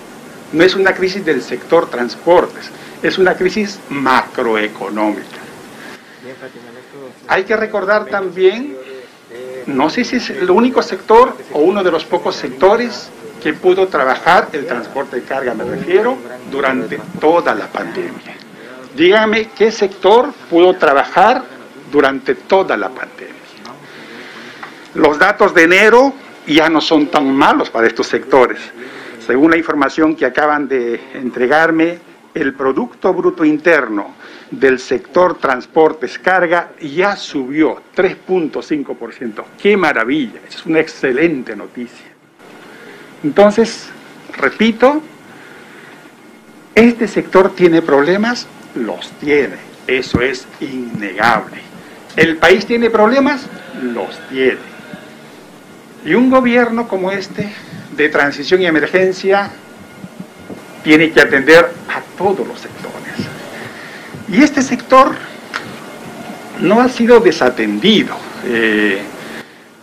no es una crisis del sector transportes, es una crisis macroeconómica. Hay que recordar también no sé si es el único sector o uno de los pocos sectores que pudo trabajar el transporte de carga, me refiero, durante toda la pandemia. Dígame qué sector pudo trabajar durante toda la pandemia. Los datos de enero ya no son tan malos para estos sectores. Según la información que acaban de entregarme, el Producto Bruto Interno del sector transportes carga ya subió 3.5%. ¡Qué maravilla! Es una excelente noticia. Entonces, repito, este sector tiene problemas, los tiene, eso es innegable. ¿El país tiene problemas? Los tiene. Y un gobierno como este, de transición y emergencia, tiene que atender a todos los sectores. Y este sector no ha sido desatendido. Eh,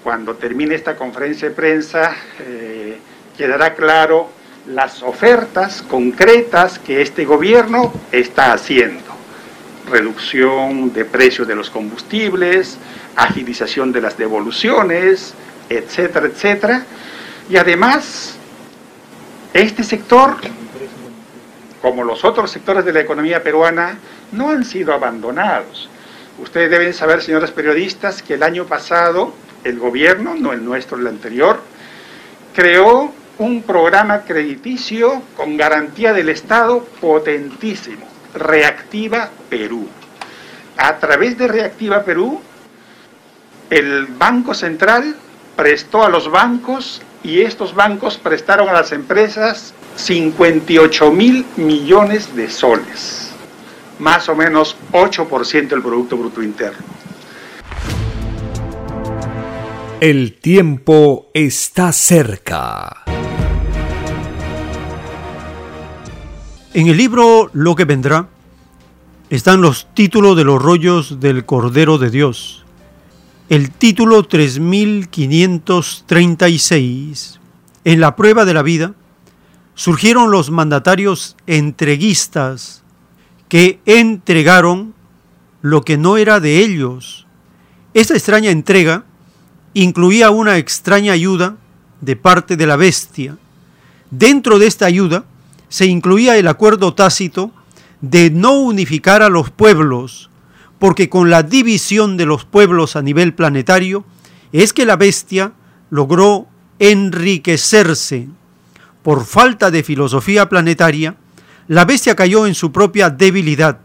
cuando termine esta conferencia de prensa, eh, quedará claro las ofertas concretas que este gobierno está haciendo. Reducción de precios de los combustibles, agilización de las devoluciones, etcétera, etcétera. Y además, este sector, como los otros sectores de la economía peruana, no han sido abandonados. Ustedes deben saber, señores periodistas, que el año pasado el gobierno, no el nuestro, el anterior, creó un programa crediticio con garantía del Estado potentísimo, Reactiva Perú. A través de Reactiva Perú, el Banco Central prestó a los bancos y estos bancos prestaron a las empresas 58 mil millones de soles más o menos 8% del Producto Bruto Interno. El tiempo está cerca. En el libro Lo que vendrá están los títulos de los rollos del Cordero de Dios. El título 3536. En la prueba de la vida surgieron los mandatarios entreguistas que entregaron lo que no era de ellos. Esta extraña entrega incluía una extraña ayuda de parte de la bestia. Dentro de esta ayuda se incluía el acuerdo tácito de no unificar a los pueblos, porque con la división de los pueblos a nivel planetario es que la bestia logró enriquecerse. Por falta de filosofía planetaria, la bestia cayó en su propia debilidad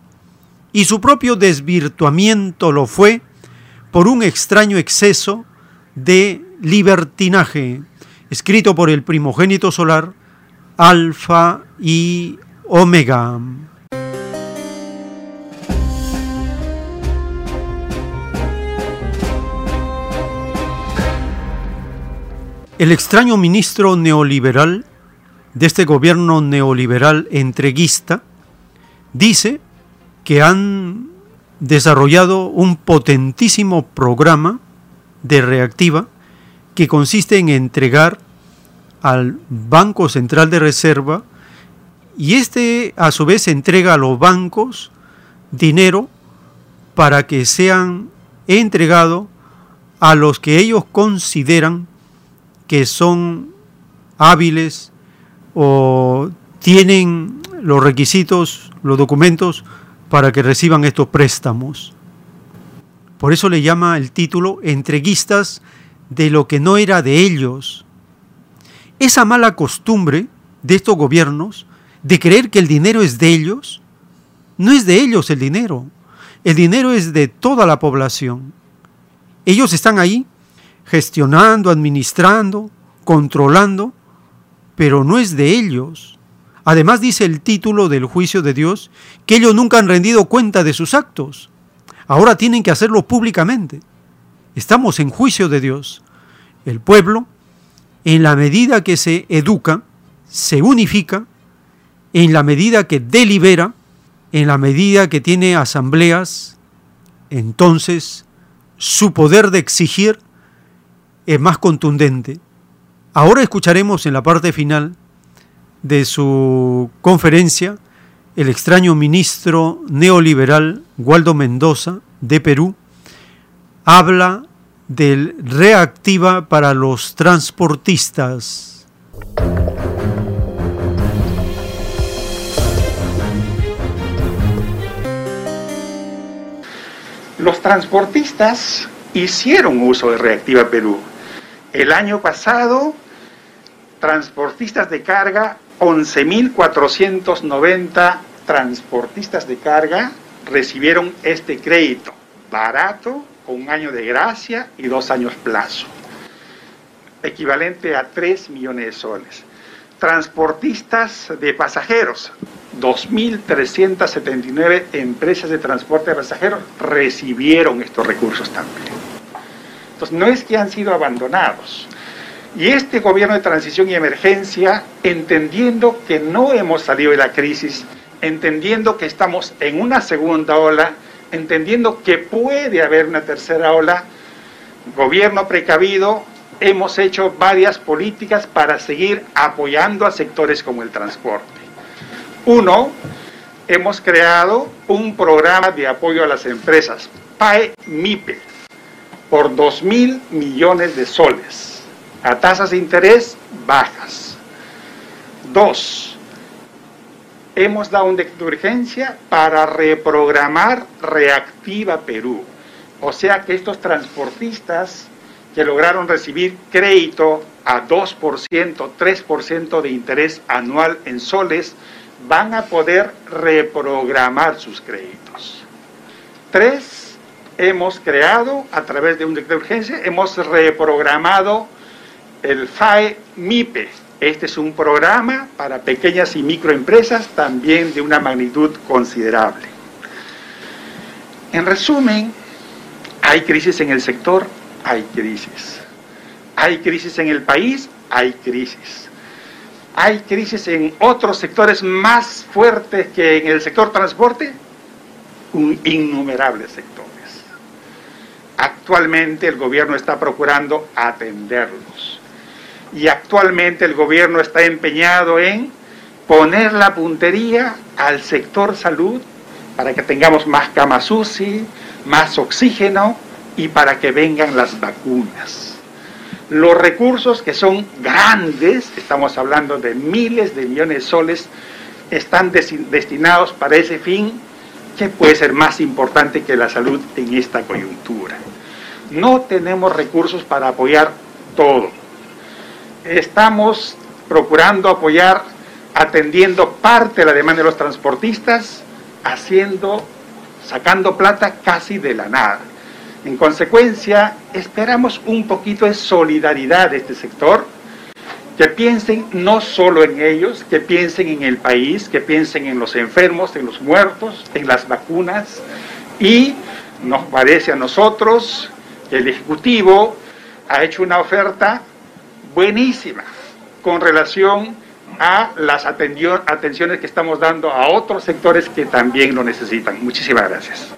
y su propio desvirtuamiento lo fue por un extraño exceso de libertinaje, escrito por el primogénito solar, Alfa y Omega. El extraño ministro neoliberal de este gobierno neoliberal entreguista dice que han desarrollado un potentísimo programa de reactiva que consiste en entregar al Banco Central de Reserva y este a su vez entrega a los bancos dinero para que sean entregados a los que ellos consideran que son hábiles o tienen los requisitos, los documentos para que reciban estos préstamos. Por eso le llama el título entreguistas de lo que no era de ellos. Esa mala costumbre de estos gobiernos de creer que el dinero es de ellos, no es de ellos el dinero, el dinero es de toda la población. Ellos están ahí gestionando, administrando, controlando, pero no es de ellos. Además dice el título del juicio de Dios que ellos nunca han rendido cuenta de sus actos. Ahora tienen que hacerlo públicamente. Estamos en juicio de Dios. El pueblo, en la medida que se educa, se unifica, en la medida que delibera, en la medida que tiene asambleas, entonces su poder de exigir es más contundente. Ahora escucharemos en la parte final de su conferencia el extraño ministro neoliberal Waldo Mendoza de Perú habla del reactiva para los transportistas. Los transportistas hicieron uso de Reactiva Perú. El año pasado, transportistas de carga 11.490 transportistas de carga recibieron este crédito, barato, un año de gracia y dos años plazo, equivalente a 3 millones de soles. Transportistas de pasajeros, 2.379 empresas de transporte de pasajeros recibieron estos recursos también. Entonces, no es que han sido abandonados, y este gobierno de transición y emergencia, entendiendo que no hemos salido de la crisis, entendiendo que estamos en una segunda ola, entendiendo que puede haber una tercera ola, gobierno precavido, hemos hecho varias políticas para seguir apoyando a sectores como el transporte. Uno, hemos creado un programa de apoyo a las empresas, PAE-MIPE, por 2 mil millones de soles a tasas de interés bajas. Dos, hemos dado un decreto de urgencia para reprogramar Reactiva Perú. O sea que estos transportistas que lograron recibir crédito a 2%, 3% de interés anual en soles, van a poder reprogramar sus créditos. Tres, hemos creado, a través de un decreto de urgencia, hemos reprogramado el FAE MIPE. Este es un programa para pequeñas y microempresas también de una magnitud considerable. En resumen, hay crisis en el sector, hay crisis. Hay crisis en el país, hay crisis. Hay crisis en otros sectores más fuertes que en el sector transporte, innumerables sectores. Actualmente el gobierno está procurando atenderlos y actualmente el gobierno está empeñado en poner la puntería al sector salud para que tengamos más camas UCI, más oxígeno y para que vengan las vacunas. Los recursos que son grandes, estamos hablando de miles de millones de soles, están destinados para ese fin que puede ser más importante que la salud en esta coyuntura. No tenemos recursos para apoyar todo estamos procurando apoyar, atendiendo parte de la demanda de los transportistas, haciendo, sacando plata casi de la nada. En consecuencia, esperamos un poquito de solidaridad de este sector, que piensen no solo en ellos, que piensen en el país, que piensen en los enfermos, en los muertos, en las vacunas, y nos parece a nosotros que el Ejecutivo ha hecho una oferta buenísima con relación a las atenciones que estamos dando a otros sectores que también lo necesitan. Muchísimas gracias.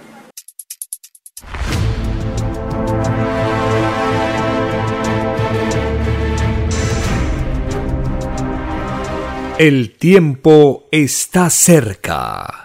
El tiempo está cerca.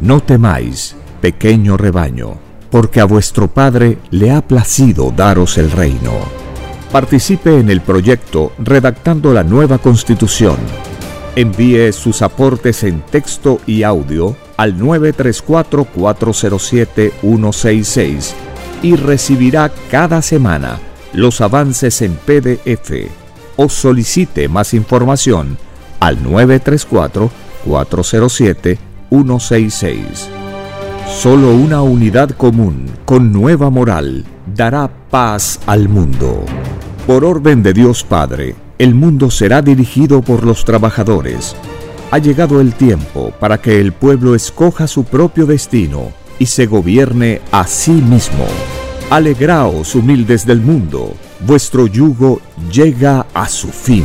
No temáis, pequeño rebaño, porque a vuestro Padre le ha placido daros el reino. Participe en el proyecto redactando la nueva constitución. Envíe sus aportes en texto y audio al 934-407-166 y recibirá cada semana los avances en PDF o solicite más información al 934-407-166. Solo una unidad común con nueva moral dará paz al mundo. Por orden de Dios Padre, el mundo será dirigido por los trabajadores. Ha llegado el tiempo para que el pueblo escoja su propio destino y se gobierne a sí mismo. Alegraos, humildes del mundo, vuestro yugo llega a su fin.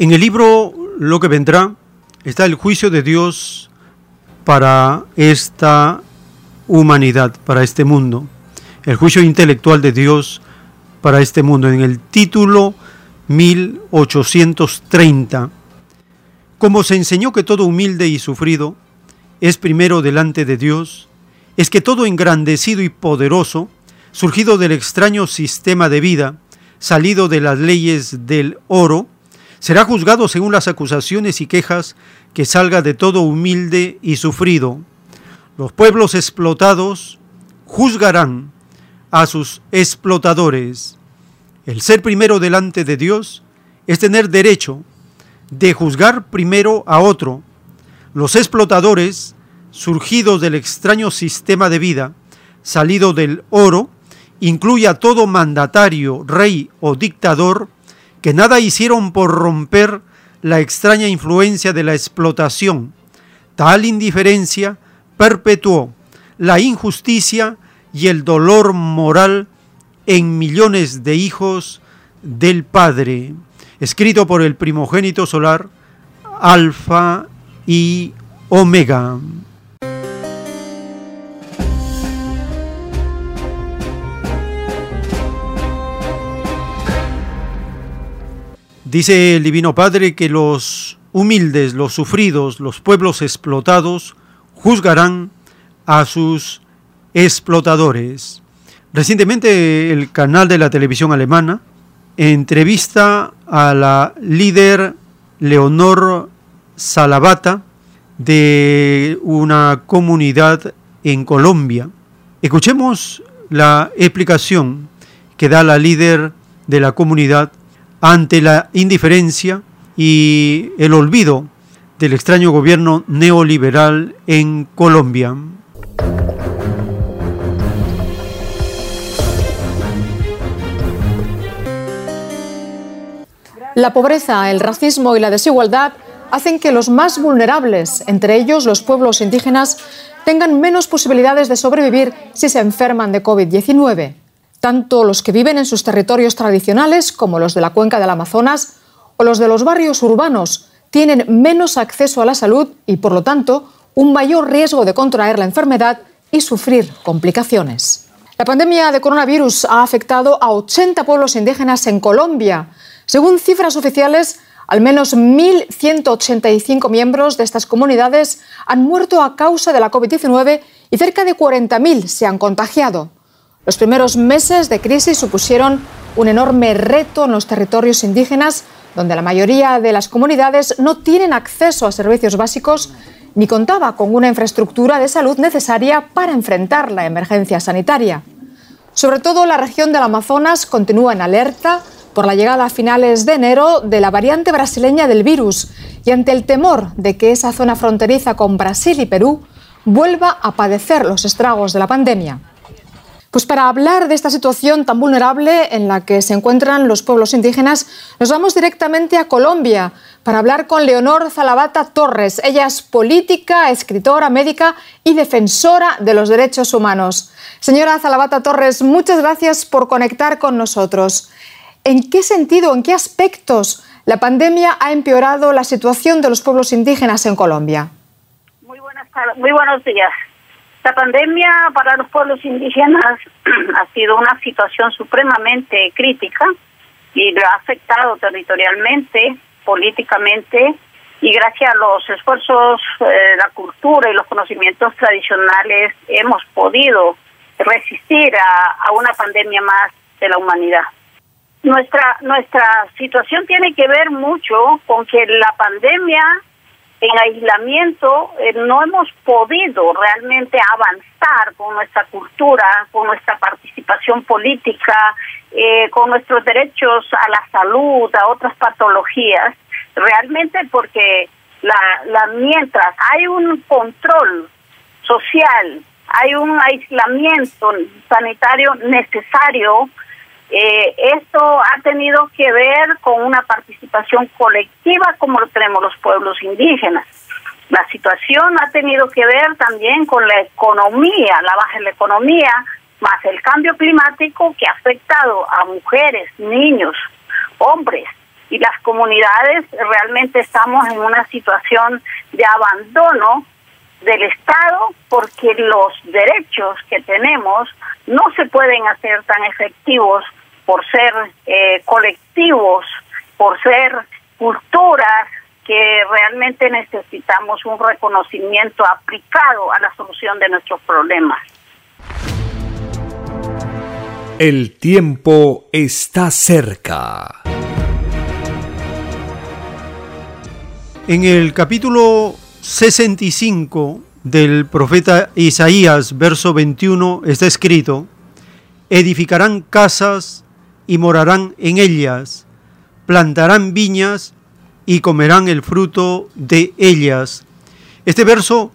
En el libro Lo que vendrá está el juicio de Dios para esta humanidad, para este mundo. El juicio intelectual de Dios para este mundo. En el título 1830, como se enseñó que todo humilde y sufrido es primero delante de Dios, es que todo engrandecido y poderoso, surgido del extraño sistema de vida, salido de las leyes del oro, será juzgado según las acusaciones y quejas que salga de todo humilde y sufrido. Los pueblos explotados juzgarán a sus explotadores. El ser primero delante de Dios es tener derecho de juzgar primero a otro. Los explotadores, surgidos del extraño sistema de vida, salido del oro, incluye a todo mandatario, rey o dictador que nada hicieron por romper la extraña influencia de la explotación. Tal indiferencia perpetuó la injusticia y el dolor moral en millones de hijos del Padre, escrito por el primogénito solar, Alfa y Omega. Dice el Divino Padre que los humildes, los sufridos, los pueblos explotados, juzgarán a sus explotadores. Recientemente el canal de la televisión alemana entrevista a la líder Leonor Salavata de una comunidad en Colombia. Escuchemos la explicación que da la líder de la comunidad ante la indiferencia y el olvido del extraño gobierno neoliberal en Colombia. La pobreza, el racismo y la desigualdad hacen que los más vulnerables, entre ellos los pueblos indígenas, tengan menos posibilidades de sobrevivir si se enferman de COVID-19. Tanto los que viven en sus territorios tradicionales, como los de la cuenca del Amazonas, o los de los barrios urbanos, tienen menos acceso a la salud y, por lo tanto, un mayor riesgo de contraer la enfermedad y sufrir complicaciones. La pandemia de coronavirus ha afectado a 80 pueblos indígenas en Colombia. Según cifras oficiales, al menos 1.185 miembros de estas comunidades han muerto a causa de la COVID-19 y cerca de 40.000 se han contagiado. Los primeros meses de crisis supusieron un enorme reto en los territorios indígenas, donde la mayoría de las comunidades no tienen acceso a servicios básicos ni contaba con una infraestructura de salud necesaria para enfrentar la emergencia sanitaria. Sobre todo la región del Amazonas continúa en alerta por la llegada a finales de enero de la variante brasileña del virus y ante el temor de que esa zona fronteriza con Brasil y Perú vuelva a padecer los estragos de la pandemia. Pues para hablar de esta situación tan vulnerable en la que se encuentran los pueblos indígenas, nos vamos directamente a Colombia para hablar con Leonor Zalavata Torres. Ella es política, escritora, médica y defensora de los derechos humanos. Señora Zalavata Torres, muchas gracias por conectar con nosotros. ¿En qué sentido, en qué aspectos la pandemia ha empeorado la situación de los pueblos indígenas en Colombia? Muy, buenas muy buenos días. La pandemia para los pueblos indígenas [clears throat] ha sido una situación supremamente crítica y lo ha afectado territorialmente, políticamente y gracias a los esfuerzos eh, la cultura y los conocimientos tradicionales hemos podido resistir a, a una pandemia más de la humanidad. Nuestra nuestra situación tiene que ver mucho con que la pandemia en aislamiento eh, no hemos podido realmente avanzar con nuestra cultura, con nuestra participación política, eh, con nuestros derechos a la salud, a otras patologías, realmente porque la, la mientras hay un control social, hay un aislamiento sanitario necesario, eh, esto ha tenido que ver con una participación colectiva como lo tenemos los pueblos indígenas. La situación ha tenido que ver también con la economía, la baja de la economía, más el cambio climático que ha afectado a mujeres, niños, hombres y las comunidades. Realmente estamos en una situación de abandono del Estado porque los derechos que tenemos no se pueden hacer tan efectivos por ser eh, colectivos, por ser culturas que realmente necesitamos un reconocimiento aplicado a la solución de nuestros problemas. El tiempo está cerca. En el capítulo 65 del profeta Isaías, verso 21, está escrito, edificarán casas y morarán en ellas, plantarán viñas y comerán el fruto de ellas. Este verso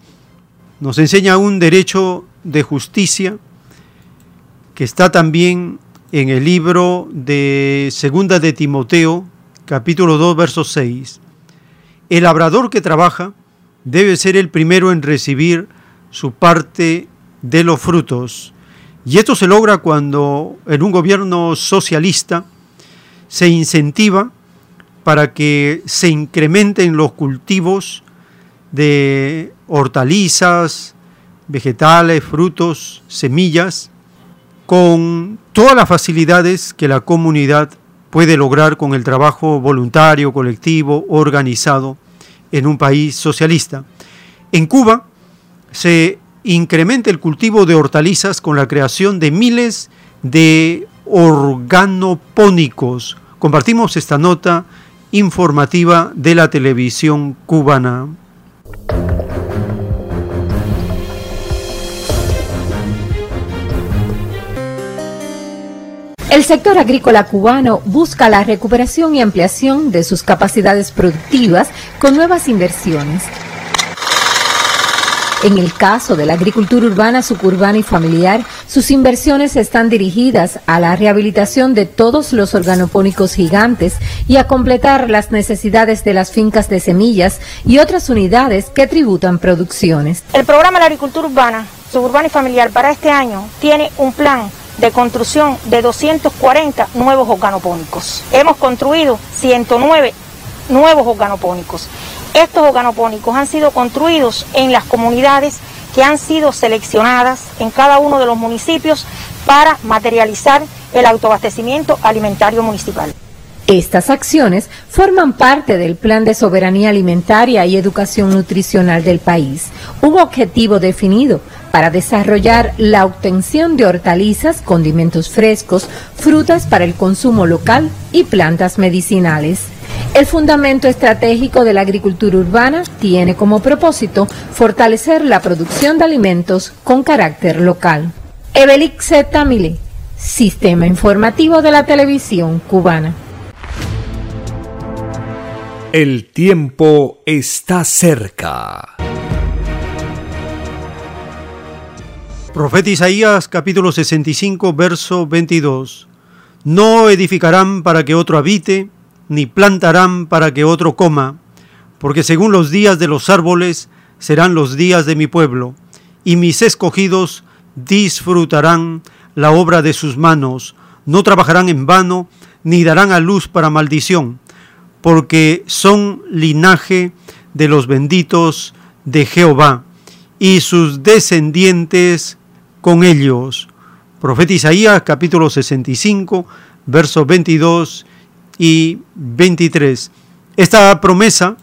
nos enseña un derecho de justicia que está también en el libro de Segunda de Timoteo, capítulo 2, verso 6. El labrador que trabaja debe ser el primero en recibir su parte de los frutos. Y esto se logra cuando en un gobierno socialista se incentiva para que se incrementen los cultivos de hortalizas, vegetales, frutos, semillas, con todas las facilidades que la comunidad puede lograr con el trabajo voluntario, colectivo, organizado en un país socialista. En Cuba se incrementa el cultivo de hortalizas con la creación de miles de organopónicos. Compartimos esta nota informativa de la televisión cubana. El sector agrícola cubano busca la recuperación y ampliación de sus capacidades productivas con nuevas inversiones En el caso de la agricultura urbana, suburbana y familiar, sus inversiones están dirigidas a la rehabilitación de todos los organopónicos gigantes y a completar las necesidades de las fincas de semillas y otras unidades que tributan producciones. El programa de la agricultura urbana, suburbana y familiar para este año tiene un plan de construcción de 240 nuevos organopónicos. Hemos construido 109 nuevos organopónicos. Estos organopónicos han sido construidos en las comunidades que han sido seleccionadas en cada uno de los municipios para materializar el autoabastecimiento alimentario municipal. Estas acciones forman parte del Plan de Soberanía Alimentaria y Educación Nutricional del país, un objetivo definido para desarrollar la obtención de hortalizas, condimentos frescos, frutas para el consumo local y plantas medicinales. El fundamento estratégico de la agricultura urbana tiene como propósito fortalecer la producción de alimentos con carácter local. Evelix Tamile, Sistema Informativo de la Televisión Cubana. El tiempo está cerca. Profeta Isaías capítulo 65 verso 22. No edificarán para que otro habite, ni plantarán para que otro coma, porque según los días de los árboles serán los días de mi pueblo, y mis escogidos disfrutarán la obra de sus manos, no trabajarán en vano, ni darán a luz para maldición porque son linaje de los benditos de Jehová, y sus descendientes con ellos. Profeta Isaías capítulo 65, versos 22 y 23. Esta promesa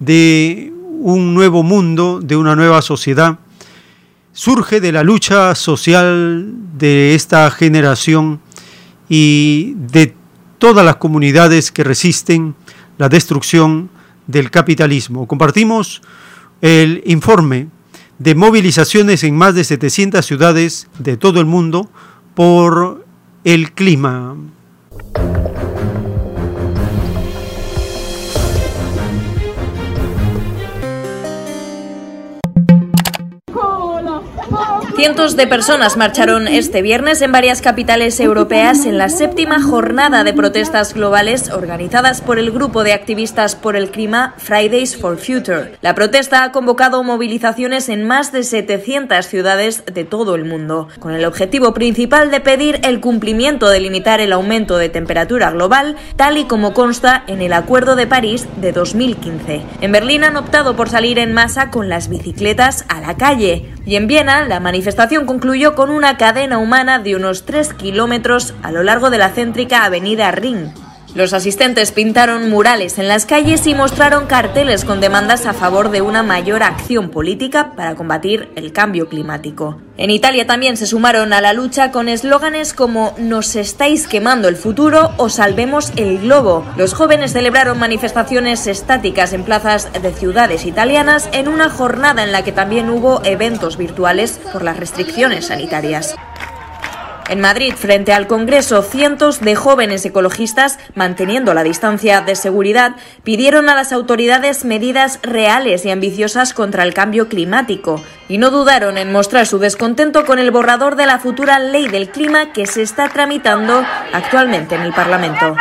de un nuevo mundo, de una nueva sociedad, surge de la lucha social de esta generación y de todas las comunidades que resisten la destrucción del capitalismo. Compartimos el informe de movilizaciones en más de 700 ciudades de todo el mundo por el clima. Cientos de personas marcharon este viernes en varias capitales europeas en la séptima jornada de protestas globales organizadas por el grupo de activistas por el clima Fridays for Future. La protesta ha convocado movilizaciones en más de 700 ciudades de todo el mundo, con el objetivo principal de pedir el cumplimiento de limitar el aumento de temperatura global, tal y como consta en el Acuerdo de París de 2015. En Berlín han optado por salir en masa con las bicicletas a la calle y en Viena la manifestación manifestación concluyó con una cadena humana de unos 3 kilómetros a lo largo de la céntrica avenida Ring. Los asistentes pintaron murales en las calles y mostraron carteles con demandas a favor de una mayor acción política para combatir el cambio climático. En Italia también se sumaron a la lucha con eslóganes como Nos estáis quemando el futuro o Salvemos el globo. Los jóvenes celebraron manifestaciones estáticas en plazas de ciudades italianas en una jornada en la que también hubo eventos virtuales por las restricciones sanitarias. En Madrid, frente al Congreso, cientos de jóvenes ecologistas, manteniendo la distancia de seguridad, pidieron a las autoridades medidas reales y ambiciosas contra el cambio climático y no dudaron en mostrar su descontento con el borrador de la futura ley del clima que se está tramitando actualmente en el Parlamento.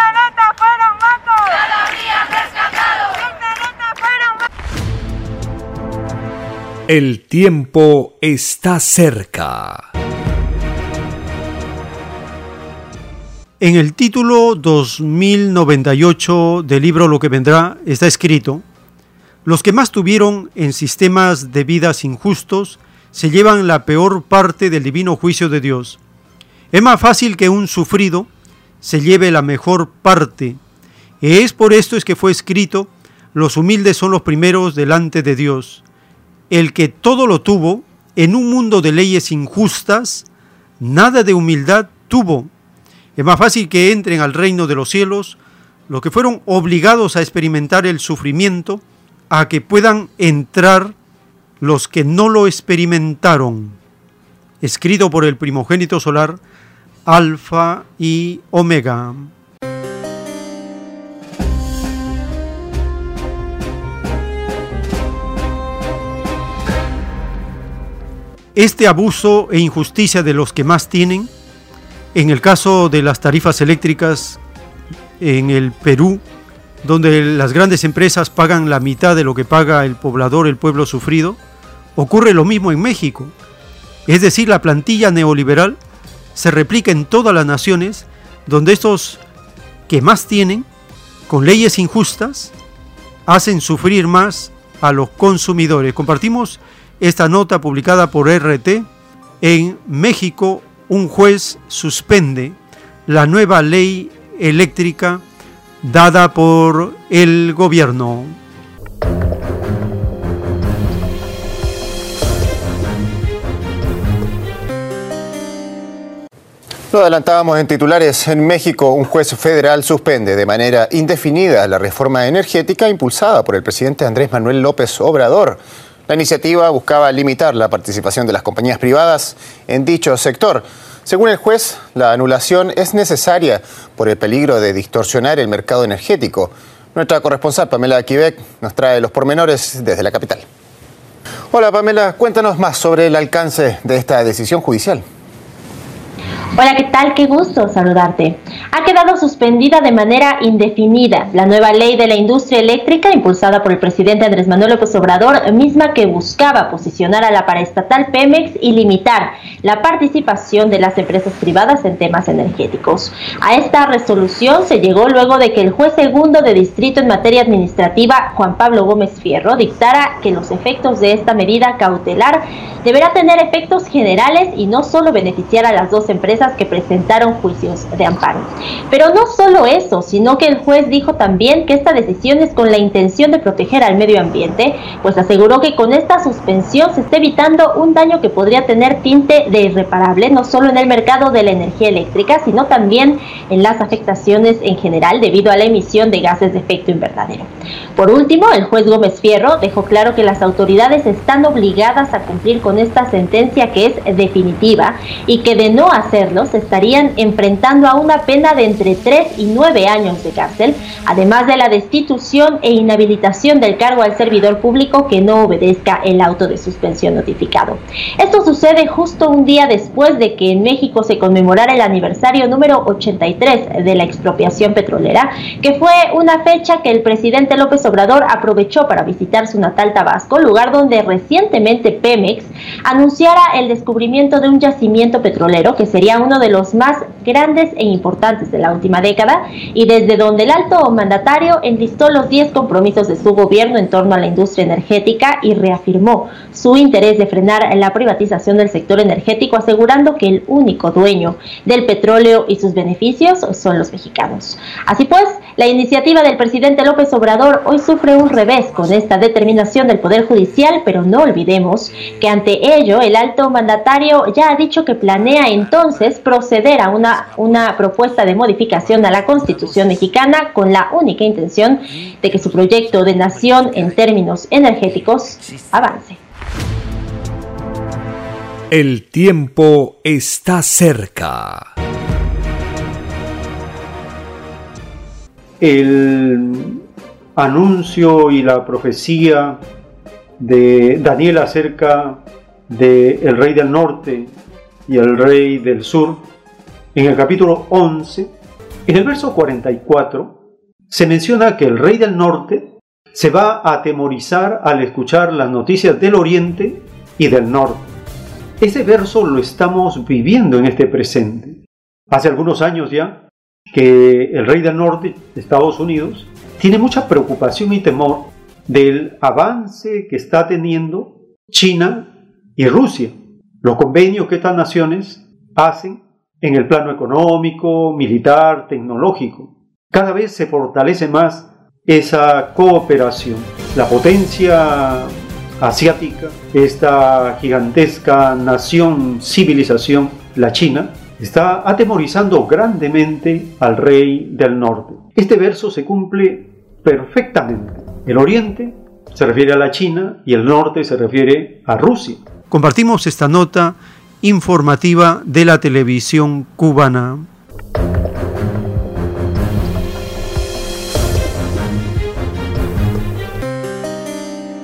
El tiempo está cerca. En el título 2098 del libro Lo que vendrá está escrito, los que más tuvieron en sistemas de vidas injustos se llevan la peor parte del divino juicio de Dios. Es más fácil que un sufrido se lleve la mejor parte. Y es por esto es que fue escrito, los humildes son los primeros delante de Dios. El que todo lo tuvo, en un mundo de leyes injustas, nada de humildad tuvo es más fácil que entren al reino de los cielos los que fueron obligados a experimentar el sufrimiento a que puedan entrar los que no lo experimentaron. Escrito por el primogénito solar, Alfa y Omega. este abuso e injusticia de los que más tienen, en el caso de las tarifas eléctricas en el Perú, donde las grandes empresas pagan la mitad de lo que paga el poblador, el pueblo sufrido, ocurre lo mismo en México. Es decir, la plantilla neoliberal se replica en todas las naciones donde estos que más tienen, con leyes injustas, hacen sufrir más a los consumidores. Compartimos esta nota publicada por RT. En México, un juez suspende la nueva ley eléctrica dada por el gobierno. Lo adelantábamos en titulares. En México, un juez federal suspende de manera indefinida la reforma energética impulsada por el presidente Andrés Manuel López Obrador. La iniciativa buscaba limitar la participación de las compañías privadas en dicho sector. Según el juez, la anulación es necesaria por el peligro de distorsionar el mercado energético. Nuestra corresponsal Pamela Quebec nos trae los pormenores desde la capital. Hola Pamela, cuéntanos más sobre el alcance de esta decisión judicial. Hola, ¿qué tal? Qué gusto saludarte. Ha quedado suspendida de manera indefinida la nueva ley de la industria eléctrica impulsada por el presidente Andrés Manuel López Obrador, misma que buscaba posicionar a la paraestatal Pemex y limitar la participación de las empresas privadas en temas energéticos. A esta resolución se llegó luego de que el juez segundo de distrito en materia administrativa, Juan Pablo Gómez Fierro, dictara que los efectos de esta medida cautelar deberá tener efectos generales y no solo beneficiar a las dos empresas que presentaron juicios de amparo. Pero no solo eso, sino que el juez dijo también que esta decisión es con la intención de proteger al medio ambiente, pues aseguró que con esta suspensión se está evitando un daño que podría tener tinte de irreparable, no solo en el mercado de la energía eléctrica, sino también en las afectaciones en general debido a la emisión de gases de efecto invernadero. Por último, el juez Gómez Fierro dejó claro que las autoridades están obligadas a cumplir con esta sentencia que es definitiva y que de no hacerlo se estarían enfrentando a una pena de entre 3 y 9 años de cárcel, además de la destitución e inhabilitación del cargo al servidor público que no obedezca el auto de suspensión notificado. Esto sucede justo un día después de que en México se conmemorara el aniversario número 83 de la expropiación petrolera, que fue una fecha que el presidente López Obrador aprovechó para visitar su natal Tabasco, lugar donde recientemente Pemex anunciara el descubrimiento de un yacimiento petrolero que sería uno de los más grandes e importantes de la última década y desde donde el alto mandatario enlistó los 10 compromisos de su gobierno en torno a la industria energética y reafirmó su interés de frenar la privatización del sector energético, asegurando que el único dueño del petróleo y sus beneficios son los mexicanos. Así pues, la iniciativa del presidente López Obrador hoy sufre un revés con esta determinación del Poder Judicial, pero no olvidemos que ante ello el alto mandatario ya ha dicho que planea entonces proceder a una, una propuesta de modificación a la Constitución mexicana con la única intención de que su proyecto de nación en términos energéticos avance. El tiempo está cerca. el anuncio y la profecía de Daniel acerca del el rey del norte y el rey del sur, en el capítulo 11, en el verso 44, se menciona que el rey del norte se va a atemorizar al escuchar las noticias del oriente y del norte. Ese verso lo estamos viviendo en este presente. Hace algunos años ya, que el rey del norte, Estados Unidos, tiene mucha preocupación y temor del avance que está teniendo China y Rusia, los convenios que estas naciones hacen en el plano económico, militar, tecnológico. Cada vez se fortalece más esa cooperación. La potencia asiática, esta gigantesca nación, civilización, la China, está atemorizando grandemente al rey del norte. Este verso se cumple perfectamente. El oriente se refiere a la China y el norte se refiere a Rusia. Compartimos esta nota informativa de la televisión cubana.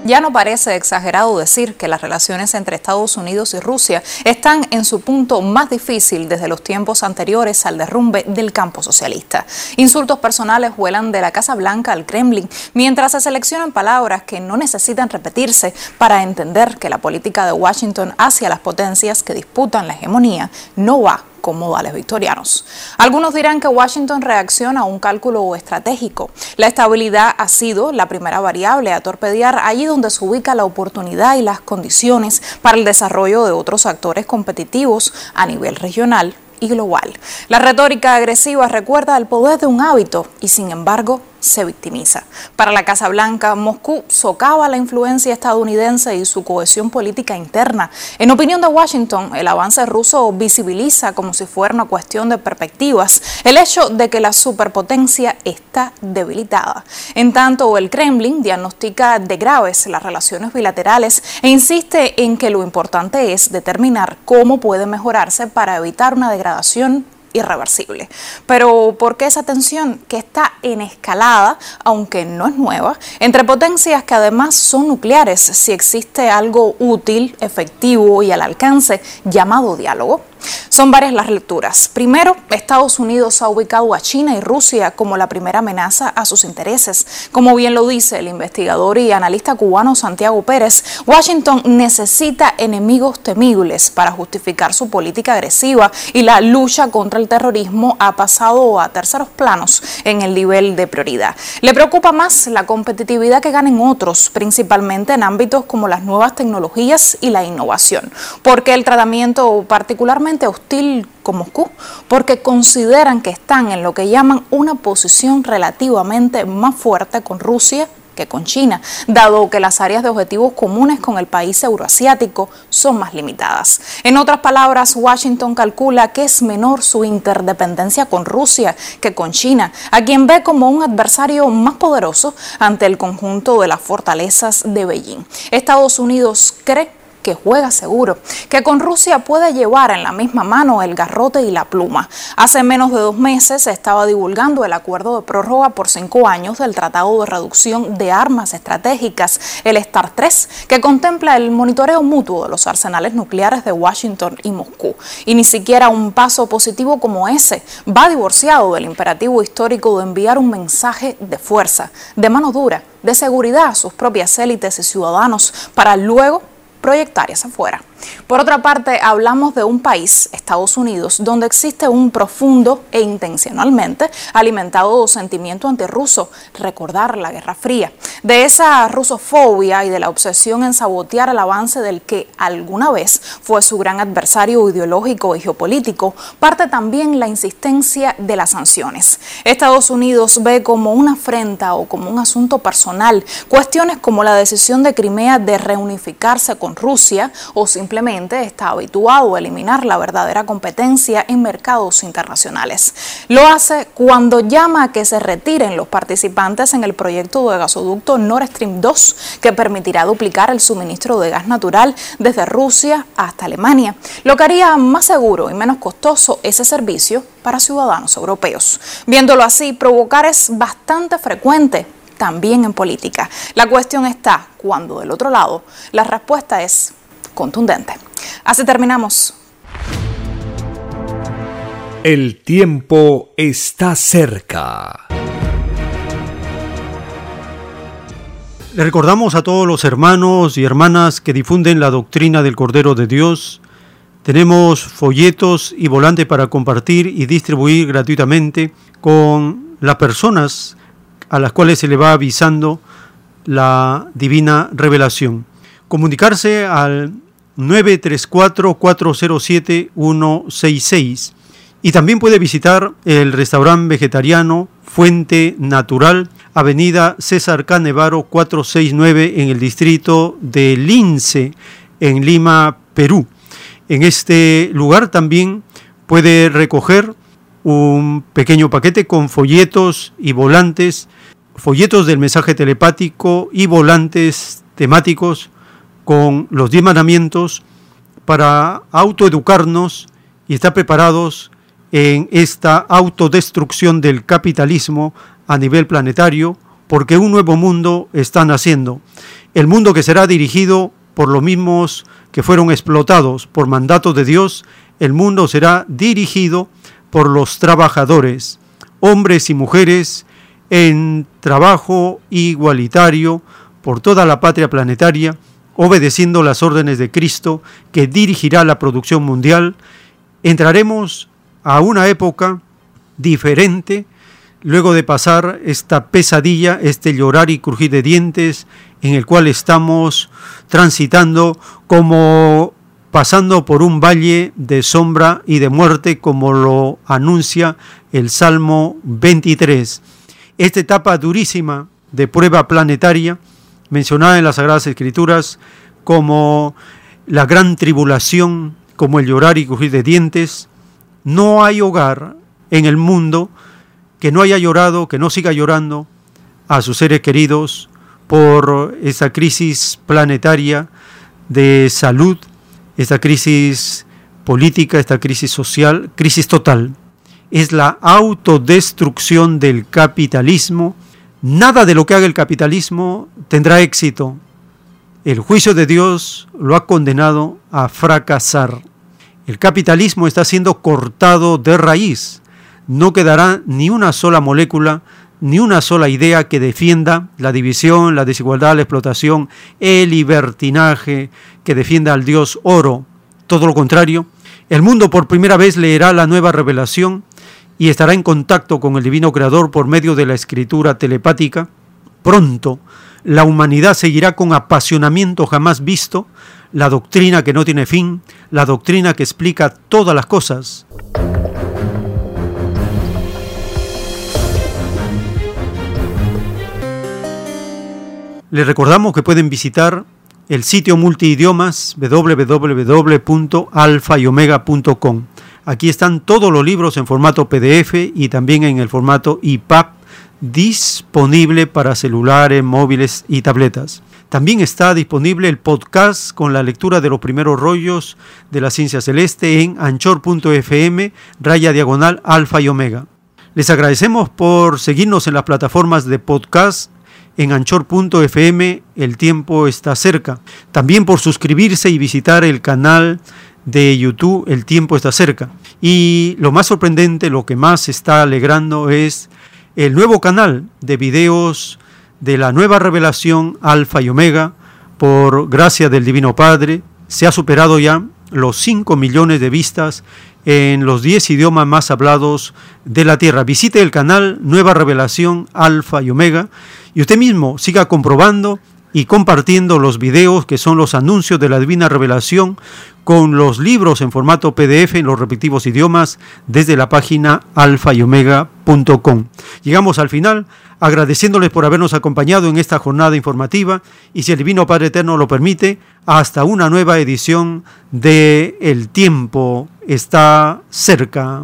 Ya no parece exagerado decir que las relaciones entre Estados Unidos y Rusia están en su punto más difícil desde los tiempos anteriores al derrumbe del campo socialista. Insultos personales vuelan de la Casa Blanca al Kremlin, mientras se seleccionan palabras que no necesitan repetirse para entender que la política de Washington hacia las potencias que disputan la hegemonía no va como modales victorianos. Algunos dirán que Washington reacciona a un cálculo estratégico. La estabilidad ha sido la primera variable a torpedear allí donde se ubica la oportunidad y las condiciones para el desarrollo de otros actores competitivos a nivel regional y global. La retórica agresiva recuerda el poder de un hábito y sin embargo se victimiza. Para la Casa Blanca, Moscú socava la influencia estadounidense y su cohesión política interna. En opinión de Washington, el avance ruso visibiliza como si fuera una cuestión de perspectivas el hecho de que la superpotencia está debilitada. En tanto, el Kremlin diagnostica de graves las relaciones bilaterales e insiste en que lo importante es determinar cómo puede mejorarse para evitar una degradación irreversible. Pero ¿por qué esa tensión que está en escalada, aunque no es nueva, entre potencias que además son nucleares, si existe algo útil, efectivo y al alcance llamado diálogo? Son varias las lecturas. Primero, Estados Unidos ha ubicado a China y Rusia como la primera amenaza a sus intereses. Como bien lo dice el investigador y analista cubano Santiago Pérez, Washington necesita enemigos temibles para justificar su política agresiva y la lucha contra el terrorismo ha pasado a terceros planos en el nivel de prioridad. Le preocupa más la competitividad que ganen otros, principalmente en ámbitos como las nuevas tecnologías y la innovación, porque el tratamiento particularmente hostil con Moscú, porque consideran que están en lo que llaman una posición relativamente más fuerte con Rusia que con China, dado que las áreas de objetivos comunes con el país euroasiático son más limitadas. En otras palabras, Washington calcula que es menor su interdependencia con Rusia que con China, a quien ve como un adversario más poderoso ante el conjunto de las fortalezas de Beijing. Estados Unidos cree que juega seguro, que con Rusia puede llevar en la misma mano el garrote y la pluma. Hace menos de dos meses se estaba divulgando el acuerdo de prórroga por cinco años del Tratado de Reducción de Armas Estratégicas, el STAR 3, que contempla el monitoreo mutuo de los arsenales nucleares de Washington y Moscú. Y ni siquiera un paso positivo como ese va divorciado del imperativo histórico de enviar un mensaje de fuerza, de mano dura, de seguridad a sus propias élites y ciudadanos para luego proyectar hacia afuera. Por otra parte, hablamos de un país, Estados Unidos, donde existe un profundo e intencionalmente alimentado sentimiento antirruso, recordar la Guerra Fría. De esa rusofobia y de la obsesión en sabotear el avance del que alguna vez fue su gran adversario ideológico y geopolítico, parte también la insistencia de las sanciones. Estados Unidos ve como una afrenta o como un asunto personal cuestiones como la decisión de Crimea de reunificarse con Rusia o sin simplemente está habituado a eliminar la verdadera competencia en mercados internacionales. Lo hace cuando llama a que se retiren los participantes en el proyecto de gasoducto Nord Stream 2, que permitirá duplicar el suministro de gas natural desde Rusia hasta Alemania, lo que haría más seguro y menos costoso ese servicio para ciudadanos europeos. Viéndolo así, provocar es bastante frecuente también en política. La cuestión está cuando del otro lado la respuesta es contundente. Así terminamos. El tiempo está cerca. Le recordamos a todos los hermanos y hermanas que difunden la doctrina del Cordero de Dios. Tenemos folletos y volantes para compartir y distribuir gratuitamente con las personas a las cuales se le va avisando la divina revelación. Comunicarse al 934-407-166. Y también puede visitar el restaurante vegetariano Fuente Natural, Avenida César Canevaro 469 en el distrito de Lince, en Lima, Perú. En este lugar también puede recoger un pequeño paquete con folletos y volantes, folletos del mensaje telepático y volantes temáticos con los diez mandamientos para autoeducarnos y estar preparados en esta autodestrucción del capitalismo a nivel planetario, porque un nuevo mundo está naciendo. El mundo que será dirigido por los mismos que fueron explotados por mandato de Dios, el mundo será dirigido por los trabajadores, hombres y mujeres en trabajo igualitario por toda la patria planetaria, obedeciendo las órdenes de Cristo que dirigirá la producción mundial, entraremos a una época diferente luego de pasar esta pesadilla, este llorar y crujir de dientes en el cual estamos transitando como pasando por un valle de sombra y de muerte como lo anuncia el Salmo 23. Esta etapa durísima de prueba planetaria, mencionada en las Sagradas Escrituras como la gran tribulación, como el llorar y crujir de dientes, no hay hogar en el mundo que no haya llorado, que no siga llorando a sus seres queridos por esa crisis planetaria de salud, esta crisis política, esta crisis social, crisis total es la autodestrucción del capitalismo. Nada de lo que haga el capitalismo tendrá éxito. El juicio de Dios lo ha condenado a fracasar. El capitalismo está siendo cortado de raíz. No quedará ni una sola molécula, ni una sola idea que defienda la división, la desigualdad, la explotación, el libertinaje, que defienda al Dios oro. Todo lo contrario, el mundo por primera vez leerá la nueva revelación y estará en contacto con el Divino Creador por medio de la escritura telepática, pronto la humanidad seguirá con apasionamiento jamás visto la doctrina que no tiene fin, la doctrina que explica todas las cosas. Les recordamos que pueden visitar el sitio multidiomas www.alfayomega.com. Aquí están todos los libros en formato PDF y también en el formato EPUB disponible para celulares, móviles y tabletas. También está disponible el podcast con la lectura de los primeros rollos de la ciencia celeste en anchor.fm, raya diagonal alfa y omega. Les agradecemos por seguirnos en las plataformas de podcast en anchor.fm, el tiempo está cerca. También por suscribirse y visitar el canal de YouTube, el tiempo está cerca. Y lo más sorprendente, lo que más está alegrando es el nuevo canal de videos de la nueva revelación Alfa y Omega, por gracia del Divino Padre, se ha superado ya los 5 millones de vistas en los 10 idiomas más hablados de la Tierra. Visite el canal Nueva Revelación Alfa y Omega y usted mismo siga comprobando y compartiendo los videos que son los anuncios de la divina revelación con los libros en formato PDF en los respectivos idiomas desde la página alfa y omega.com. Llegamos al final agradeciéndoles por habernos acompañado en esta jornada informativa y si el Divino Padre Eterno lo permite, hasta una nueva edición de El tiempo está cerca.